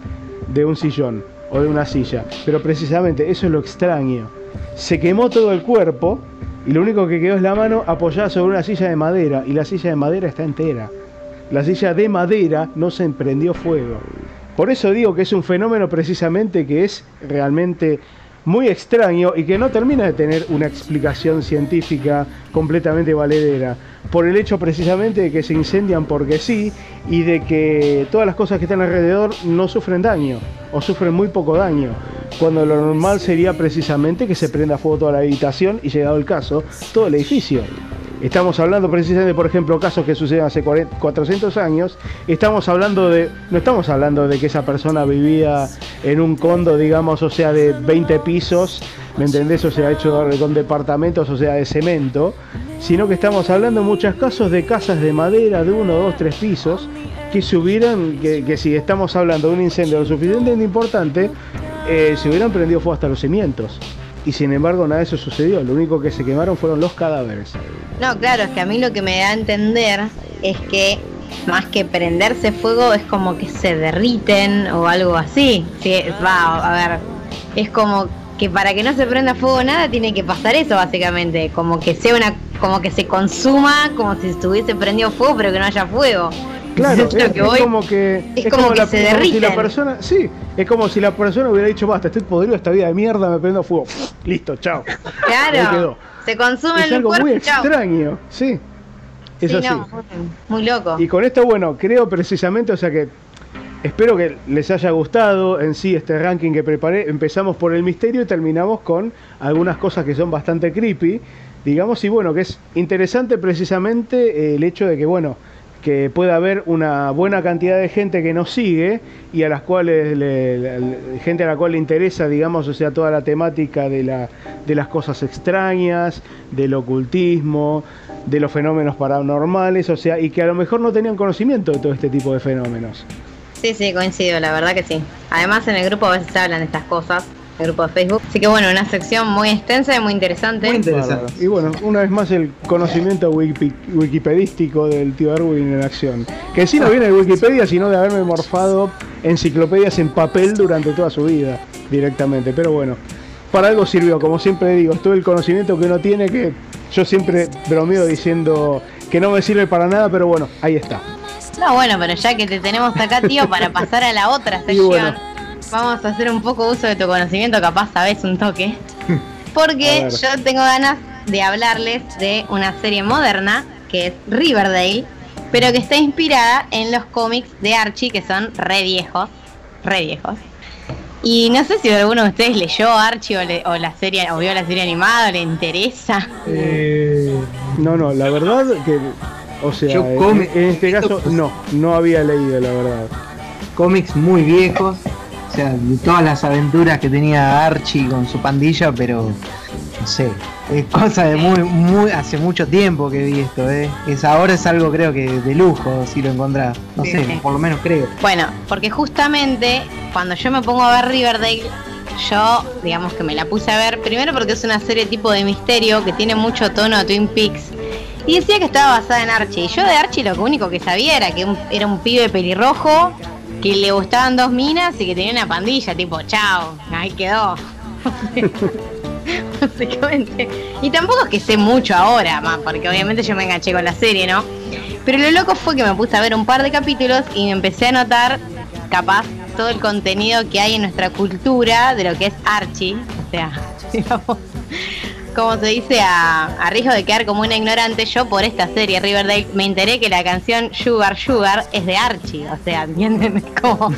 de un sillón o de una silla. Pero precisamente eso es lo extraño. Se quemó todo el cuerpo y lo único que quedó es la mano apoyada sobre una silla de madera y la silla de madera está entera. La silla de madera no se emprendió fuego. Por eso digo que es un fenómeno precisamente que es realmente muy extraño y que no termina de tener una explicación científica completamente valedera. Por el hecho precisamente de que se incendian porque sí y de que todas las cosas que están alrededor no sufren daño o sufren muy poco daño. Cuando lo normal sería precisamente que se prenda fuego toda la habitación y llegado el caso, todo el edificio. Estamos hablando precisamente, por ejemplo, casos que suceden hace 40 400 años. Estamos hablando de, no estamos hablando de que esa persona vivía en un condo, digamos, o sea, de 20 pisos, ¿me entendés? O sea, hecho con departamentos, o sea, de cemento, sino que estamos hablando en muchos casos de casas de madera de uno, dos, tres pisos, que se hubieran, que, si estamos hablando de un incendio lo suficientemente importante, eh, se hubieran prendido fuego hasta los cimientos. Y sin embargo nada de eso sucedió, lo único que se quemaron fueron los cadáveres. No, claro, es que a mí lo que me da a entender es que más que prenderse fuego es como que se derriten o algo así. Sí, va, a ver, es como que para que no se prenda fuego nada tiene que pasar eso básicamente, como que sea una, como que se consuma como si estuviese prendido fuego pero que no haya fuego. Claro, Es es, que es como que es como que se como si la persona, sí, es como si la persona hubiera dicho, basta, estoy podrido esta vida de mierda, me prendo fuego. Listo, chao. Claro, se consume Es el algo cuerpo muy chao. extraño, sí. Es Sí, así. no, muy, muy loco. Y con esto, bueno, creo precisamente, o sea que espero que les haya gustado en sí este ranking que preparé. Empezamos por el misterio y terminamos con algunas cosas que son bastante creepy, digamos, y bueno, que es interesante precisamente eh, el hecho de que, bueno, que puede haber una buena cantidad de gente que nos sigue y a las cuales le- le- gente a la cual le interesa, digamos, o sea, toda la temática de, la, de las cosas extrañas, del ocultismo, de los fenómenos paranormales, o sea, y que a lo mejor no tenían conocimiento de todo este tipo de fenómenos. Sí, sí, coincido, la verdad que sí. Además en el grupo a veces se hablan estas cosas, el grupo de Facebook. Así que bueno, una sección muy extensa y muy interesante. Muy interesante. Y bueno, una vez más el conocimiento wiki- wikipedístico del tío Erwin en acción. Que sí no viene de Wikipedia, sino de haberme morfado enciclopedias en papel durante toda su vida directamente. Pero bueno, para algo sirvió, como siempre digo, todo el conocimiento que uno tiene que yo siempre bromeo diciendo que no me sirve para nada, pero bueno, ahí está. No, bueno, pero ya que te tenemos acá, tío, para pasar a la otra Y sección, bueno. Vamos a hacer un poco uso de tu conocimiento, capaz sabes un toque. Porque yo tengo ganas de hablarles de una serie moderna que es Riverdale, pero que está inspirada en los cómics de Archie, que son re viejos, re viejos. Y no sé si alguno de ustedes leyó Archie o, le- o la serie o vio la serie animada o le interesa. Eh, No, no, la verdad que, o sea, Yo en, este caso no, no había leído la verdad. Cómics muy viejos, o sea, de todas las aventuras que tenía Archie con su pandilla, pero no sé, es cosa de muy, muy, hace mucho tiempo que vi esto, ¿eh? Es, ahora es algo creo que de lujo si lo encontrás, no Sí, sé, sí. por lo menos creo. Bueno, porque justamente cuando yo me pongo a ver Riverdale, yo digamos que me la puse a ver, primero porque es una serie tipo de misterio que tiene mucho tono de Twin Peaks. Y decía que estaba basada en Archie. Y yo de Archie lo único que sabía era que un- era un pibe pelirrojo, que le gustaban dos minas y que tenía una pandilla, tipo, chao, ahí quedó. Básicamente. Y tampoco es que sé mucho ahora, más, porque obviamente yo me enganché con la serie, ¿no? Pero lo loco fue que me puse a ver un par de capítulos y me empecé a notar, capaz, todo el contenido que hay en nuestra cultura de lo que es Archie. O sea, digamos, como se dice, a, a riesgo de quedar como una ignorante, yo por esta serie Riverdale me enteré que la canción Sugar Sugar es de Archie. O sea, ¿entienden? Como...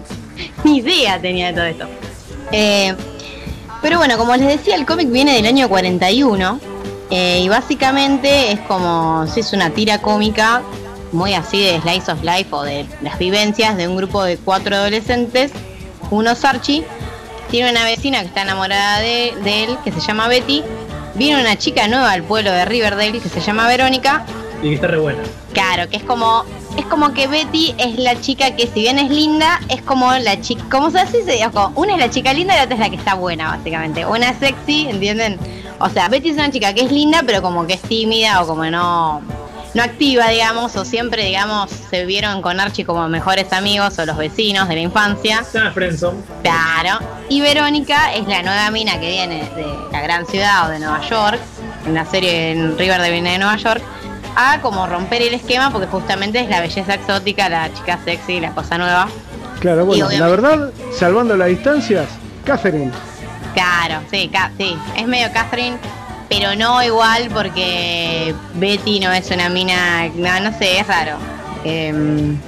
Ni idea tenía de todo esto. Eh, pero bueno, como les decía, el cómic viene del año 41 eh, y básicamente es como si es una tira cómica muy así de slice of life o de las vivencias de un grupo de cuatro adolescentes. Uno es Archie, tiene una vecina que está enamorada de, de él, que se llama Betty. Viene una chica nueva al pueblo de Riverdale que se llama Verónica y que está re buena. Claro, que es como es como que Betty es la chica que si bien es linda, es como la chica, ¿cómo se hace? Una es la chica linda y la otra es la que está buena, básicamente. Una sexy, ¿entienden? O sea, Betty es una chica que es linda, pero como que es tímida o como no no activa, digamos, o siempre, digamos, se vieron con Archie como mejores amigos o los vecinos de la infancia. Friendzone. Claro. Y Verónica es la nueva mina que viene de la gran ciudad o de Nueva York, en la serie en Riverdale viene de Nueva York, a como romper el esquema porque justamente es la belleza exótica, la chica sexy, la cosa nueva. Claro, bueno, la verdad, salvando las distancias, Catherine. Claro, sí, ca- sí, es medio Catherine, pero no igual porque Betty no es una mina, no, no sé, es raro. Em,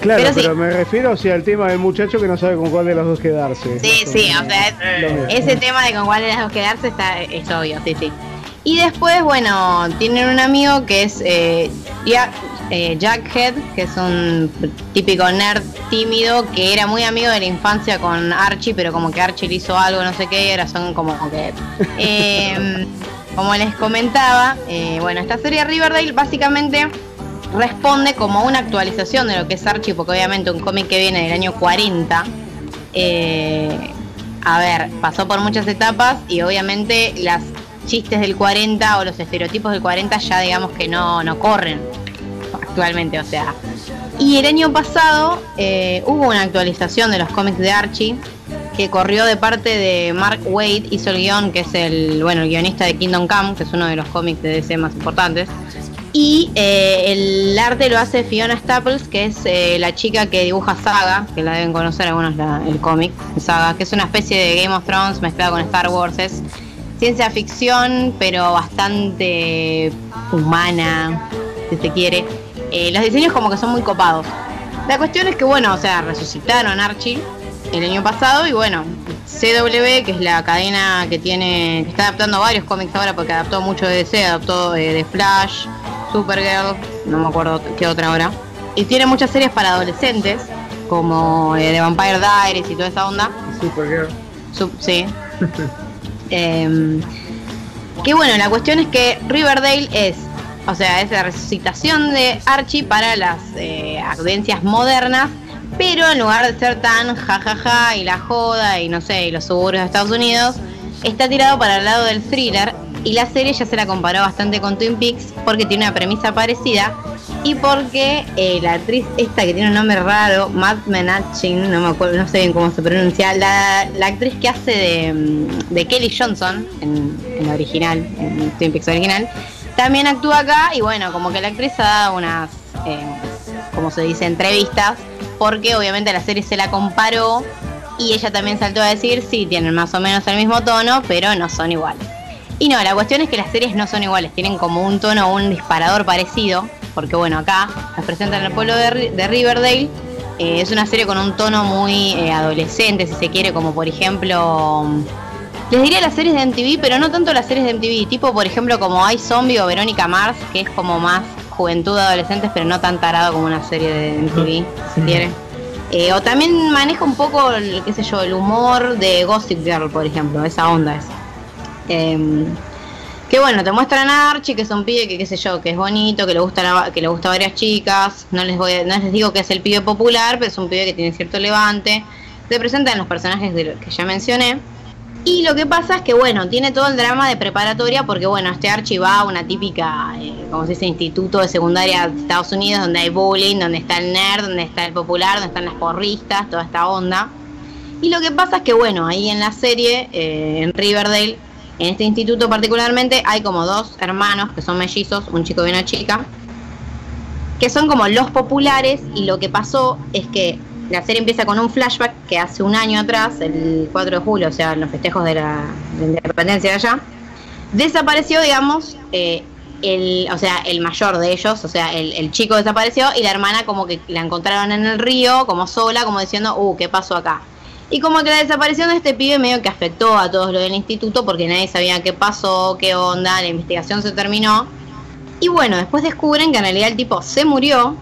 Claro, Pero pero, sí. me refiero o sea, al tema del muchacho que no sabe con cuál de los dos quedarse. Sí, sí, o sea, ese tema de con cuál de las dos quedarse está, es obvio, sí, sí. Y después, bueno, tienen un amigo que es eh, Jack, eh, Jackhead, que es un típico nerd tímido que era muy amigo de la infancia con Archie, pero como que Archie le hizo algo, no sé qué, y ahora son como que... eh, como les comentaba, eh, bueno, esta serie Riverdale básicamente responde como una actualización de lo que es Archie, porque obviamente un cómic que viene del año 40, eh, a ver, pasó por muchas etapas y obviamente las chistes del 40 o los estereotipos del 40 ya digamos que no, no corren actualmente, o sea. Y el año pasado eh, hubo una actualización de los cómics de Archie que corrió de parte de Mark Wade, hizo el guion, que es el, bueno, el guionista de Kingdom Come, que es uno de los cómics de DC más importantes. Y eh, el arte lo hace Fiona Staples, que es eh, la chica que dibuja Saga, que la deben conocer algunos el cómic Saga, que es una especie de Game of Thrones mezclada con Star Wars. Es ciencia ficción, pero bastante humana, si se quiere. Eh, los diseños como que son muy copados. La cuestión es que, bueno, o sea, resucitaron Archie el año pasado y bueno, CW, que es la cadena que tiene, que está adaptando varios cómics ahora porque adaptó mucho de DC, adaptó eh, de Flash, Supergirl, no me acuerdo qué otra ahora. Y tiene muchas series para adolescentes, como eh, The Vampire Diaries y toda esa onda. Supergirl. Sup- sí. Em, que bueno, la cuestión es que Riverdale es, o sea, es la resucitación de Archie para las eh, audiencias modernas, pero en lugar de ser tan jajaja y la joda y no sé, y los suburbios de Estados Unidos, está tirado para el lado del thriller y la serie ya se la comparó bastante con Twin Peaks porque tiene una premisa parecida y porque eh, la actriz esta que tiene un nombre raro, Matt Menachin, no me acuerdo, no sé bien cómo se pronuncia, la, actriz que hace de, mm, de Kelly Johnson en, en la original, en Twin Peaks original, también actúa acá y bueno, como que la actriz ha dado unas, eh, como se dice, entrevistas, porque obviamente la serie se la comparó y ella también saltó a decir, sí, tienen más o menos el mismo tono, pero no son iguales. Y no, la cuestión es que las series no son iguales, tienen como un tono, un disparador parecido, porque bueno, acá nos presentan el pueblo de, Ri- de Riverdale, eh, es una serie con un tono muy eh, adolescente, si se quiere, como por ejemplo, les diría las series de MTV, pero no tanto las series de MTV, tipo por ejemplo como Hay Zombie o Verónica Mars, que es como más juventud de adolescentes, pero no tan tarado como una serie de MTV, si quiere. Eh, o también maneja un poco, el, qué sé yo, el humor de Gossip Girl, por ejemplo, esa onda es. Em, que bueno, te muestran a Archie, que es un pibe que qué sé yo, que es bonito, que le gusta la- que le gusta a varias chicas. No les voy a- no les digo que es el pibe popular, pero es un pibe que tiene cierto levante. Te presentan los personajes de que ya mencioné. Y lo que pasa es que bueno, tiene todo el drama de preparatoria porque bueno, este Archie va a una típica, eh, como se dice, instituto de secundaria de Estados Unidos donde hay bullying, donde está el nerd, donde está el popular, donde están las porristas, toda esta onda. Y lo que pasa es que bueno, ahí en la serie, eh, en Riverdale, en este instituto particularmente, hay como dos hermanos que son mellizos, un chico y una chica, que son como los populares y lo que pasó es que la serie empieza con un flashback que hace un año atrás, el 4 de julio, o sea, en los festejos de la, de la independencia de allá, desapareció, digamos, eh, el, o sea, el mayor de ellos, o sea, el, el chico desapareció y la hermana como que la encontraron en el río, como sola, como diciendo, uh, ¿qué pasó acá? Y como que la desaparición de este pibe medio que afectó a todos los del instituto porque nadie sabía qué pasó, qué onda, la investigación se terminó. Y bueno, después descubren que en realidad el tipo se murió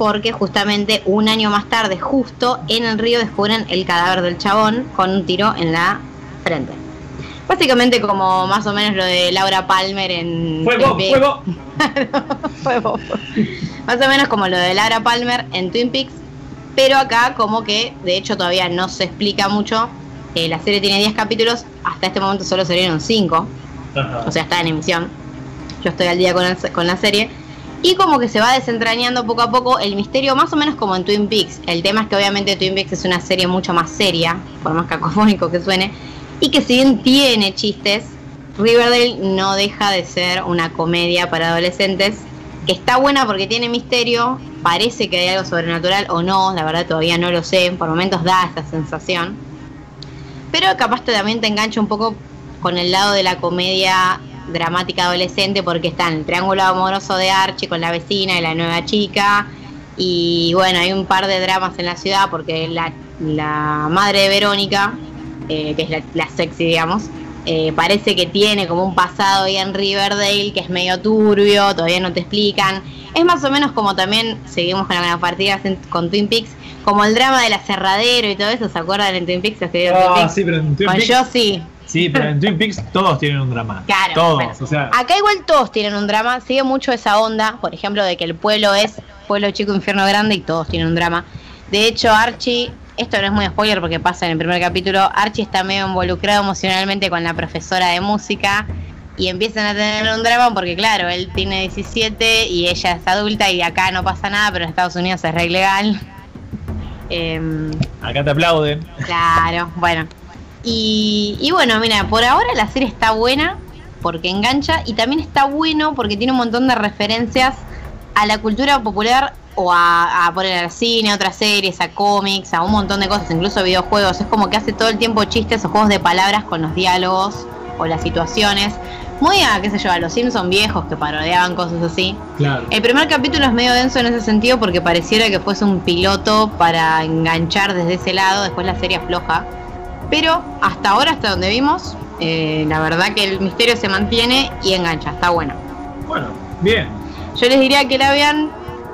porque justamente un año más tarde, justo en el río, descubren el cadáver del chabón con un tiro en la frente. Básicamente como más o menos lo de Laura Palmer en... ¡Fuego! Twin. ¡Fuego! Fuego. Más o menos como lo de Laura Palmer en Twin Peaks, pero acá como que de hecho todavía no se explica mucho. Eh, la serie tiene 10 capítulos, hasta este momento solo salieron 5, o sea, está en emisión. Yo estoy al día con, el- con la serie. Y como que se va desentrañando poco a poco el misterio, más o menos como en Twin Peaks. El tema es que obviamente Twin Peaks es una serie mucho más seria, por más cacofónico que suene, y que si bien tiene chistes, Riverdale no deja de ser una comedia para adolescentes, que está buena porque tiene misterio, parece que hay algo sobrenatural o no, la verdad todavía no lo sé, por momentos da esa sensación. Pero capaz también te engancha un poco con el lado de la comedia dramática adolescente porque está en el triángulo amoroso de Archie con la vecina y la nueva chica. Y bueno, hay un par de dramas en la ciudad porque la, la madre de Verónica, eh, que es la, la sexy, digamos, eh, parece que tiene como un pasado ahí en Riverdale que es medio turbio, todavía no te explican. Es más o menos como también seguimos con la partida con Twin Peaks, como el drama del aserradero y todo eso, ¿se acuerdan en Twin Peaks? Ah, sí, pero en Twin Con Peaks. yo sí. Sí, pero en Twin Peaks todos tienen un drama. Claro, Todos. bueno. O sea, Acá igual todos tienen un drama, sigue mucho esa onda, por ejemplo, de que el pueblo es pueblo chico, infierno grande y todos tienen un drama. De hecho, Archie, esto no es muy spoiler porque pasa en el primer capítulo, Archie está medio involucrado emocionalmente con la profesora de música y empiezan a tener un drama porque claro, él tiene 17 y ella es adulta y acá no pasa nada, pero en Estados Unidos es re ilegal. Em, acá te aplauden. Claro, bueno. Y, y bueno, mira, por ahora la serie está buena porque engancha y también está bueno porque tiene un montón de referencias a la cultura popular o a, a poner al cine, a otras series, a cómics, a un montón de cosas, incluso videojuegos. Es como que hace todo el tiempo chistes o juegos de palabras con los diálogos o las situaciones. Muy a, qué sé yo, a los Simpson viejos que parodiaban cosas así. Claro. El primer capítulo es medio denso en ese sentido porque pareciera que fuese un piloto para enganchar desde ese lado, después la serie afloja. Pero hasta ahora, hasta donde vimos, eh, la verdad que el misterio se mantiene y engancha, está bueno. Bueno, bien. Yo les diría que la vean.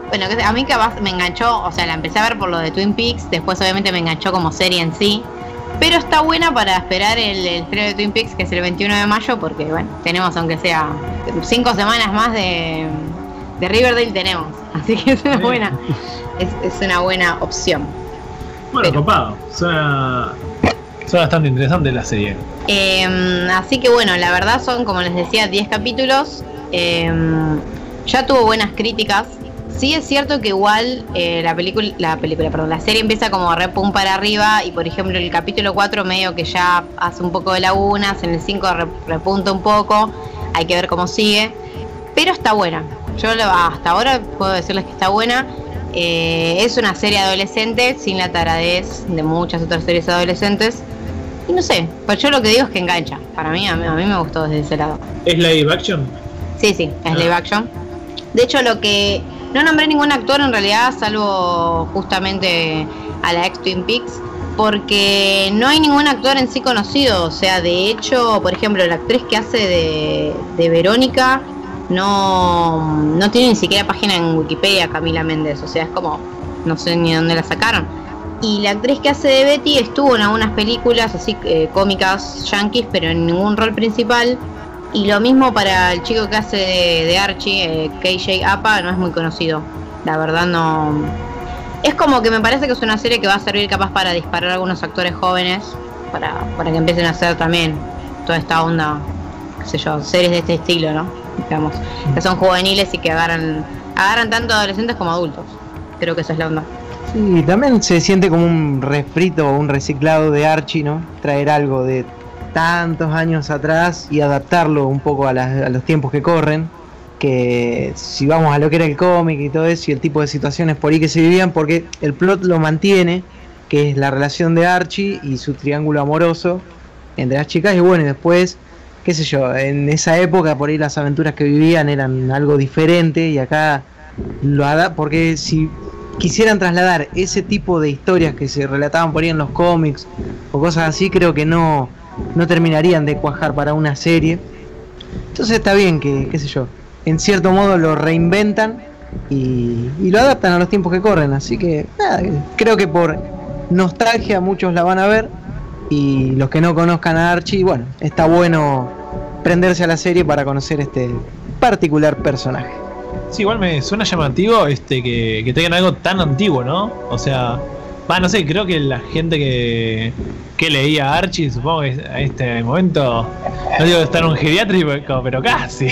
Bueno, a mí capaz me enganchó, o sea, la empecé a ver por lo de Twin Peaks, después obviamente me enganchó como serie en sí. Pero está buena para esperar el, el estreno de Twin Peaks, que es el 21 de mayo, porque bueno, tenemos aunque sea cinco semanas más de, de Riverdale tenemos. Así que es una buena, es, es una buena opción. Bueno, copado. Suena, suena bastante interesante la serie. Eh, así que bueno, la verdad son, como les decía, 10 capítulos. Eh, ya tuvo buenas críticas. Sí es cierto que igual eh, la película, la película, perdón, la serie empieza como re pum para arriba y por ejemplo el capítulo 4 medio que ya hace un poco de lagunas, en el 5 re- repunta un poco, hay que ver cómo sigue, pero está buena. Yo hasta ahora puedo decirles que está buena. Eh, es una serie adolescente sin la taradez de muchas otras series adolescentes. Y no sé, pues yo lo que digo es que engancha. Para mí, a mí, a mí me gustó desde ese lado. ¿Es live action? Sí, sí, es Ah. live action. De hecho, lo que. No nombré ningún actor en realidad, salvo justamente a la ex Twin Peaks, porque no hay ningún actor en sí conocido. O sea, de hecho, por ejemplo, la actriz que hace de, de Verónica no, no tiene ni siquiera página en Wikipedia, Camila Méndez. O sea, es como. No sé ni dónde la sacaron. Y la actriz que hace de Betty estuvo en algunas películas así eh, cómicas yankees, pero en ningún rol principal. Y lo mismo para el chico que hace de, Archie, eh, KJ Apa, no es muy conocido. La verdad no. Es como que me parece que es una serie que va a servir capaz para disparar a algunos actores jóvenes, para, para que empiecen a hacer también toda esta onda, qué sé yo, series de este estilo, ¿no? Digamos, que son juveniles y que agarran, agarran tanto adolescentes como adultos. Creo que esa es la onda. Sí, también se siente como un refrito o un reciclado de Archie, ¿no? Traer algo de tantos años atrás y adaptarlo un poco a, las- a los tiempos que corren. Que si vamos a lo que era el cómic y todo eso y el tipo de situaciones por ahí que se vivían, porque el plot lo mantiene, que es la relación de Archie y su triángulo amoroso entre las chicas. Y bueno, y después, qué sé yo, en esa época por ahí las aventuras que vivían eran algo diferente y acá lo porque si quisieran trasladar ese tipo de historias que se relataban por ahí en los cómics o cosas así, creo que no, no terminarían de cuajar para una serie. Entonces está bien que, qué sé yo, en cierto modo lo reinventan y, y lo adaptan a los tiempos que corren. Así que nada, creo que por nostalgia muchos la van a ver y los que no conozcan a Archie, bueno, está bueno prenderse a la serie para conocer este particular personaje. Sí, igual me suena llamativo este que, que tengan algo tan antiguo, ¿no? O sea, va, no sé, creo que la gente que, que leía Archie, supongo que a este momento, no digo en un geriátrico, pero casi,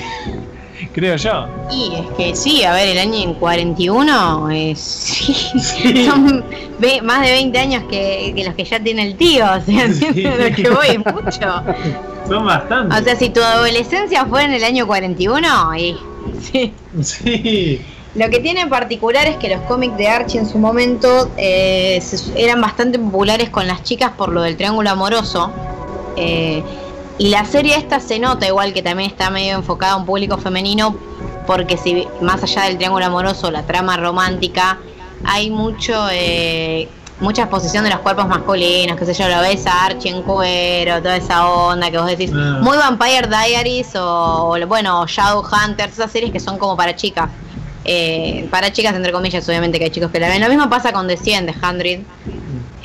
creo yo. Y es que sí, a ver, el año en 41 es, sí, son ve- más de 20 años que, que los que ya tiene el tío, o sea, Sí. ¿entiendes lo que voy? Es mucho. Son bastantes. O sea, si tu adolescencia fue en el año 41, y sí. sí. Lo que tiene en particular es que los cómics de Archie en su momento eh, se- eran bastante populares con las chicas por lo del triángulo amoroso. Eh, y la serie esta se nota igual que también está medio enfocada a un público femenino porque si más allá del triángulo amoroso, la trama romántica, hay mucho eh, mucha exposición de los cuerpos masculinos, qué sé yo, lo ves a Archie en cuero, toda esa onda que vos decís, Ah. muy Vampire Diaries o, o, bueno, Shadowhunters, esas series que son como para chicas. Eh, para chicas entre comillas, obviamente que hay chicos que la ven. Lo mismo pasa con The 100 de 100.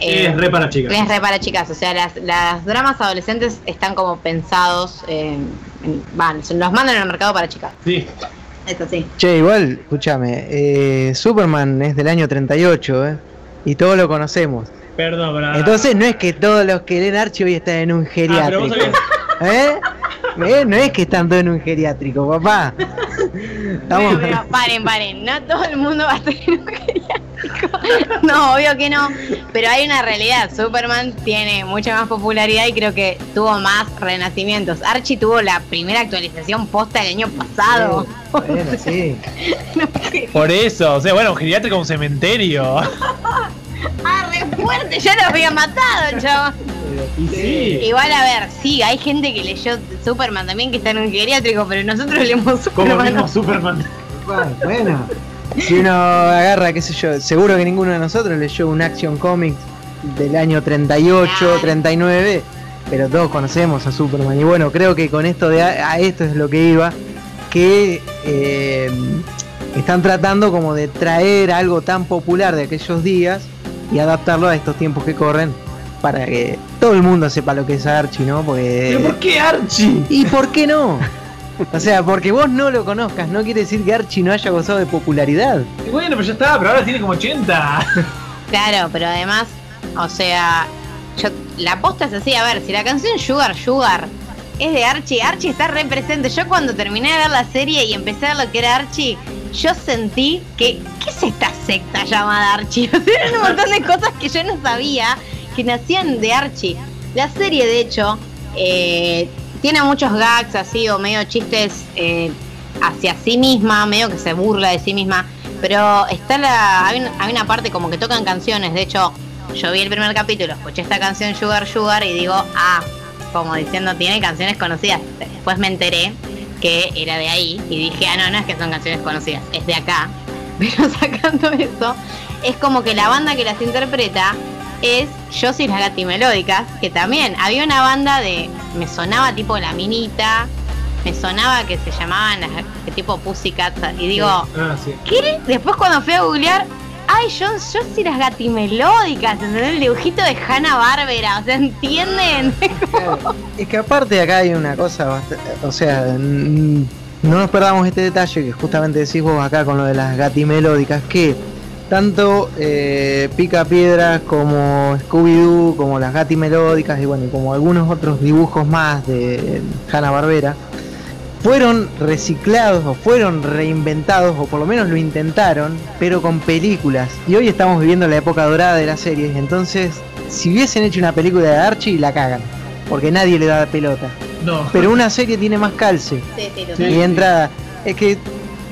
Eh, es re para chicas. es re para chicas, o sea, las, las dramas adolescentes están como pensados, eh, en- van, se los mandan al mercado para chicas. Sí. Eso sí. Che, igual, escúchame, eh, Superman es del año 38, ¿eh? Y todos lo conocemos. Perdón, pero. Entonces no es que todos los que leen Archie hoy están en un Ah, pero vos geriátrico. ¿Eh? ¿Eh? No es que están todos en un geriátrico, papá. Estamos... Pero, pero, paren, paren, no todo el mundo va a estar en un geriátrico. No, obvio que no. Pero hay una realidad. Superman tiene mucha más popularidad y creo que tuvo más renacimientos. Archie tuvo la primera actualización posta el año pasado. Bueno, sí. Por eso, o sea, bueno, un geriátrico, un cementerio. Ah, re fuerte, ya lo había matado, chaval. Y sí. Igual, a ver, sí, hay gente que leyó Superman también que está en un geriátrico, pero nosotros leemos Superman. mismo Superman. Bueno, si uno agarra, qué sé yo, seguro que ninguno de nosotros leyó un Action Comics del año 38, Claro. 39, pero todos conocemos a Superman. Y bueno, creo que con esto de a, a esto es lo que iba, que eh, están tratando como de traer algo tan popular de aquellos días y adaptarlo a estos tiempos que corren para que todo el mundo sepa lo que es Archie, ¿no? Porque ¿Pero por qué Archie? ¿Y por qué no? O sea, porque vos no lo conozcas, no quiere decir que Archie no haya gozado de popularidad. Y bueno, pero ya está, pero ahora tiene como 80. Claro, pero además, o sea, yo, la aposta es así, a ver, si la canción Sugar Sugar es de Archie, Archie está re presente. Yo cuando terminé de ver la serie y empecé a ver lo que era Archie, yo sentí que, ¿qué es esta secta llamada Archie? Un montón de cosas que yo no sabía que nacían de Archie. La serie, de hecho, eh, tiene muchos gags así o medio chistes eh, hacia sí misma, medio que se burla de sí misma. Pero está la. Hay, hay una parte como que tocan canciones. De hecho, yo vi el primer capítulo, escuché esta canción Sugar Sugar y digo, ah, como diciendo, tiene canciones conocidas. Después me enteré que era de ahí y dije, ah, no, no es que son canciones conocidas, es de acá. Pero sacando eso, es como que la banda que las interpreta es Josie las Gatimelódicas, que también había una banda de. Me sonaba tipo La Minita, me sonaba que se llamaban las- que tipo Pussycats, y digo, Ah, sí. ¿qué? Después cuando fui a googlear, ay, yo, yo sí las gatimelódicas, ¿entendés? El dibujito de Hanna Barbera, o sea, ¿entienden? Es que aparte acá hay una cosa, bast- o sea, no nos perdamos este detalle que justamente decís vos acá con lo de las gatimelódicas, que tanto eh, Pica Piedras como Scooby-Doo, como las gatimelódicas y bueno, como algunos otros dibujos más de Hanna Barbera, fueron reciclados o fueron reinventados, o por lo menos lo intentaron, pero con películas. Y hoy estamos viviendo la época dorada de las series, entonces, si hubiesen hecho una película de Archie, la cagan, porque nadie le da pelota. No. Pero una serie tiene más calce. Sí, sí, Sí. Y entra. Es que.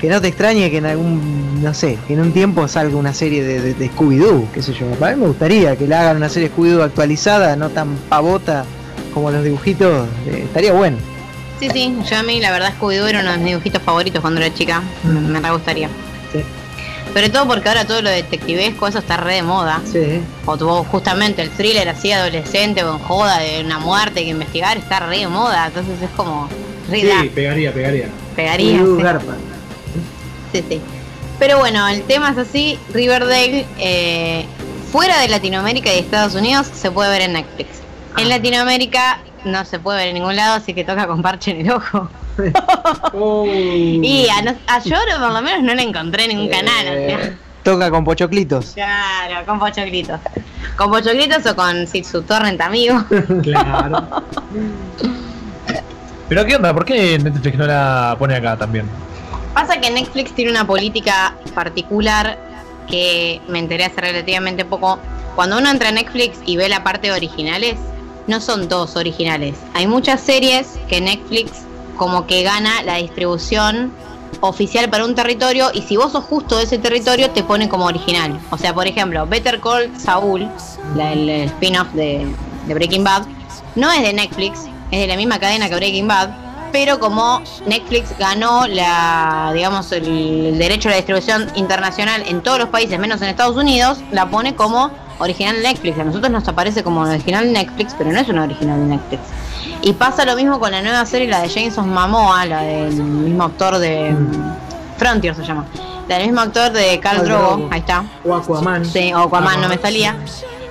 Que no te extrañe que en algún. No sé, que en un tiempo salga una serie de, de- de Scooby-Doo, qué sé yo. A mí me gustaría que le hagan una serie Scooby-Doo actualizada, no tan pavota como los dibujitos. eh, estaría bueno. Sí, sí, yo a mí la verdad Scooby-Doo era uno de mis dibujitos favoritos cuando era chica, me, me re gustaría. Sí. Sobre todo porque ahora todo lo detectivesco, eso está re de moda. Sí. O tuvo justamente el thriller así adolescente o en joda de una muerte que investigar, está re de moda, entonces es como re da, Sí, pegaría, pegaría. pegaría. Sí. garpa. Sí, sí. Pero bueno, el tema es así, Riverdale, eh, fuera de Latinoamérica y Estados Unidos, se puede ver en Netflix. Ah. En Latinoamérica no se puede ver en ningún lado, así que toca con parche en el ojo. Y a, no- a Lloro por lo menos no la encontré en ningún canal. o sea. Eh, Toca con pochoclitos. Claro, con pochoclitos. Con pochoclitos o con si su torrent amigo. Claro. Pero ¿qué onda? ¿Por qué Netflix no la pone acá también? Pasa que Netflix tiene una política particular que me enteré hace relativamente poco. Cuando uno entra a Netflix y ve la parte de originales, no son todos originales. Hay muchas series que Netflix como que gana la distribución oficial para un territorio y si vos sos justo de ese territorio te pone como original. O sea, por ejemplo, Better Call Saul, la- el, el spin-off de, de Breaking Bad, no es de Netflix, es de la misma cadena que Breaking Bad, pero como Netflix ganó la, digamos, el, derecho a la distribución internacional en todos los países, menos en Estados Unidos, la pone como original Netflix. A nosotros nos aparece como original Netflix, pero no es una original de Netflix. Y pasa lo mismo con la nueva serie, la de Jason Momoa, la del mismo actor de Frontier se llama. La del mismo actor de Drogo, Drogo. ahí está. O Aquaman. Sí, o Aquaman, no me salía.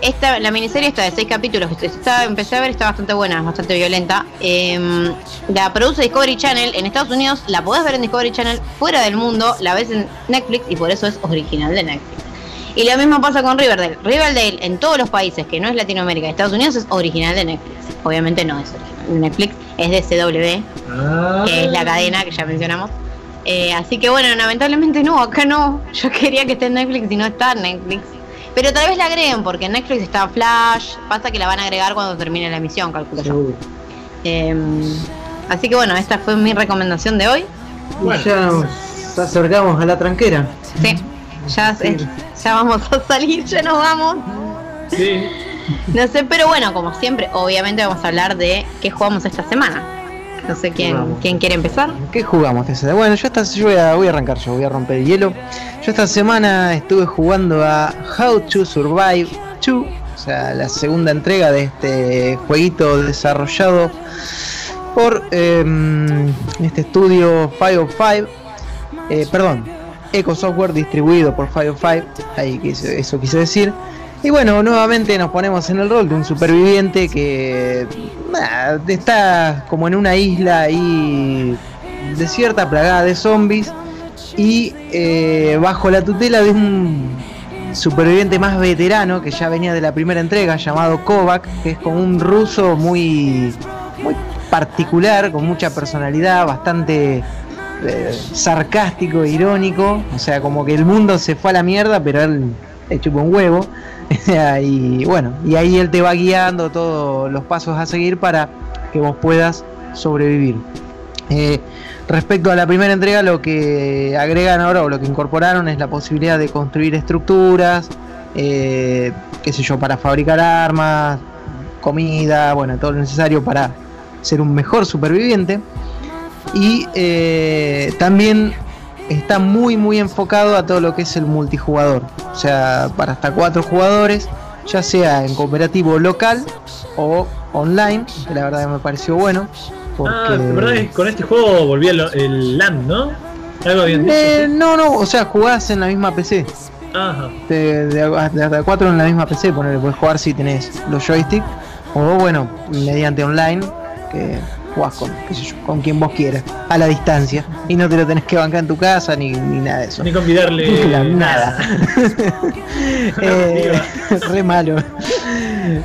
Esta, la miniserie está de seis capítulos, que está, empecé a ver, está bastante buena, bastante violenta. Em, la produce Discovery Channel en Estados Unidos, la podés ver en Discovery Channel, fuera del mundo, la ves en Netflix y por eso es original de Netflix. Y lo mismo pasa con Riverdale. Riverdale en todos los países que no es Latinoamérica Estados Unidos es original de Netflix. Obviamente no es original Netflix, es de CW, Ah. que es la cadena que ya mencionamos. Eh, así que bueno, lamentablemente no, acá no. Yo quería que esté en Netflix y no está en Netflix. Pero tal vez la agreguen porque en Netflix está Flash. Pasa que la van a agregar cuando termine la emisión, calculo yo. Eh, así que bueno, esta fue mi recomendación de hoy. Bueno. Y ya nos acercamos a la tranquera. Sí, ya, eh, ya vamos a salir, ya nos vamos. Sí. No sé, pero bueno, como siempre, obviamente vamos a hablar de qué jugamos esta semana. No sé quién, quién quiere empezar. ¿Qué jugamos? Bueno, yo, esta, yo voy, a, voy a arrancar yo, voy a romper el hielo. Yo esta semana estuve jugando a How to Survive 2, o sea, la segunda entrega de este jueguito desarrollado por em, este estudio 505, eh, perdón, Eco Software distribuido por 505, ahí eso quise decir. Y bueno, nuevamente nos ponemos en el rol de un superviviente que está como en una isla ahí desierta, plagada de zombies y eh, bajo la tutela de un superviviente más veterano que ya venía de la primera entrega llamado Kovac, que es como un ruso muy, muy particular, con mucha personalidad, bastante eh, sarcástico, irónico, o sea, como que el mundo se fue a la mierda, pero él le chupa un huevo. y bueno, y ahí él te va guiando todos los pasos a seguir para que vos puedas sobrevivir. Eh, respecto a la primera entrega, lo que agregan ahora o lo que incorporaron es la posibilidad de construir estructuras, eh, qué sé yo, para fabricar armas, comida, bueno, todo lo necesario para ser un mejor superviviente. Y eh, también está muy muy enfocado a todo lo que es el multijugador. O sea, para hasta cuatro jugadores, ya sea en cooperativo local o online, que la verdad me pareció bueno. Porque... Ah, la verdad es que con este juego volvía el, el LAN, ¿no? Algo bien. Eh, no, no, o sea, jugás en la misma PC. Ajá. De, de, de hasta cuatro en la misma PC, poner, puedes jugar si tenés los joysticks. O bueno, mediante online, que jugás con, qué sé yo, con quien vos quieras, a la distancia. Y no te lo tenés que bancar en tu casa ni, ni nada de eso. Ni convidarle nada. Eh, re malo.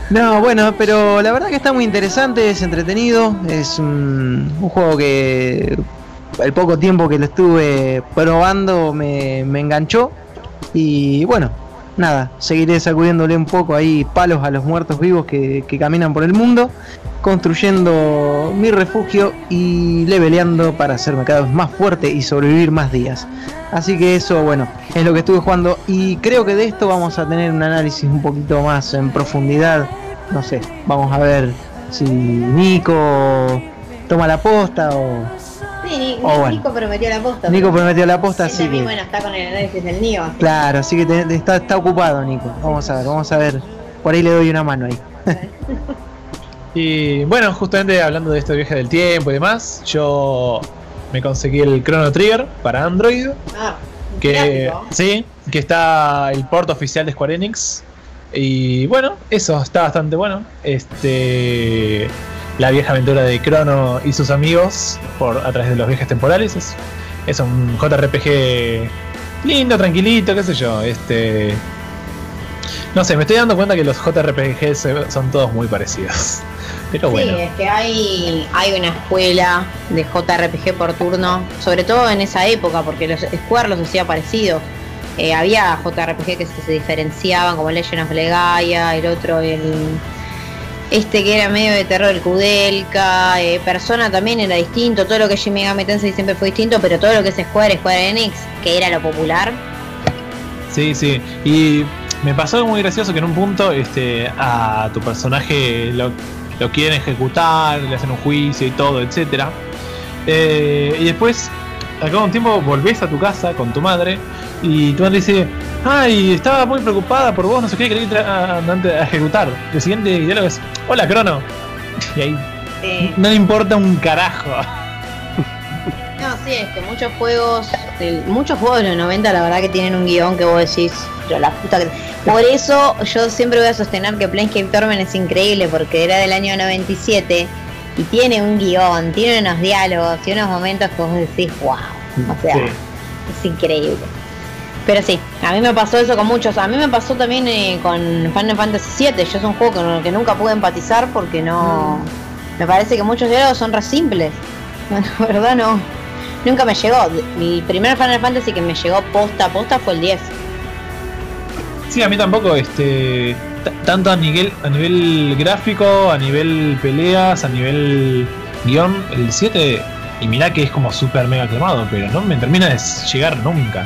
No, bueno, pero la verdad que está muy interesante, es entretenido, es un, un juego que el poco tiempo que lo estuve probando me, me enganchó y bueno, nada, seguiré sacudiéndole un poco ahí palos a los muertos vivos que, que caminan por el mundo, construyendo mi refugio y leveleando para hacerme cada vez más fuerte y sobrevivir más días. Así que eso, bueno, es lo que estuve jugando y creo que de esto vamos a tener un análisis un poquito más en profundidad. No sé, vamos a ver si Nico toma la posta o Sí, Ni- bueno. Nico prometió la posta. Nico prometió la posta, también, que... bueno, está con el análisis del Nio. así Claro, así que te- te- está, está ocupado Nico. Vamos a ver, vamos a ver. Por ahí le doy una mano ahí. Y bueno, justamente hablando de este viaje del tiempo y demás, yo me conseguí el Chrono Trigger para Android. Ah, Que sí, que está el port oficial de Square Enix. Y bueno, eso está bastante bueno. Este la vieja aventura de Chrono y sus amigos por a través de los viajes temporales. Es, es un JRPG lindo, tranquilito, qué sé yo. Este no sé, me estoy dando cuenta que los JRPG son todos muy parecidos. Pero bueno. Sí, es que hay, hay una escuela de JRPG por turno, sobre todo en esa época, porque los Square los hacía parecidos. Eh, había JRPG que se, se diferenciaban, como Legend of Legaia, el otro, el este que era medio de terror, el Kudelka, eh, Persona también era distinto, todo lo que es Shin Megami Tensei siempre fue distinto, pero todo lo que es Square, Square Enix, que era lo popular, Sí, sí. Y me pasó algo muy gracioso que en un punto este, a tu personaje lo, lo quieren ejecutar, le hacen un juicio y todo, etcétera. Eh, y después, al cabo de un tiempo, volvés a tu casa con tu madre y tu madre dice, ay, estaba muy preocupada por vos, no sé qué, quería ir a, a- a ejecutar. El siguiente diálogo es, hola, Crono. Y ahí no le importa un carajo. Sí, es que muchos juegos, muchos juegos de los 90 la verdad que tienen un guion que vos decís, yo la puta que... Por eso yo siempre voy a sostener que Planescape Torment es increíble porque era del año 97 y tiene un guion, tiene unos diálogos y unos momentos que vos decís, wow, o sea, Sí. es increíble. Pero sí, a mí me pasó eso con muchos. A mí me pasó también eh, con Final Fantasy VII. Yo es un juego con el que nunca pude empatizar porque no. Me parece que muchos diálogos son re simples. Bueno, la verdad no. Nunca me llegó. Mi primer Final Fantasy que me llegó posta a posta fue el 10. Sí, a mí tampoco, este, tanto a nivel, a nivel gráfico, a nivel peleas, a nivel guion, el 7, y mirá que es como súper mega aclamado, pero no me termina de llegar nunca.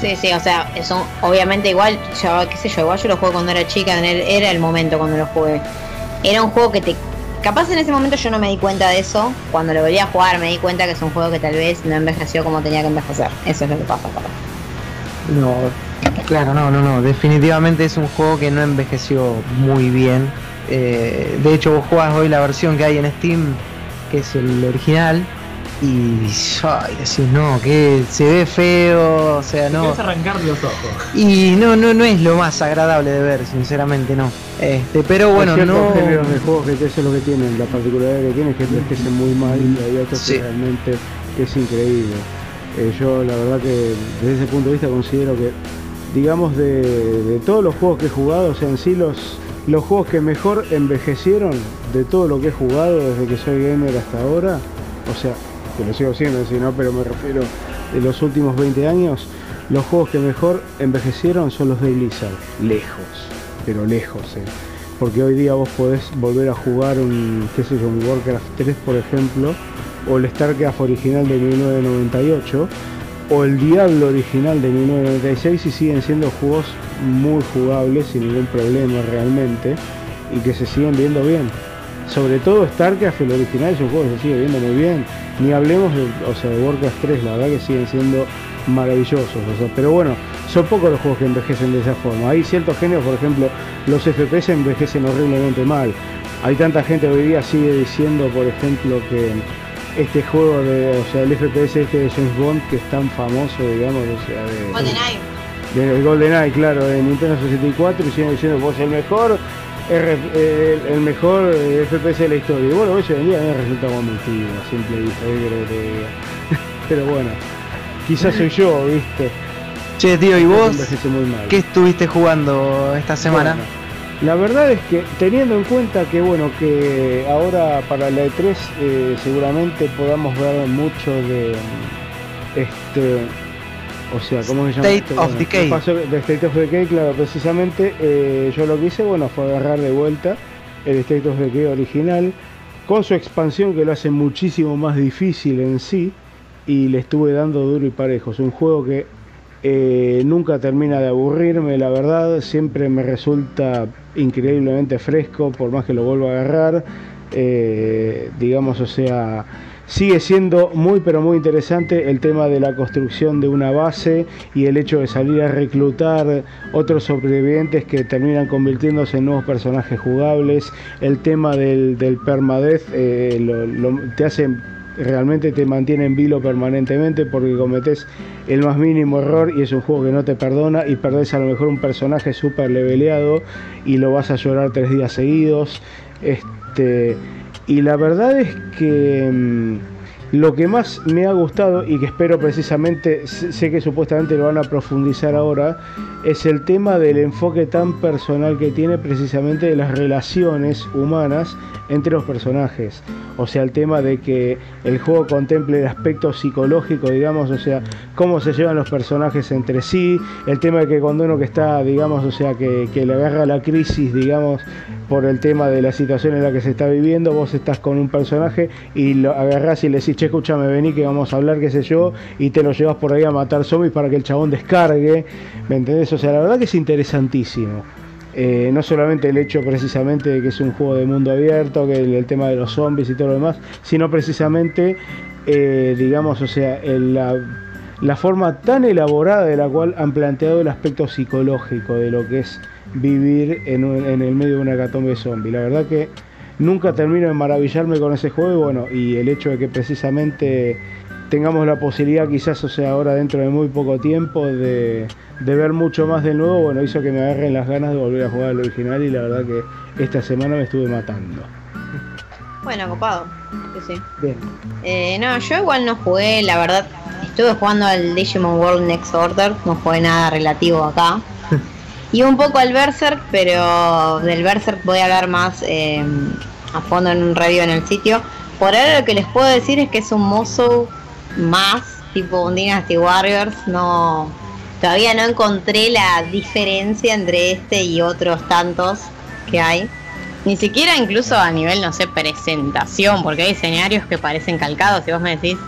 Sí, sí, o sea, eso obviamente igual, yo, qué sé yo, igual yo lo jugué cuando era chica, en el- era el momento cuando lo jugué. Era un juego que te... Capaz en ese momento yo no me di cuenta de eso, cuando lo volví a jugar me di cuenta que es un juego que tal vez no envejeció como tenía que envejecer. Eso es lo que pasa, capaz. No, claro, no, no, no. Definitivamente es un juego que no envejeció muy bien. Eh, de hecho, vos jugás hoy la versión que hay en Steam, que es el original, y ay, decís, no, que se ve feo, o sea, no. Quieres arrancar los ojos. Y no, no, no es lo más agradable de ver, sinceramente no. Este, pero bueno, Hay no. géneros de juegos que eso es lo que tienen, la particularidad que tienen es que envejecen muy mal y hay otros Sí. que realmente es increíble. Eh, yo la verdad que desde ese punto de vista considero que, digamos, de, de todos los juegos que he jugado, o sea, en sí los, los juegos que mejor envejecieron de todo lo que he jugado desde que soy gamer hasta ahora, o sea, que lo sigo siendo, si no, pero me refiero de los últimos 20 años, los juegos que mejor envejecieron son los de Blizzard, lejos, pero lejos, eh. Porque hoy día vos podés volver a jugar un, qué sé yo, un Warcraft 3, por ejemplo, o el StarCraft original de 1998, o el Diablo original de 1996 y siguen siendo juegos muy jugables sin ningún problema realmente y que se siguen viendo bien. Sobre todo StarCraft, el original es un juego que se sigue viendo muy bien. Ni hablemos de, o sea, de Warcraft 3, la verdad que siguen siendo maravillosos. o sea, pero bueno, son pocos los juegos que envejecen de esa forma. Hay ciertos géneros, por ejemplo, los FPS envejecen horriblemente mal. Hay tanta gente hoy día sigue diciendo, por ejemplo, que este juego de, o sea, el FPS este de James Bond que es tan famoso, digamos, o sea, de, GoldenEye. de GoldenEye, claro, de Nintendo 64 y siguen diciendo vos el mejor el, el mejor eh, FPS de la historia. Y bueno, hoy en día me resulta a simple vista. Pero bueno, quizás soy yo, ¿viste? Che, tío, ¿y vos Envejece muy mal. qué estuviste jugando esta semana? Bueno, la verdad es que teniendo en cuenta que bueno que ahora para la E3 eh, seguramente podamos ver mucho de este o sea cómo se llama State esto? of Bueno, Decay. pasó de State of Decay claro precisamente eh, yo lo que hice bueno fue agarrar de vuelta el State of Decay original con su expansión que lo hace muchísimo más difícil en sí y le estuve dando duro y parejo es un juego que eh, nunca termina de aburrirme, la verdad, siempre me resulta increíblemente fresco, por más que lo vuelva a agarrar. Eh, digamos, o sea, sigue siendo muy pero muy interesante el tema de la construcción de una base y el hecho de salir a reclutar otros sobrevivientes que terminan convirtiéndose en nuevos personajes jugables. El tema del, del permadeath eh, te hace realmente te mantiene en vilo permanentemente porque cometes el más mínimo error y es un juego que no te perdona y perdés a lo mejor un personaje súper leveleado y lo vas a llorar tres días seguidos. Este, y la verdad es que mm, lo que más me ha gustado y que espero precisamente, sé que supuestamente lo van a profundizar ahora, es el tema del enfoque tan personal que tiene precisamente de las relaciones humanas entre los personajes. O sea, el tema de que el juego contemple el aspecto psicológico, digamos, o sea, cómo se llevan los personajes entre sí, el tema de que cuando uno que está, digamos, o sea, que, que le agarra la crisis, digamos, por el tema de la situación en la que se está viviendo, vos estás con un personaje y lo agarrás y le decís, escúchame, vení que vamos a hablar, qué sé yo, y te lo llevas por ahí a matar zombies para que el chabón descargue, ¿me entendés? O sea, la verdad que es interesantísimo. Eh, no solamente el hecho precisamente de que es un juego de mundo abierto, que el, tema de los zombies y todo lo demás, sino precisamente, eh, digamos, o sea, la, forma tan elaborada de la cual han planteado el aspecto psicológico de lo que es vivir en, el medio de una hecatombe zombie. La verdad que nunca termino de maravillarme con ese juego y bueno, y el hecho de que precisamente tengamos la posibilidad quizás, o sea, ahora dentro de muy poco tiempo de, de ver mucho más del nuevo, bueno, hizo que me agarren las ganas de volver a jugar al original y la verdad que esta semana me estuve matando. Bueno, copado. Sí, sí. Bien. Eh, no, yo igual no jugué, la verdad. Estuve jugando al Digimon World Next Order, no jugué nada relativo acá. Y un poco al Berserk, pero del Berserk voy a hablar más eh, a fondo en un review en el sitio. Por ahora lo que les puedo decir es que es un mozo más, tipo un Dynasty Warriors. No, todavía no encontré la diferencia entre este y otros tantos que hay. Ni siquiera incluso a nivel, no sé, presentación, porque hay escenarios que parecen calcados y vos me decís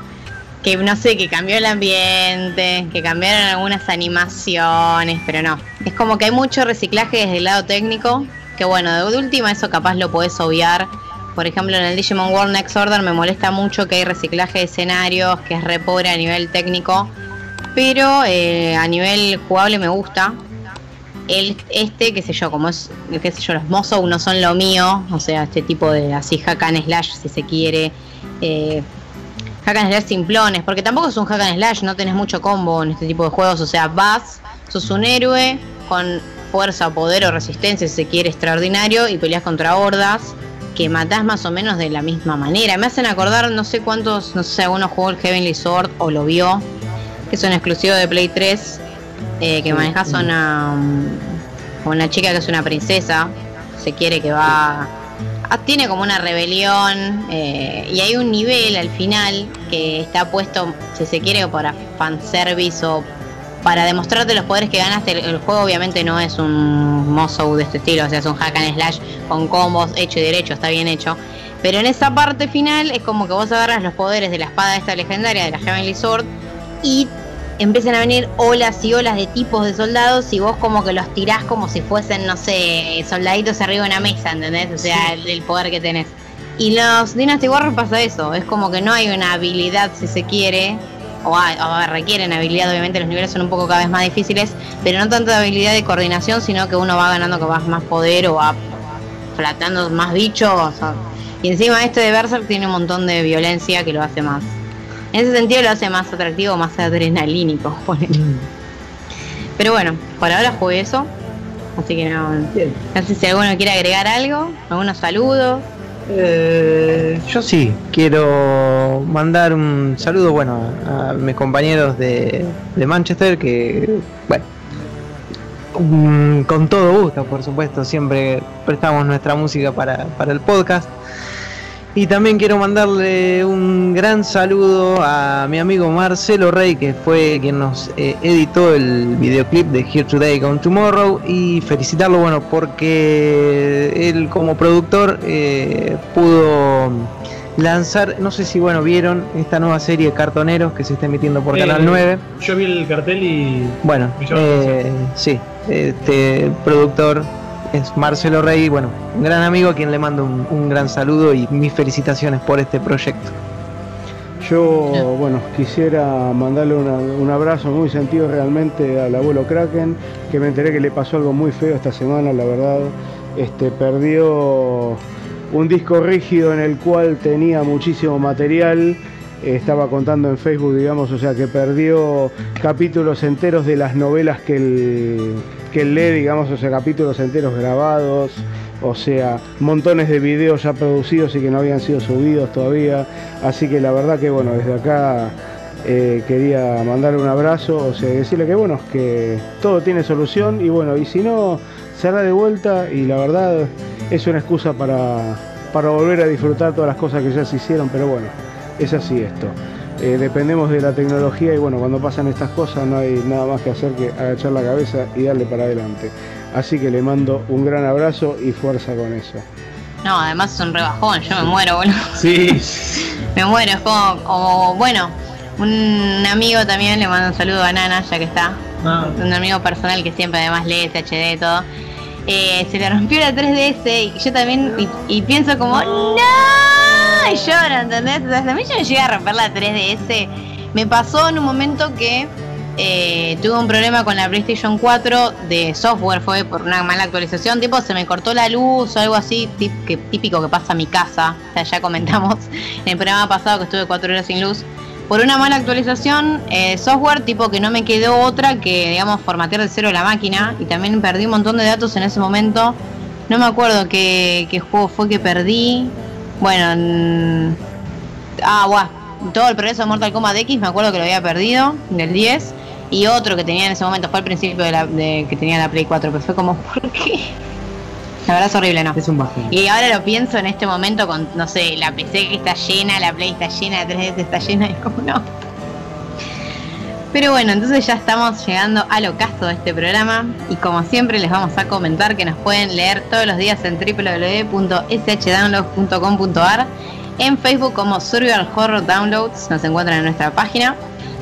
que no sé, que cambió el ambiente, que cambiaron algunas animaciones, pero no. Es como que hay mucho reciclaje desde el lado técnico, que bueno, de última eso capaz lo podés obviar. Por ejemplo, en el Digimon World Next Order me molesta mucho que hay reciclaje de escenarios, que es re pobre a nivel técnico, pero eh, a nivel jugable me gusta. El, este, qué sé yo, como es, qué sé yo, los Mozou no son lo mío, o sea, este tipo de así hack and slash, si se quiere, eh, hack and slash simplones, porque tampoco es un hack and slash, no tenés mucho combo en este tipo de juegos, o sea, vas, sos un héroe con fuerza, poder o resistencia, si se quiere, extraordinario, y peleas contra hordas que matás más o menos de la misma manera. Me hacen acordar, no sé cuántos, no sé si alguno jugó el Heavenly Sword o lo vio, que es un exclusivo de Play 3, eh, que manejas a una, a una chica que es una princesa, se quiere que va... ah, Tiene como una rebelión eh, y hay un nivel al final que está puesto, si se quiere, para fanservice o para demostrarte los poderes que ganaste. El, juego obviamente no es un mozo de este estilo, o sea, es un hack and slash con combos hecho y derecho, está bien hecho. Pero en esa parte final es como que vos agarras los poderes de la espada esta legendaria, de la Heavenly Sword, y empiezan a venir olas y olas de tipos de soldados y vos como que los tirás como si fuesen, no sé, soldaditos arriba de una mesa, ¿entendés? O sea, el, el poder que tenés. Y los Dynasty Warriors pasa eso, es como que no hay una habilidad si se quiere, o, hay- o requieren habilidad, obviamente los niveles son un poco cada vez más difíciles, pero no tanto de habilidad de coordinación, sino que uno va ganando que vas más poder o va flatando más bichos. o sea, y encima este de Berserk tiene un montón de violencia que lo hace más. En ese sentido lo hace más atractivo, más adrenalínico. ponele. Pero bueno, por ahora jugué eso. Así que no, no sé si alguno quiere agregar algo, algunos saludos. Eh, yo sí, quiero mandar un saludo, bueno, a mis compañeros de, de Manchester que, bueno, mm, con todo gusto, por supuesto, siempre prestamos nuestra música para, para el podcast. Y también quiero mandarle un gran saludo a mi amigo Marcelo Rey, que fue quien nos eh, editó el videoclip de Here Today Gone Tomorrow, y felicitarlo, bueno, porque él como productor eh, pudo lanzar, no sé si bueno vieron esta nueva serie Cartoneros que se está emitiendo por Eh, Canal 9. Yo vi el cartel y. Bueno, eh, sí, este productor es Marcelo Rey, bueno, un gran amigo a quien le mando un, un gran saludo y mis felicitaciones por este proyecto. Yo, bueno, quisiera mandarle un abrazo muy sentido realmente al abuelo Kraken, que me enteré que le pasó algo muy feo esta semana, la verdad. Este, perdió un disco rígido en el cual tenía muchísimo material. Estaba contando en Facebook, digamos, o sea que perdió capítulos enteros de las novelas que él, que lee, digamos, o capítulos enteros grabados, o sea, montones de videos ya producidos y que no habían sido subidos todavía. Así que la verdad que bueno, desde acá eh, quería mandarle un abrazo, o sea, decirle que bueno, que todo tiene solución y bueno, y si no, se hará de vuelta y la verdad es una excusa para, para volver a disfrutar todas las cosas que ya se hicieron, pero bueno, es así esto. Eh, dependemos de la tecnología y bueno, cuando pasan estas cosas no hay nada más que hacer que agachar la cabeza y darle para adelante. Así que le mando un gran abrazo y fuerza con eso. No, además es un rebajón, yo me muero, boludo. Sí. Me muero, es como, como, bueno, un amigo también, le mando un saludo a Nana, ya que está. Ah, Un amigo personal que siempre además lee SHD y todo. Eh, se le rompió la 3DS y yo también, y, y pienso como, ¡No! Lloro, ¿entendés? O a mí yo me llegué a romper la 3DS. Me pasó en un momento que eh, tuve un problema con la PlayStation 4 de software, fue por una mala actualización, tipo se me cortó la luz o algo así, típico que pasa a mi casa. O sea, ya comentamos en el programa pasado que estuve cuatro horas sin luz. Por una mala actualización, eh, software tipo que no me quedó otra que, digamos, formatear de cero la máquina y también perdí un montón de datos en ese momento. No me acuerdo qué juego fue que perdí. Bueno, en- ah, buah, todo el progreso de Mortal Kombat X me acuerdo que lo había perdido, del 10. Y otro que tenía en ese momento fue al principio de, la, de que tenía la Play 4, pero fue como, ¿por qué? La verdad es horrible, ¿no? Es un bajón. Y ahora lo pienso en este momento con, no sé, la PC que está llena, la Play está llena, la 3DS está llena, y como no. Pero bueno, entonces ya estamos llegando al ocaso de este programa y como siempre les vamos a comentar que nos pueden leer todos los días en www.shdownloads.com.ar en Facebook como Survival Horror Downloads, nos encuentran en nuestra página.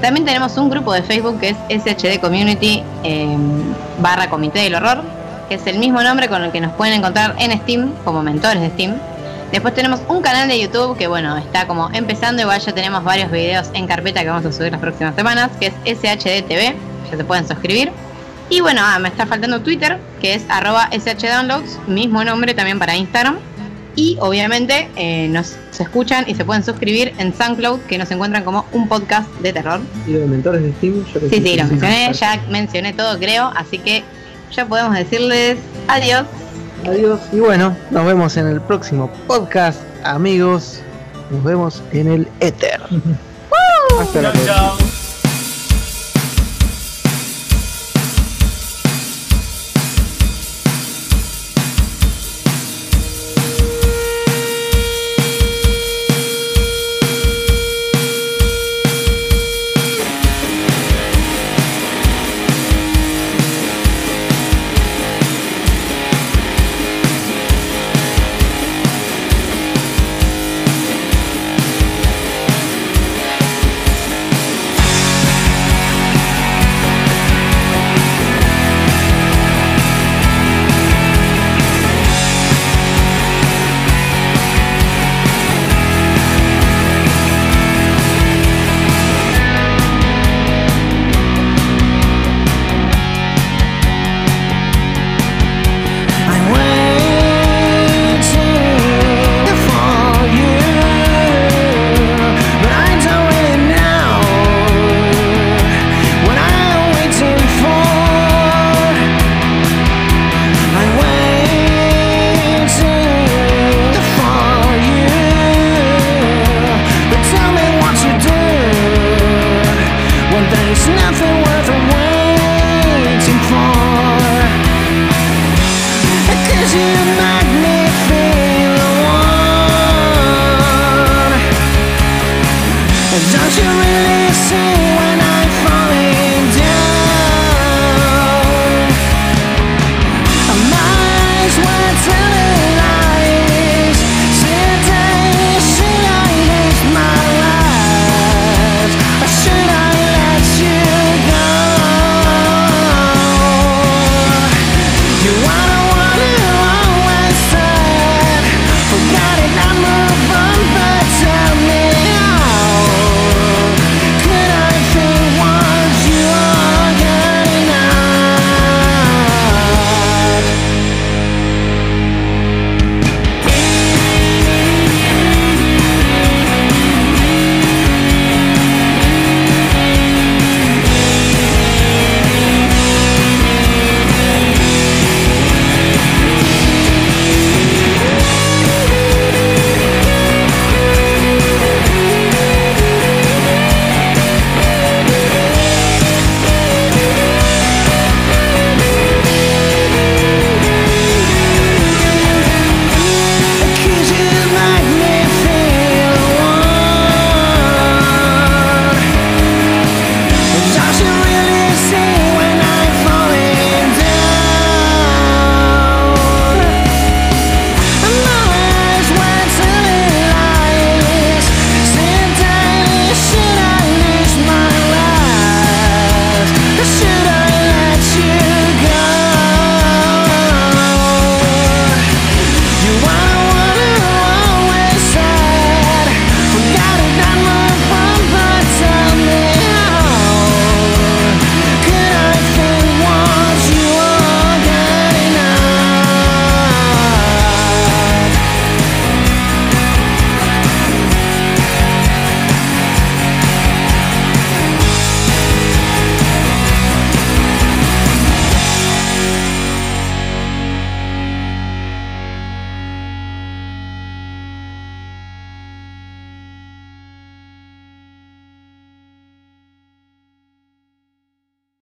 También tenemos un grupo de Facebook que es SHD Community eh, barra Comité del Horror, que es el mismo nombre con el que nos pueden encontrar en Steam como mentores de Steam. Después tenemos un canal de YouTube que bueno, está como empezando, igual ya tenemos varios videos en carpeta que vamos a subir las próximas semanas, que es SHDTV, ya se pueden suscribir. Y bueno, ah, me está faltando Twitter, que es arroba SHDownloads, mismo nombre también para Instagram. Y obviamente eh, nos escuchan y se pueden suscribir en SoundCloud, que nos encuentran como un podcast de terror. Y los mentores de Steam, yo Sí, sí, lo mencioné, ya mencioné todo, creo. Así que ya podemos decirles adiós. Adiós. Y bueno, nos vemos en el próximo podcast, amigos. Nos vemos en el éter. Hasta la.